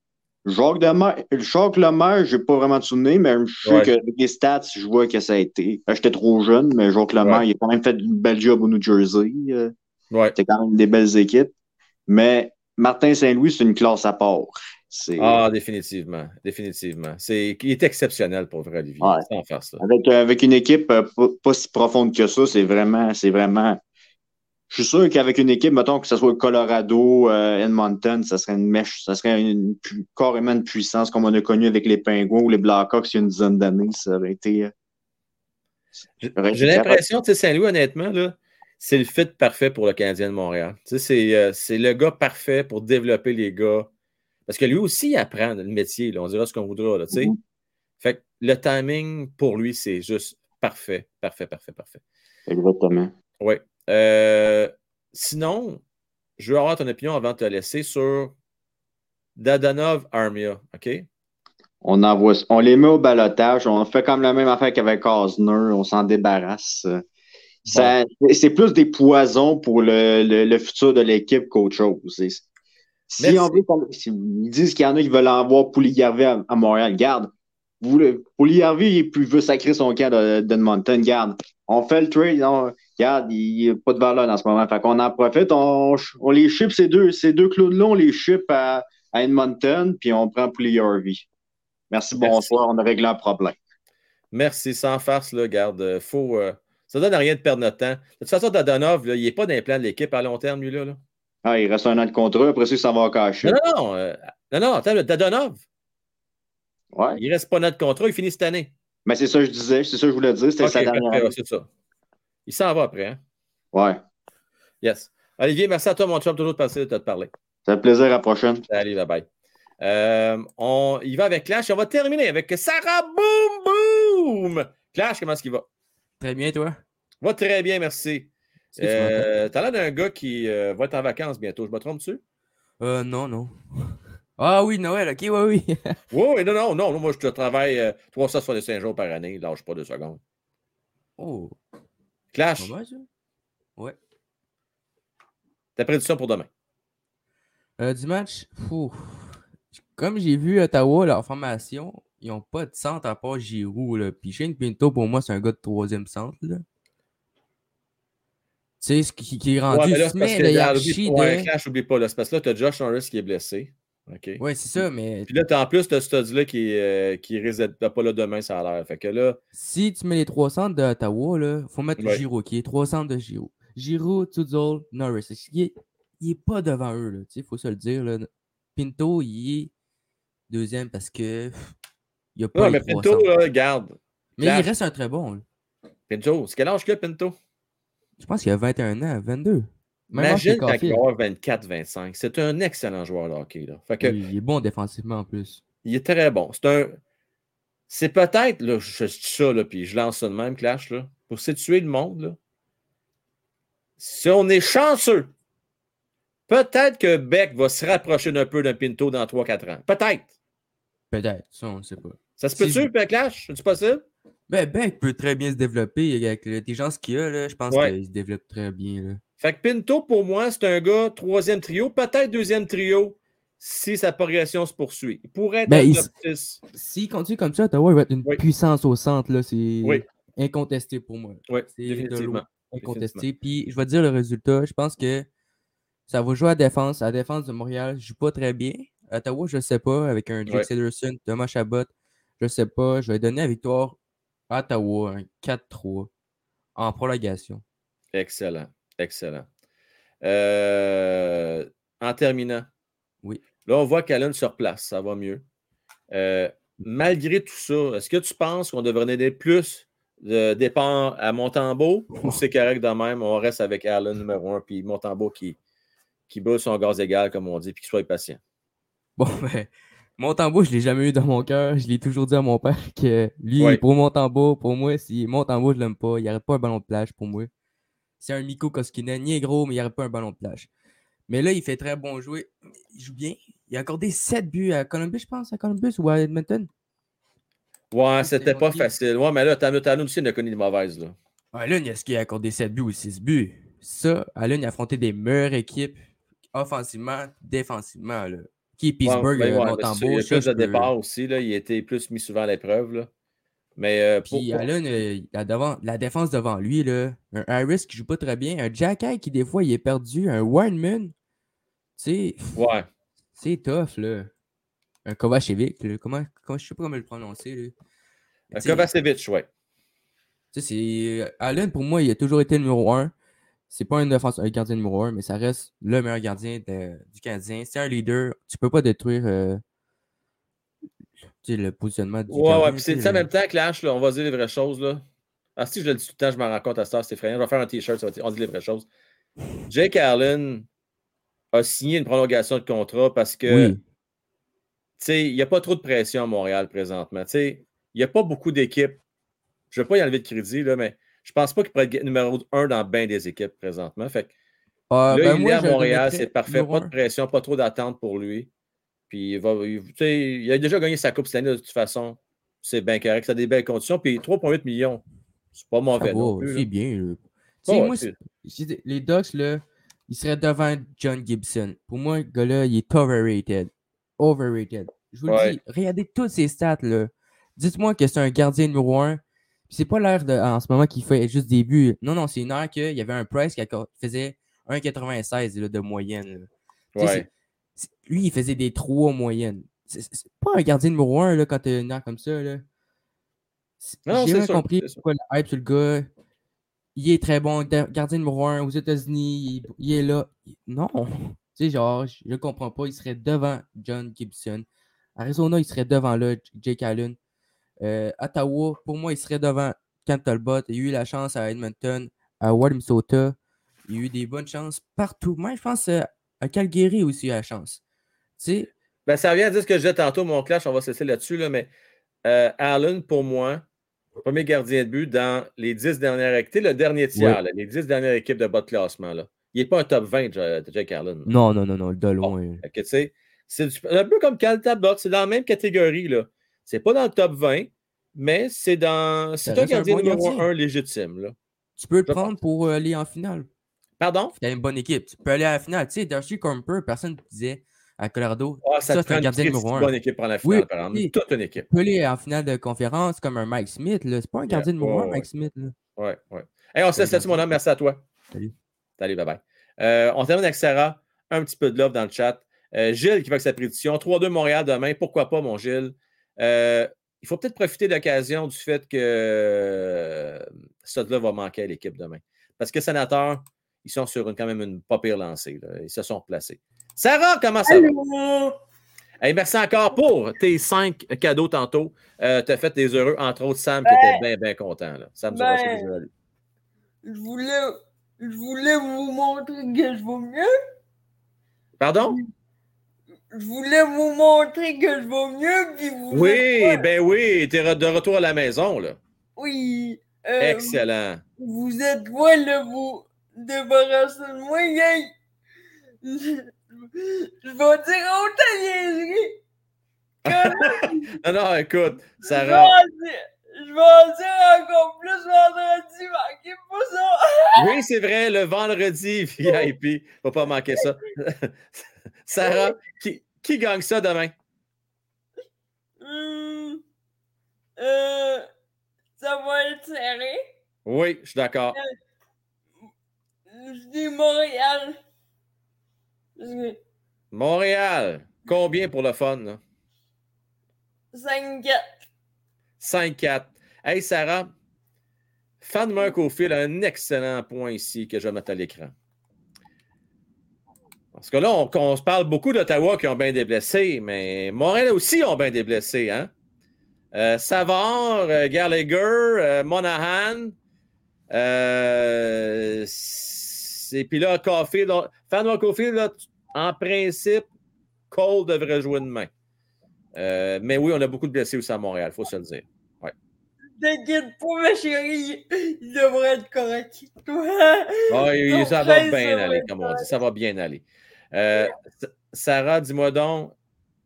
Jacques, Lemaire, Jacques Lemaire, je n'ai pas vraiment de souvenir, mais je ouais. qu'avec les stats, je vois que ça a été. J'étais trop jeune, mais Jacques Lemaire, ouais. il a quand même fait une belle job au New Jersey. Ouais. C'était quand même des belles équipes. Mais Martin Saint-Louis, c'est une classe à part. Ah, définitivement. Définitivement. C'est, il est exceptionnel pour vrai, Olivier. Ouais. Faire ça. Avec, avec, une équipe pas, pas, si profonde que ça, c'est vraiment, c'est vraiment je suis sûr qu'avec une équipe, mettons que ce soit le Colorado, euh, Edmonton, ça serait une mèche, ça serait une, une, carrément une puissance comme on a connu avec les Penguins ou les Blackhawks il y a une dizaine d'années. Ça aurait été. Euh, J'ai l'impression, tu sais, Saint-Louis, honnêtement, là, c'est le fit parfait pour le Canadien de Montréal. Tu sais, c'est, euh, c'est le gars parfait pour développer les gars. Parce que lui aussi, il apprend le métier. Là, on dira ce qu'on voudra. Là, tu sais. Mm-hmm. Fait que le timing, pour lui, c'est juste parfait, parfait, parfait, parfait. Exactement. Oui. Euh, sinon, je veux avoir ton opinion avant de te laisser sur Dadanov Armia, OK? On, envoie, on les met au balotage. On fait comme la même affaire qu'avec Osner. On s'en débarrasse. Ça, bon. C'est plus des poisons pour le, le, le futur de l'équipe qu'autre chose. Si on veut, ils disent qu'il y en a qui veulent envoyer Pouligarvé à, à Montréal, garde. Pouligarvé, il veut sacrer son camp d'Edmonton, garde. On fait le trade. On, regarde, il n'y a pas de valeur en ce moment. Fait qu'on en profite, on, on les ship, ces deux, ces deux clowns-là, on les ship à, à, Edmonton, puis on prend pour les Harvey. Merci, Merci, bonsoir, on a réglé un problème. Merci, sans farce, là, garde. Faut, euh, ça ne donne rien de perdre notre temps. De toute façon, Dadonov, il n'est pas dans les plans de l'équipe à long terme, lui, là. là. Ah, il reste un an de contrat, après ça, ça va cacher. Non, non, non. Euh, non, non, attends, Dadonov. Ouais. Il reste pas notre contrat, il finit cette année. Mais c'est ça que je disais, c'est ça que je voulais dire. C'était okay, sa dernière. c'est ça. Il s'en va après. Hein? Ouais. Yes. Olivier, merci à toi, mon chum. Toujours de passer de te parler. Ça fait plaisir. À la prochaine. Allez, bye bye. Euh, on y va avec Clash. On va terminer avec Sarah Boom Boom. Clash, comment est-ce qu'il va? Très bien, toi? Va très bien, merci. Euh, T'as l'air d'un gars qui euh, va être en vacances bientôt. Je me trompe-tu? Euh, non, non. Ah oui, Noël, ok, oui, oui. oui, non, non, non. Moi, je travaille euh, 365 jours par année. Lâche pas deux secondes. Oh. Clash. Pas mal, ça? Ouais. Ta prédiction pour demain? Euh, du match, comme j'ai vu Ottawa, leur formation, ils n'ont pas de centre à part Giroud. Là. Puis Shane Pinto, pour moi, c'est un gars de troisième centre. Là. sais, ce qui, qui est rendu Ouais, mais là, parce que de ouais. Clash, oublie pas, là, c'est parce que là, tu as Josh Norris qui est blessé. Ouais, c'est ça, mais Puis là, en plus, tu as Studs-là qui, euh, qui d'être pas là demain, ça a l'air. Fait que là, si tu mets les trois centres d'Ottawa, il faut mettre Ouais. Giro, qui est trois centres de Giro. Giro, Tudzol, Norris. Il est, il est pas devant eux, il faut se le dire. Là. Pinto, il est deuxième parce que pff, il n'y a pas les mais Pinto, là, garde. Mais il reste un très bon. là. Pinto, c'est quel âge que Pinto? Je pense qu'il a 21 ans, 22. Imagine quand il Caulfield. va avoir 24-25. C'est un excellent joueur de hockey. Là. Fait que, Oui, il est bon défensivement en plus. Il est très bon. C'est un. C'est peut-être, là, je dis ça, là, puis je lance ça de même, Clash, là, pour situer le monde, là. Si on est chanceux, peut-être que Beck va se rapprocher d'un peu d'un Pinto dans 3-4 ans. Peut-être. Peut-être, ça, on ne sait pas. Ça se peut-tu, Clash? C'est possible? Ben, Beck peut très bien se développer avec l'intelligence qu'il a. Là, je pense Ouais. qu'il se développe très bien. Là. Fait que Pinto, pour moi, c'est un gars troisième trio, peut-être deuxième trio, si sa progression se poursuit. Il pourrait être Ben, un il top s- 6. S'il continue comme ça, Ottawa il va être une Oui. puissance au centre. là, C'est Oui. incontesté pour moi. Oui, C'est définitivement. Incontesté. Puis je vais te dire le résultat. Je pense que ça va jouer à défense. À défense de Montréal, je joue pas très bien. Ottawa, je ne sais pas. Avec un Jake Ouais. Thomas Chabot, je ne sais pas. Je vais donner la victoire Ottawa, un 4-3 en prolongation. Excellent. Excellent. Euh, en terminant, Oui. là, on voit qu'Allen se replace. Ça va mieux. Euh, malgré tout ça, est-ce que tu penses qu'on devrait donner plus de départ à Montembeau ou c'est correct de même? On reste avec Allen numéro un, puis Montembeau qui, qui bat son gaz égal, comme on dit, puis qu'il soit patient? Bon, ben, Montembeau, je ne l'ai jamais eu dans mon cœur. Je l'ai toujours dit à mon père que lui, Ouais. pour Montembeau, pour moi, si Montembeau, je l'aime pas. Il n'arrête pas un ballon de plage pour moi. C'est un Miko Koskinen. Il est gros, mais il n'arrête pas un ballon de plage. Mais là, il fait très bon jouer. Il joue bien. Il a accordé 7 buts à Columbus, je pense, à Columbus ou à Edmonton. Ouais, c'était pas facile. Ouais, mais là, Tano aussi, il a connu des mauvaises. Là. Allen, est-ce qu'il a accordé 7 buts ou 6 buts? Ça, Allen, il a affronté des meilleures équipes offensivement, défensivement. Là. Est Pittsburgh, Ouais, ben euh, Montembeau, il y a plus de peux- départ aussi. Là. Il été plus mis souvent à l'épreuve. là. Mais euh, Puis pour- Allen, euh, la, devant, la défense devant lui, là, un Harris qui joue pas très bien, un Jacky qui des fois il est perdu, un tu sais, ouais. c'est tough là. Un Kovacevic, là, comment, comment, je sais pas comment le prononcer. Là. Un Kovacevic, ouais. tu sais, c'est- Allen, pour moi, il a toujours été numéro 1. C'est pas un, défense, un gardien numéro 1, mais ça reste le meilleur gardien de- du Canadien. C'est un leader. Tu peux pas détruire euh, le positionnement du Ouais, gardien. ouais. Puis c'est en même temps, Clash, là, on va dire les vraies choses. Là. Ah, si je le dis tout le temps, je m'en rends compte à ça, c'est effrayant. Je vais faire un t-shirt, ça va dire- on dit les vraies choses. Jake Allen a signé une prolongation de contrat parce que Oui. tu sais, il n'y a pas trop de pression à Montréal présentement. Tu sais, il n'y a pas beaucoup d'équipes. Je ne veux pas y enlever de crédit, là, mais je pense pas qu'il pourrait être numéro un dans bien des équipes présentement. Fait que Ah, là, ben, il moi, est à Montréal, c'est parfait. Pas de pression, pas trop d'attente pour lui. Puis il, va, il- a déjà gagné sa coupe cette année de toute façon. C'est bien correct, ça a des belles conditions. Puis 3,8 millions, c'est pas mauvais là. c'est bien. moi, les Ducks, là, ils seraient devant John Gibson. Pour moi, le gars-là, il est overrated. Overrated. Je vous Ouais. le dis, regardez toutes ces stats, là. Dites-moi que c'est un gardien numéro 1. C'est pas l'air de, en ce moment qu'il fait juste des buts. Non, non, c'est une heure qu'il y avait un price qui faisait 1,96 là, de moyenne. lui, il faisait des 3 moyennes. C'est c'est pas un gardien numéro 1 là, quand t'as une heure comme ça. Là. Non, J'ai compris pourquoi le hype sur le gars. Il est très bon, gardien numéro 1 aux États-Unis, il, il est là. Non. Tu sais, genre, je ne comprends pas. Il serait devant John Gibson. Arizona, il serait devant là, Jake Allen. Euh, Ottawa, pour moi, il serait devant Cam Talbot. Il a eu la chance à Edmonton, à Minnesota. Il a eu des bonnes chances partout. Moi, je pense euh, à Calgary aussi, il a la chance. Tu sais, Ben, ça revient à dire ce que je disais tantôt, mon clash, on va se laisser là-dessus, là, mais euh, Allen, pour moi, premier gardien de but dans les 10 dernières équipes, le dernier tiers, là, les 10 dernières équipes de bas de classement. Là. Il n'est pas un top 20, Ja- Jake Allen. là. non, non, non, non, de loin. C'est un peu comme Cal Talbot, c'est dans la même catégorie. là. C'est pas dans le top 20, mais c'est dans. C'est un gardien bon numéro gardien. 1 légitime. Là. Tu peux le Je prendre pour euh, aller en finale. Pardon? T'as une bonne équipe. Tu peux aller à la finale. Tu sais, Darcy Comper, personne ne disait à Colorado. Ah, ça, c'est un une gardien numéro un. bonne équipe pour la finale, Oui, par exemple. Toute une équipe. Tu peux aller en finale de conférence comme un Mike Smith. là. C'est pas un Yeah. gardien numéro 1, ouais. Mike Smith. Là. Ouais, ouais. Hey, on se laisse là-dessus, mon homme. Merci à toi. Salut. Salut, bye bye. Euh, on termine avec Sarah. Un petit peu de love dans le chat. Euh, Gilles qui va avec sa prédiction. 3-2 Montréal demain. Pourquoi pas, mon Gilles? Euh, il faut peut-être profiter de l'occasion du fait que là va manquer à l'équipe demain. Parce que Sénateur, ils sont sur une, quand même une pas pire lancée. Ils se sont placés. Sarah, comment ça va? merci encore pour tes cinq cadeaux tantôt. Euh, tu as fait des heureux, entre autres Sam, qui était bien, bien content. Là. Sam ben, je voulais, je voulais vous montrer que je vais mieux. Pardon? Je voulais vous montrer que je vais mieux. Puis vous oui, ben oui, tu es de retour à la maison. là. Oui. Euh, Excellent. Vous êtes loin de vous débarrasser de moi, Je, vais dire autant niaiserie. non, non, écoute, Sarah. Je vais en dire encore plus vendredi, manquez pas ça. oui, c'est vrai, le vendredi VIP. Faut pas manquer ça. Sarah, qui, qui gagne ça demain? Euh, ça va être serré. Oui, je suis d'accord. Euh, je dis Montréal. Montréal. Combien pour le fun? 5-4. 5-4. Hey, Sarah, Fan O'Phil a un excellent point ici que je vais mettre à l'écran. Parce que là, on, se parle beaucoup d'Ottawa qui ont bien des blessés, mais Montréal aussi ont bien des blessés. Hein? Euh, Savard, euh, Gallagher, euh, Monahan. et puis là, Caulfield. Fan Caulfield, en principe, Cole devrait jouer demain. mais oui, on a beaucoup de blessés aussi à Montréal, il faut se le dire. T'inquiète pas, ma chérie, il devrait être correct. ça va bien aller, comme on dit. Ça va bien aller. Euh, Sarah, dis-moi donc,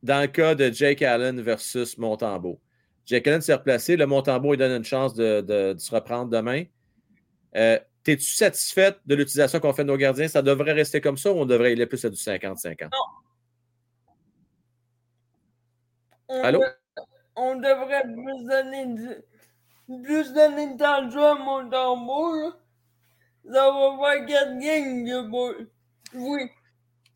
dans le cas de Jake Allen versus Montembeau, Jake Allen s'est replacé, le Montembeau il donne une chance de, se reprendre demain. Euh, T'es-tu satisfaite de l'utilisation qu'on fait de nos gardiens? Ça devrait rester comme ça ou on devrait aller plus à du 50-50? Allô? on devrait plus donner, de, plus donner de temps de jeu à Montembeau. Ça va faire 4 games. Oui.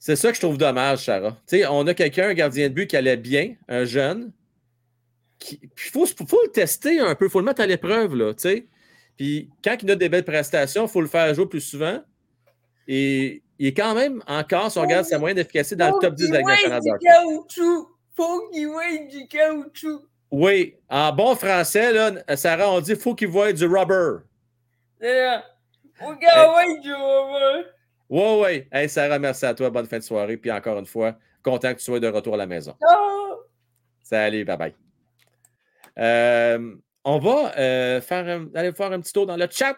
C'est ça que je trouve dommage, Sarah. on a quelqu'un, un gardien de but qui allait bien, un jeune. Il faut, faut, le tester un peu, il faut le mettre à l'épreuve. Là, Puis quand il a des belles prestations, il faut le faire jouer plus souvent. Et il est quand même encore, si on regarde sa moyenne d'efficacité dans le top 10 de la Canada. Faut qu'il voie du caoutchouc. Oui, en bon français, là, Sarah, on dit faut qu'il voie du rubber. Faut qu'il voie du rubber. Oui, oui. Hey, Sarah, merci à toi. Bonne fin de soirée. Puis encore une fois, content que tu sois de retour à la maison. Salut, bye bye. Euh, on va euh, faire aller faire un petit tour dans le chat.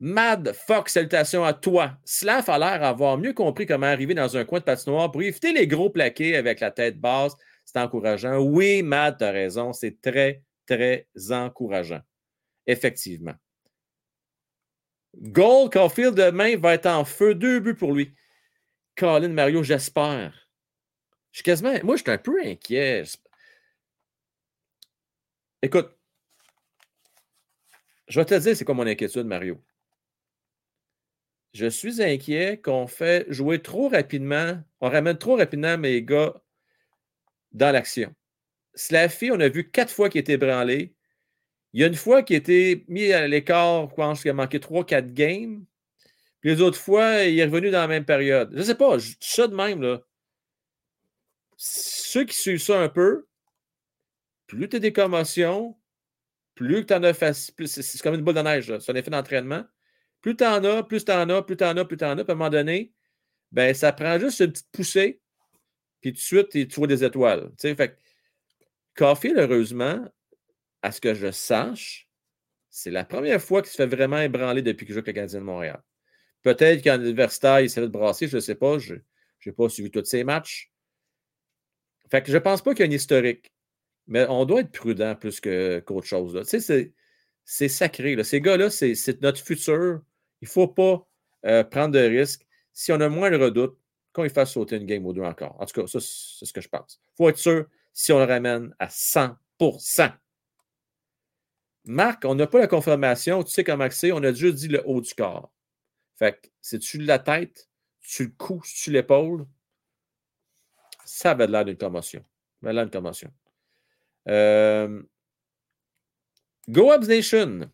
Mad Fox, salutations à toi. Slav a l'air d'avoir mieux compris comment arriver dans un coin de patinoire pour éviter les gros plaqués avec la tête basse. C'est encourageant. Oui, Mad, tu as raison. C'est très, très encourageant. Effectivement. Gold, Caulfield demain va être en feu. Deux buts pour lui. Colin Mario, j'espère. Je suis quasiment. Moi, je suis un peu inquiet. Écoute, je vais te dire c'est quoi mon inquiétude, Mario. Je suis inquiet qu'on fait jouer trop rapidement, on ramène trop rapidement mes gars dans l'action. Slaffy, on a vu quatre fois qu'il était branlé. Il y a une fois qui a été mis à l'écart, je pense qu'il a manqué 3-4 games. Puis les autres fois, il est revenu dans la même période. Je ne sais pas, ça de même. Là. Ceux qui suivent ça un peu, plus tu as des commotions, plus tu en as. C'est comme une boule de neige, c'est un effet d'entraînement. Plus tu en as, plus tu en as, plus tu en as, plus tu en as. Puis à un moment donné, ben, ça prend juste une petite poussée, puis tout de suite, tu vois des étoiles. Fait Coffee, heureusement, à ce que je sache, c'est la première fois qu'il se fait vraiment ébranler depuis qu'il joue avec le gardien de Montréal. Peut-être qu'en universitaire, il s'est fait brasser, je ne sais pas. Je n'ai pas suivi tous ses matchs. Fait que je ne pense pas qu'il y a un historique. Mais on doit être prudent plus qu'autre chose. Tu sais, c'est sacré. Ces gars-là, c'est notre futur. Il ne faut pas euh, prendre de risques. Si on a moins le redoute, qu'on fasse sauter une game ou deux encore. En tout cas, ça, c'est ce que je pense. Il faut être sûr si on le ramène à 100 Marc, on n'a pas la confirmation. Tu sais comment c'est. On a juste dit le haut du corps. Fait que c'est-tu la tête, tu le cou, tu l'épaule? Ça avait l'air d'une commotion. Ça avait l'air d'une commotion. Euh, Go Abs Nation.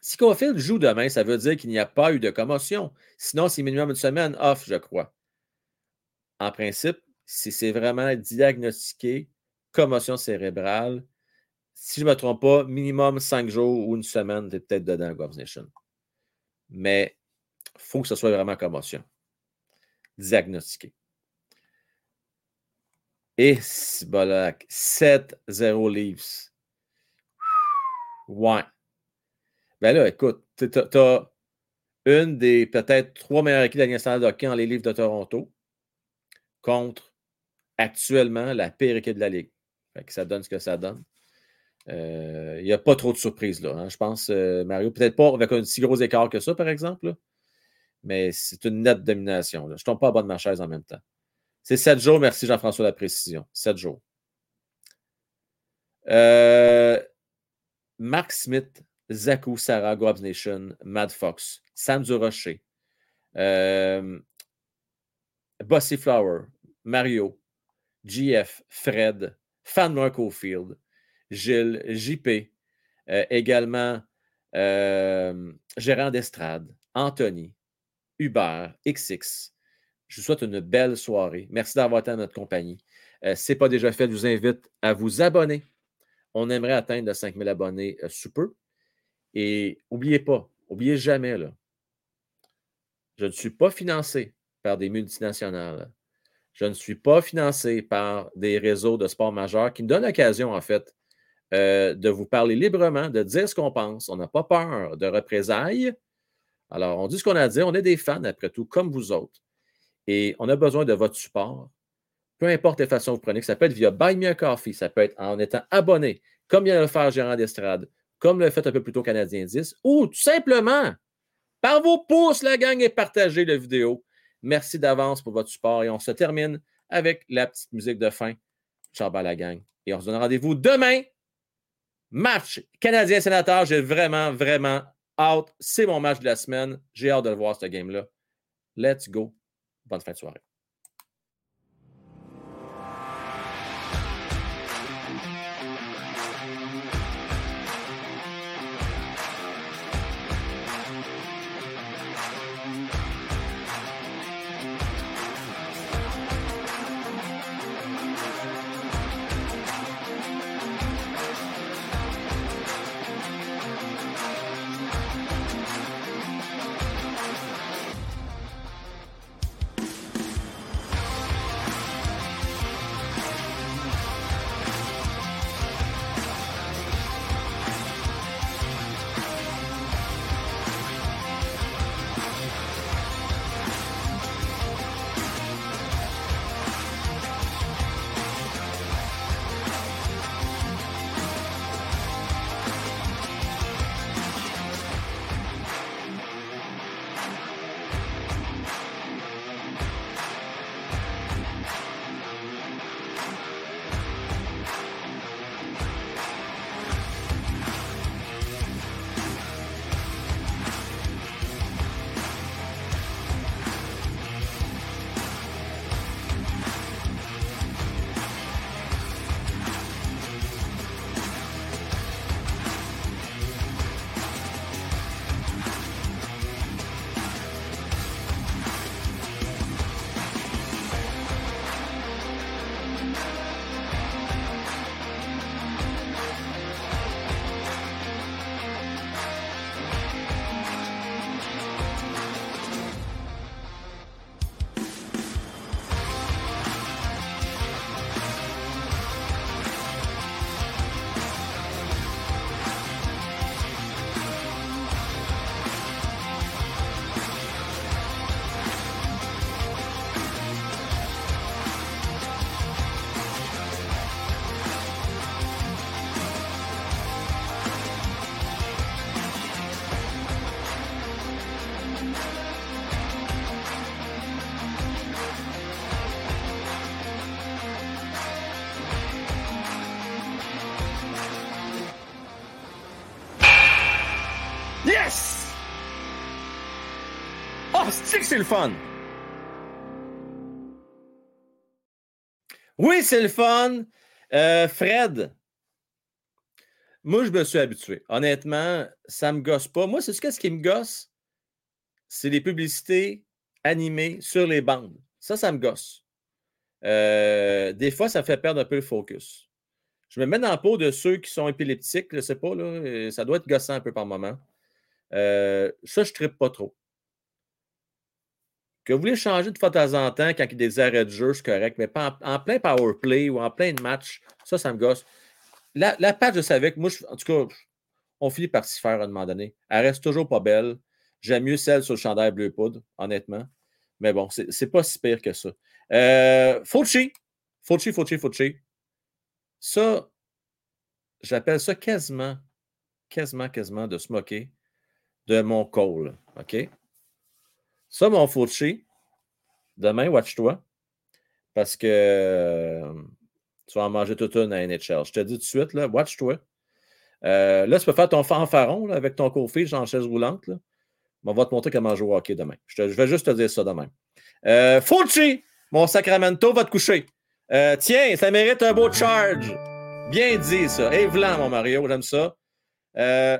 Si Cofield joue demain, ça veut dire qu'il n'y a pas eu de commotion. Sinon, c'est minimum une semaine off, je crois. En principe, si c'est vraiment diagnostiqué, commotion cérébrale, si je ne me trompe pas, minimum cinq jours ou une semaine, tu es peut-être dedans, Go Nation. Mais il faut que ce soit vraiment commotion. Diagnostiqué. Et 7-0 Leaves. Ouais. Ben là, écoute, tu as une des peut-être trois meilleures équipes de la nationale de hockey les livres de Toronto contre actuellement la pire équipe de la Ligue. ça donne ce que ça donne. Euh, il n'y a pas trop de surprises là. Hein. Je pense, euh, Mario, peut-être pas avec un si gros écart que ça, par exemple, mais c'est une nette domination. Je ne tombe pas à bas de ma chaise en même temps. C'est sept jours. Merci Jean-François la précision. Sept jours. Euh, Mark Smith, Zaku, Sarah, Gobs Nation, Mad Fox, Sam Durocher, euh, Bossy Flower, Mario, GF, Fred, Fan Mark Ofield, Gilles, JP, euh, également Gérant d'Estrade, Anthony, Hubert, XX, je vous souhaite une belle soirée. Merci d'avoir été à notre compagnie. Euh, ce n'est pas déjà fait, je vous invite à vous abonner. On aimerait atteindre 5000 abonnés euh, sous peu. Et n'oubliez pas, n'oubliez jamais, là, je ne suis pas financé par des multinationales. Je ne suis pas financé par des réseaux de sport majeurs qui me donnent l'occasion, en fait, euh, de vous parler librement, de dire ce qu'on pense. On n'a pas peur de représailles. Alors, on dit ce qu'on a à dire. On est des fans, après tout, comme vous autres. Et on a besoin de votre support. Peu importe les façons que vous prenez, ça peut être via Buy Me a Coffee, ça peut être en étant abonné, comme vient de le faire Gérant d'Estrade, comme le fait un peu plus tôt Canadien 10, ou tout simplement par vos pouces, la gang, et partagez la vidéo. Merci d'avance pour votre support et on se termine avec la petite musique de fin. Ciao, la gang. Et on se donne rendez-vous demain. Match Canadien-Sénateur. J'ai vraiment, vraiment hâte. C'est mon match de la semaine. J'ai hâte de le voir, ce game-là. Let's go. Bonne fin de soirée. Le fun. Oui, c'est le fun. Euh, Fred, moi, je me suis habitué. Honnêtement, ça ne me gosse pas. Moi, c'est ce qui me gosse, c'est les publicités animées sur les bandes. Ça, ça me gosse. Euh, des fois, ça fait perdre un peu le focus. Je me mets dans la peau de ceux qui sont épileptiques, je ne sais pas, là, euh, ça doit être gossant un peu par moment. ça, je ne trippe pas trop. Que vous voulez changer de fois de temps en temps quand il y a des arrêts de jeu, c'est correct, mais pas en, plein power play ou en plein match, ça, ça me gosse. La, la page, je savais que moi, en tout cas, on finit par s'y faire à un moment donné. Elle reste toujours pas belle. J'aime mieux celle sur le chandail bleu poudre, honnêtement. Mais bon, c'est pas si pire que ça. Euh, Fauci. Fauci, Fauci, Fauci. Ça, j'appelle ça quasiment, quasiment, quasiment de se moquer de mon call. OK? Ça, mon Fauci, demain, watch-toi. Parce que euh, tu vas en manger toute une à NHL. Je te dis tout de suite, là, watch-toi. Euh, là, tu peux faire ton fanfaron avec ton coffee en chaise roulante. Là. On va te montrer comment jouer au hockey demain. Je, vais juste te dire ça demain. Euh, mon Sacramento va te coucher. Euh, tiens, ça mérite un beau charge. Bien dit, ça. Et voilà, mon Mario, j'aime ça. Euh,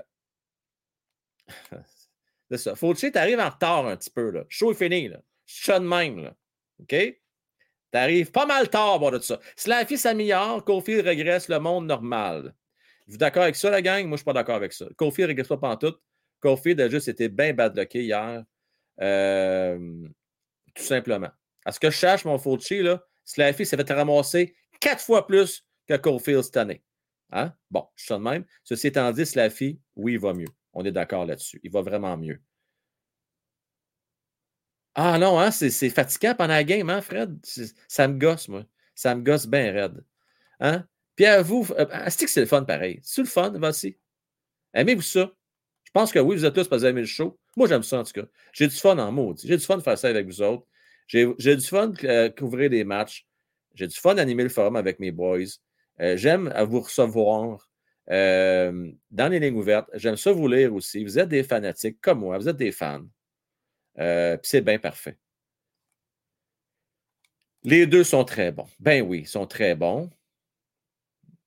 C'est ça. Fauci, tu arrives en retard un petit peu. Là. Show est fini. Là. Je de même. Là. OK? Tu arrives pas mal tard bon, de ça. Si la fille s'améliore, Kofi régresse le monde normal. Vous êtes d'accord avec ça, la gang? Moi, je suis pas d'accord avec ça. Kofi ne régresse pas pantoute. Kofi a juste été bien badlocké hier. Euh, tout simplement. À ce que je cherche, mon Fauci, là, Slaffy s'est fait ramasser quatre fois plus que Cofield cette année. Hein? Bon, je suis de même. Ceci étant dit, Slaffy, oui, il va mieux. On est d'accord là-dessus. Il va vraiment mieux. Ah non, hein, c'est fatigant pendant la game, hein, Fred? Ça me gosse, moi. Ça me gosse bien raide. Hein? Puis à vous, euh, est-ce que c'est le fun pareil? C'est le fun, voici? Aimez-vous ça? Je pense que oui, vous êtes tous pas aimé le show. Moi, j'aime ça en tout cas. J'ai du fun en maudit. J'ai du fun de faire ça avec vous autres. J'ai du fun de euh, couvrir des matchs. J'ai du fun d'animer le forum avec mes boys. Euh, j'aime vous recevoir. Euh, dans les lignes ouvertes. J'aime ça vous lire aussi. Vous êtes des fanatiques comme moi, vous êtes des fans. Euh, puis c'est bien parfait. Les deux sont très bons. Ben oui, ils sont très bons.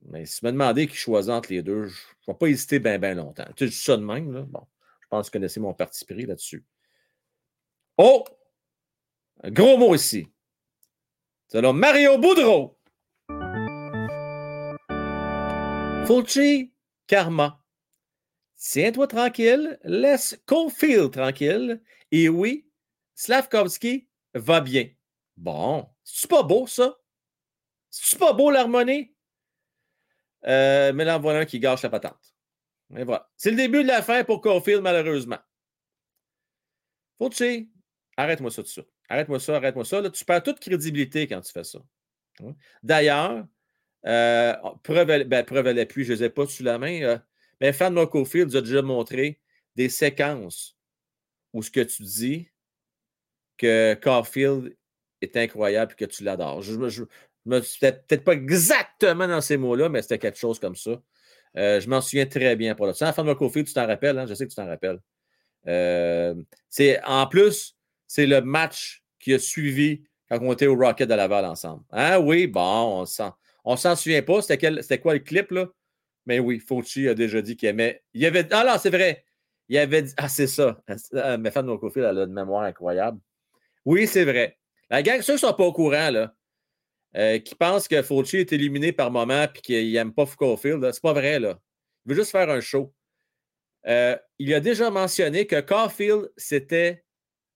Mais si vous me demandez qui choisit entre les deux, je ne vais pas hésiter bien, bien longtemps. Tu sais, ça de même, là? Bon, je pense que vous connaissez mon parti pris là-dessus. Oh! Un gros mot ici. C'est Mario Boudreau. Fulci, karma. Tiens-toi tranquille, laisse Caulfield tranquille. Et oui, Slavkovski va bien. Bon, c'est pas beau ça? C'est pas beau l'harmonie? Euh, mais là, voilà un qui gâche la patente. Et voilà. C'est le début de la fin pour Caulfield, malheureusement. Fulci, arrête-moi ça tout ça. Arrête-moi ça, arrête-moi ça. Là, tu perds toute crédibilité quand tu fais ça. D'ailleurs, euh, preuve, ben, preuve à l'appui, je ne les ai pas sous la main. Euh, mais Fan Field nous a déjà montré des séquences où ce que tu dis que Caulfield est incroyable et que tu l'adores. Je, je, peut-être pas exactement dans ces mots-là, mais c'était quelque chose comme ça. Euh, je m'en souviens très bien pour le Ça, Fan Field, tu t'en rappelles, hein? je sais que tu t'en rappelles. En plus, c'est le match qui a suivi quand on était au Rocket de Laval ensemble. Ah oui, bon, on sent. On s'en souvient pas. C'était quoi le clip, là? Mais oui, Fauci a déjà dit qu'il aimait. Il avait. Ah non, c'est vrai. Il avait dit. Ah, c'est ça. Ah, mes fans de elle a une mémoire incroyable. Oui, c'est vrai. La gang, ceux qui ne sont pas au courant, là, euh, qui pensent que Fauci est éliminé par moment et qu'il n'aime pas Caulfield, c'est pas vrai, là. Il veut juste faire un show. Euh, il a déjà mentionné que Caulfield, c'était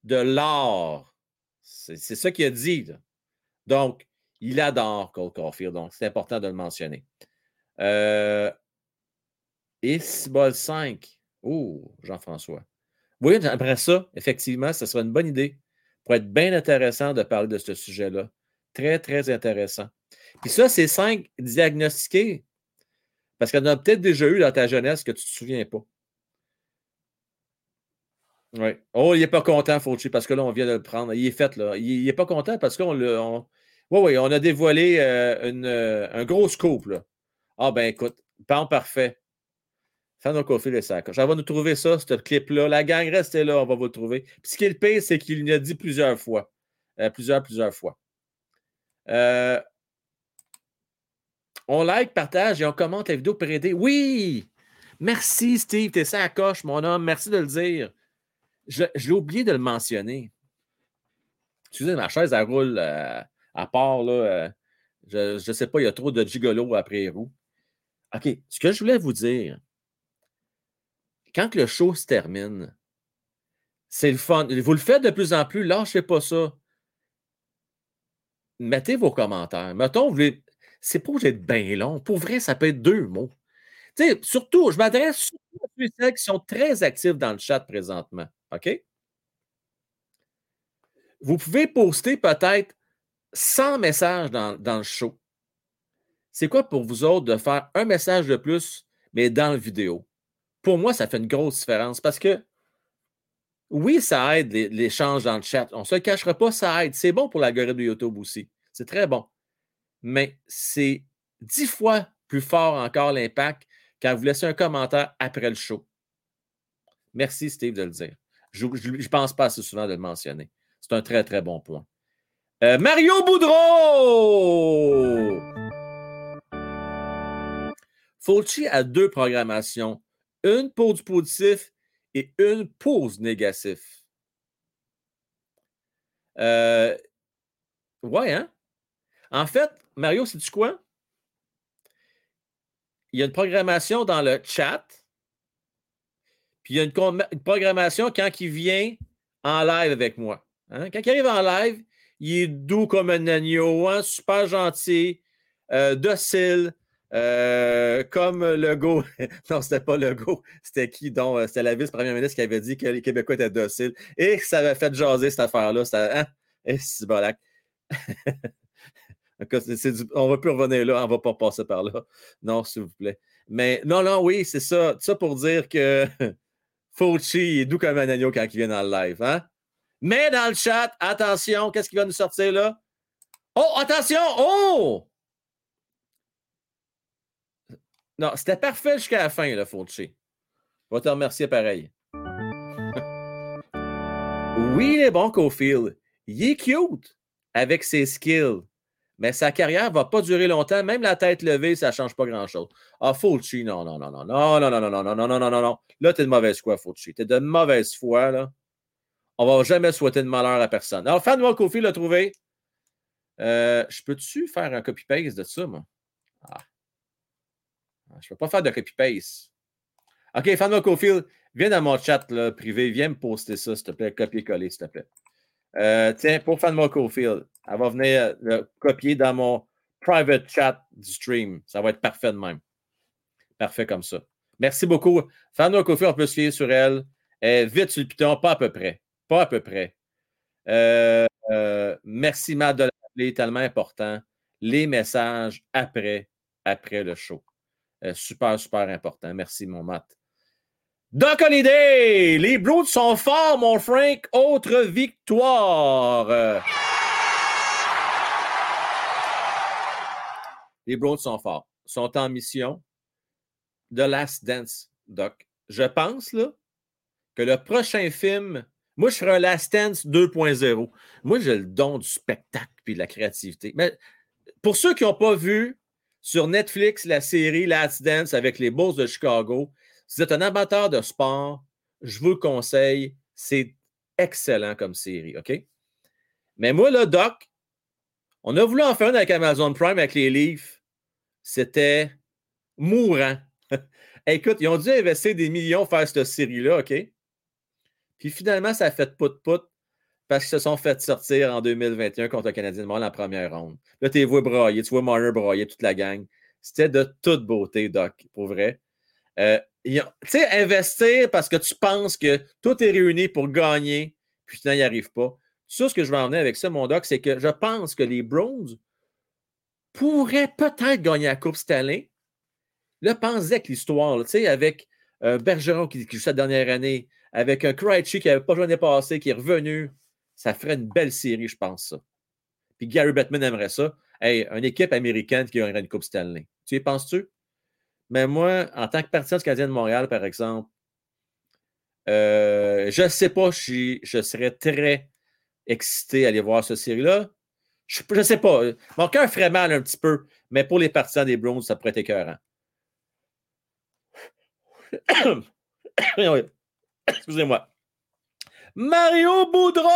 de l'art. C'est ça qu'il a dit. Donc, il adore Cole Caulfield, donc c'est important de le mentionner. Euh, et 5. Oh, Jean-François. Oui, après ça, effectivement, ce serait une bonne idée pour être bien intéressant de parler de ce sujet-là. Très, très intéressant. Puis ça, c'est cinq diagnostiqués. Parce qu'il en a peut-être déjà eu dans ta jeunesse que tu ne te souviens pas. Oui. Oh, il n'est pas content, Fauci, parce que là, on vient de le prendre. Il est fait, là. Il n'est pas content parce qu'on le. Oui, oui, on a dévoilé euh, une, euh, un gros scoop. Ah, ben écoute, pan parfait. Fan Cofield et ça. On va nous trouver ça, ce clip-là. La gang, restez là, on va vous le trouver. Puis ce qui est le pire, c'est qu'il l'a dit plusieurs fois. Euh, plusieurs, plusieurs fois. On like, partage et on commente la vidéo pour aider. Oui! Merci, Steve. T'es ça coche, mon homme. Merci de le dire. Je, l'ai oublié de le mentionner. Excusez, ma chaise, elle roule à part, là. je ne sais pas, il y a trop de gigolo après roue. OK. Ce que je voulais vous dire, quand le show se termine, c'est le fun. Vous le faites de plus en plus, lâchez pas ça. Mettez vos commentaires. Mettons, vous c'est pas obligé d'être bien long. Pour vrai, ça peut être deux mots. sais, surtout, je m'adresse surtout à ceux qui sont très actifs dans le chat présentement. OK? Vous pouvez poster peut-être 100 messages dans, le show. C'est quoi pour vous autres de faire un message de plus, mais dans la vidéo? pour moi, ça fait une grosse différence parce que oui, ça aide l'échange dans le chat. On ne se le cachera pas, ça aide. C'est bon pour l'algorithme de YouTube aussi. C'est très bon. Mais c'est dix fois plus fort encore l'impact quand vous laissez un commentaire après le show. Merci, Steve, de le dire. Je ne pense pas assez souvent de le mentionner. C'est un très, très bon point. Euh, Mario Boudreau! Fulci a deux programmations une pour du positif et une pause négatif? Euh, ouais, hein? En fait, Mario, sais-tu quoi? Il y a une programmation dans le chat, puis il y a une, programmation quand il vient en live avec moi. Hein? Quand il arrive en live, il est doux comme un agneau, hein? super gentil, euh, docile, euh, comme le go, non, c'était pas le go, c'était qui donc? Euh, c'était la vice-première ministre qui avait dit que les Québécois étaient dociles et ça avait fait jaser cette affaire-là. Hein? Et c'est bolac. on va plus revenir là, on va pas passer par là. Non, s'il vous plaît. Mais non, non, oui, c'est ça. Ça pour dire que Fauci est doux comme un agneau quand il vient dans le live. Hein? Mais dans le chat, attention, qu'est-ce qui va nous sortir là? Oh, attention! Oh! Non, c'était parfait jusqu'à la fin, le Fauci. Je vais te remercier pareil. oui, il est bon, Cofield. Il est cute avec ses skills. Mais sa carrière ne va pas durer longtemps. Même la tête levée, ça ne change pas grand-chose. Ah, Fauci, non, non, non, non, non, non, non, non, non, non, non, non, non, non. Là, tu es de mauvaise foi, Fauci. Tu es de mauvaise foi, là. On va jamais souhaiter de malheur à personne. Alors, Fan Cofield l'a trouvé. Euh, je peux-tu faire un copy-paste de ça, moi? Ah. Je ne peux pas faire de copy-paste. OK, Fanma Cofield, viens dans mon chat privé, viens me poster ça, s'il te plaît, copier-coller, s'il te plaît. Euh, tiens, pour Fanma Cofield, elle va venir le copier dans mon private chat du stream. Ça va être parfait de même. Parfait comme ça. Merci beaucoup. Fanma Cofield, on peut se fier sur elle. vite sur le piton, pas à peu près. Pas à peu près. Euh, euh, merci, Matt, de l'appeler, tellement important. Les messages après, le show. Euh, super, super important. Merci, mon Matt. Doc Holiday, les Browns sont forts, mon Frank. Autre victoire. Les Browns sont forts. Sont en mission. de Last Dance, Doc. Je pense que le prochain film, moi, je ferai un Last Dance 2.0. Moi, j'ai le don du spectacle et de la créativité. Mais pour ceux qui n'ont pas vu sur Netflix, la série Last Dance avec les Bulls de Chicago. Si vous êtes un amateur de sport, je vous le conseille. C'est excellent comme série, OK? Mais moi, là, Doc, on a voulu en faire une avec Amazon Prime avec les Leafs. C'était mourant. Écoute, ils ont dû investir des millions pour faire cette série-là, OK? Puis finalement, ça a fait pout-pout parce qu'ils se sont fait sortir en 2021 contre le Canadien de Montréal en première ronde. Là, tu les vois brailler, tu vois Marner brailler, toute la gang. C'était de toute beauté, Doc, pour vrai. Euh, tu sais, investir parce que tu penses que tout est réuni pour gagner, puis finalement, il n'y arrive pas. Ça, ce que je vais en avec ça, mon Doc, c'est que je pense que les Browns pourraient peut-être gagner la Coupe Stanley. Là, pensez que l'histoire, tu sais, avec euh, Bergeron qui, joue cette dernière année, avec un Krejci qui n'avait pas joué l'année passée, qui est revenu, ça ferait une belle série, je pense, ça. Puis Gary Bettman aimerait ça. Hey, une équipe américaine qui aurait une Coupe Stanley. Tu y penses-tu? Mais moi, en tant que partisan Canadien de Montréal, par exemple, euh, je ne sais pas si je serais très excité à aller voir cette série-là. Je ne sais pas. Mon cœur ferait mal un petit peu, mais pour les partisans des Browns, ça pourrait être écœurant. Excusez-moi. Mario Boudreau!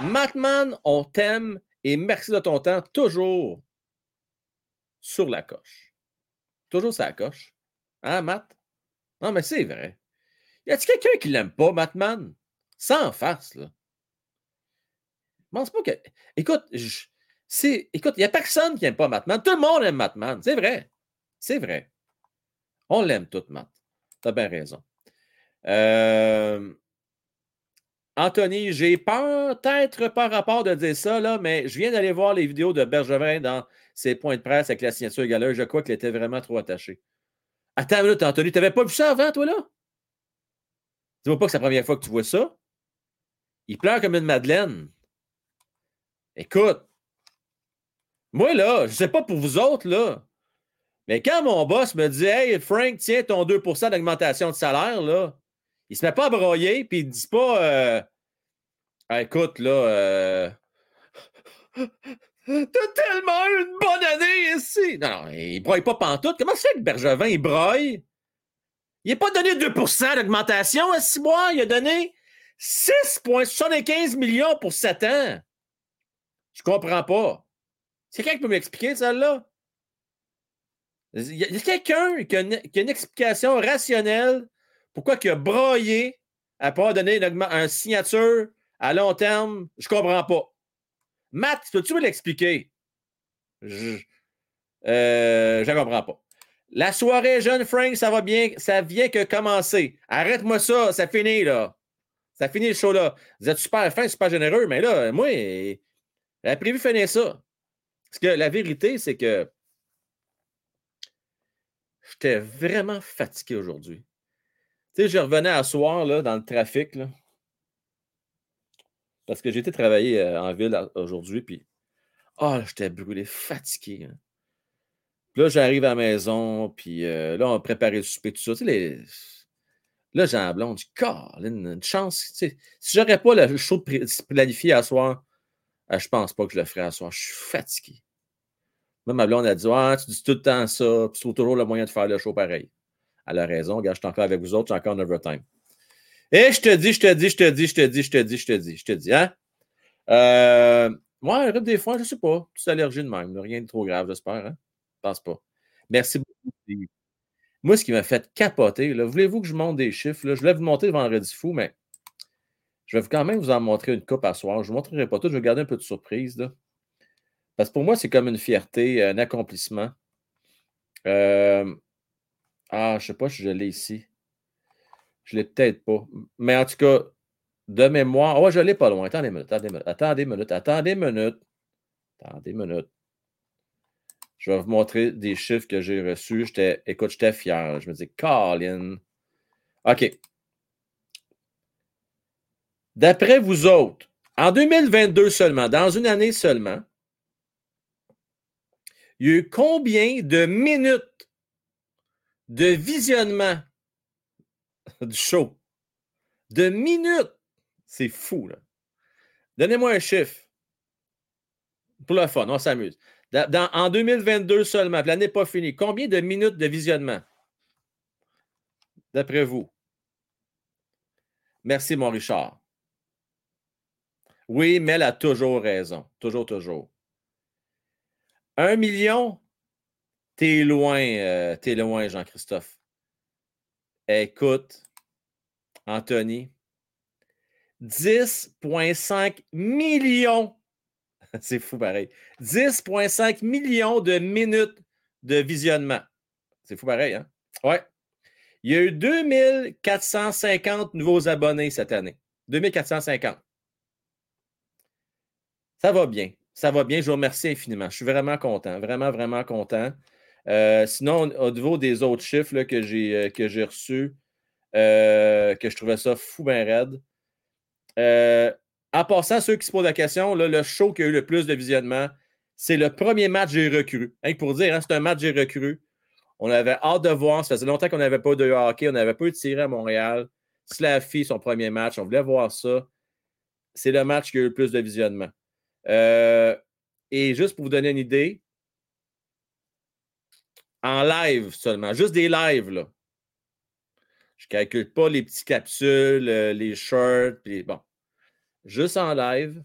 Matman, on t'aime et merci de ton temps, toujours sur la coche. Toujours sur la coche. Hein, Matt? Non, mais c'est vrai. Y a-t-il quelqu'un qui l'aime pas, Matman? Sans face, là. Je pense pas que. Écoute, écoute, il n'y a personne qui n'aime pas Matman. Tout le monde aime Matman. C'est vrai. C'est vrai. On l'aime tout, Matt. T'as bien raison. Euh... Anthony, j'ai peur, peut-être par rapport de dire ça, mais je viens d'aller voir les vidéos de Bergevin dans ses points de presse avec la signature égaleur. Je crois qu'il était vraiment trop attaché. Attends une minute, Anthony, tu n'avais pas vu ça avant, toi, là? Dis-moi pas que c'est la première fois que tu vois ça. Il pleure comme une Madeleine. Écoute, moi, là, je ne sais pas pour vous autres, là, mais quand mon boss me dit Hey, Frank, tiens ton 2% d'augmentation de salaire, là, il se met pas à broyer, puis il ne dit pas euh, Écoute, là, euh, t'as tellement une bonne année ici. Non, non, il broye pas pantoute. Comment c'est que Bergevin, il broye? Il n'a pas donné 2% d'augmentation à 6 mois, il a donné 6,75 millions pour 7 ans. Je comprends pas. C'est quelqu'un qui peut m'expliquer ça là? Il y a quelqu'un qui, a une explication rationnelle pourquoi il a broyé à pas donner une, signature à long terme? Je comprends pas. Matt, peux-tu me l'expliquer? Je ne euh, comprends pas. La soirée jeune Frank, ça va bien, ça vient que commencer. Arrête-moi ça, ça finit là. Ça finit le show là. Vous êtes super fin, super généreux, mais là, moi, a prévu finir ça. Parce que la vérité, c'est que j'étais vraiment fatigué aujourd'hui. Tu sais, je revenais à soir là, dans le trafic. Là, parce que été travailler euh, en ville aujourd'hui, puis ah, j'étais brûlé, fatigué. Hein. Puis là, j'arrive à la maison, puis euh, là, on a préparé le souper, tout ça. Tu sais. Là, j'ai un blond, dit, une chance. Tu sais, si j'aurais pas le show planifié à soir, je euh, je pense pas que je le ferais à soir. Je suis fatigué. Même ma blonde a dit Ah, tu dis tout le temps ça, puis tu toujours le moyen de faire le show pareil. Elle a raison, regarde, je suis encore avec vous autres, je suis encore en overtime. Et je te dis, je te dis, je te dis, je te dis, je te dis, je te dis, je te dis, hein? Euh, moi, des fois, je ne sais pas, petite allergie de même, rien de trop grave, j'espère, hein? Je pense pas. Merci beaucoup. Moi, ce qui m'a fait capoter, voulez-vous que je monte des chiffres? Là? Je voulais vous montrer vendredi fou, mais je vais quand même vous en montrer une coupe à soir. Je ne vous montrerai pas tout, je vais garder un peu de surprise. Là. Parce que pour moi, c'est comme une fierté, un accomplissement. Euh, ah, je ne sais pas si je l'ai ici. Je ne l'ai peut-être pas. Mais en tout cas, de mémoire. Oh, je ne l'ai pas loin. Attendez une minute. Attendez une minute. Attendez une minute. Attendez une minute. Je vais vous montrer des chiffres que j'ai reçus. J'étais, écoute, j'étais fier. Je me dis, Colin. OK. D'après vous autres, en 2022 seulement, dans une année seulement, il y a eu combien de minutes de visionnement du show? De minutes. C'est fou, là. Donnez-moi un chiffre. Pour le fun, on s'amuse. en 2022 seulement, l'année n'est pas finie, combien de minutes de visionnement? D'après vous? Merci, mon Richard. Oui, elle a toujours raison. Toujours, toujours. Un million, t'es loin, euh, t'es loin, Jean-Christophe. Écoute, Anthony, 10,5 millions. C'est fou pareil. 10,5 millions de minutes de visionnement. C'est fou pareil, hein? Ouais. Il y a eu 2450 nouveaux abonnés cette année. 2450. Ça va bien. Ça va bien. Je vous remercie infiniment. Je suis vraiment content. Vraiment, vraiment content. Euh, sinon, au niveau des autres chiffres que j'ai euh, reçus, euh, que je trouvais ça fou bien raide. en passant, ceux qui se posent la question, le show qui a eu le plus de visionnement, c'est le premier match recrues. Hein, pour dire, hein, c'est un match des recrues. On avait hâte de voir. Ça faisait longtemps qu'on n'avait pas de hockey. On n'avait pas eu de tiré à Montréal. Slaffy, son premier match. On voulait voir ça. C'est le match qui a eu le plus de visionnement. Euh, et juste pour vous donner une idée, en live seulement, juste des lives, là. Je ne calcule pas les petites capsules, euh, les shirts, puis bon. Juste en live,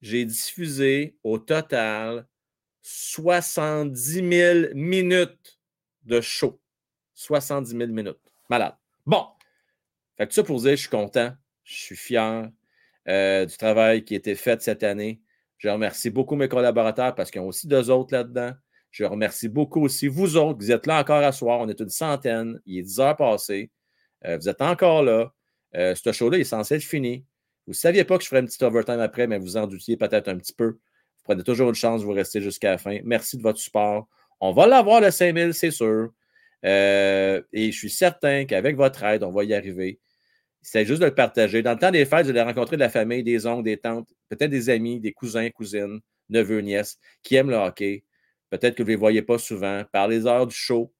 j'ai diffusé au total 70 000 minutes de show. 70 000 minutes. Malade. Bon. Fait que ça pour dire, je suis content, je suis fier euh, du travail qui a été fait cette année. Je remercie beaucoup mes collaborateurs parce qu'ils ont aussi deux autres là-dedans. Je remercie beaucoup aussi vous autres. Vous êtes là encore à soir. On est une centaine. Il est 10 heures passées. Euh, vous êtes encore là. Euh, ce show-là est censé être fini. Vous ne saviez pas que je ferais un petit overtime après, mais vous en doutiez peut-être un petit peu. Vous prenez toujours une chance vous rester jusqu'à la fin. Merci de votre support. On va l'avoir le 5000, c'est sûr. Euh, et je suis certain qu'avec votre aide, on va y arriver. C'est juste de le partager. Dans le temps des fêtes, vous allez rencontrer de la famille, des oncles, des tantes, peut-être des amis, des cousins, cousines, neveux, nièces qui aiment le hockey. Peut-être que vous ne les voyez pas souvent. Par les heures du show,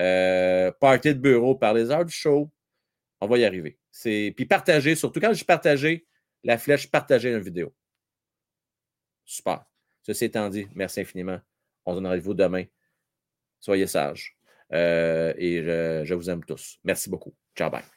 euh, party de bureau, par les heures du show, on va y arriver. Puis partager, surtout quand je partager la flèche, partager une vidéo. Super. Ceci étant dit, merci infiniment. On se donne rendez-vous demain. Soyez sages. Euh, et je vous aime tous. Merci beaucoup. Ciao, bye.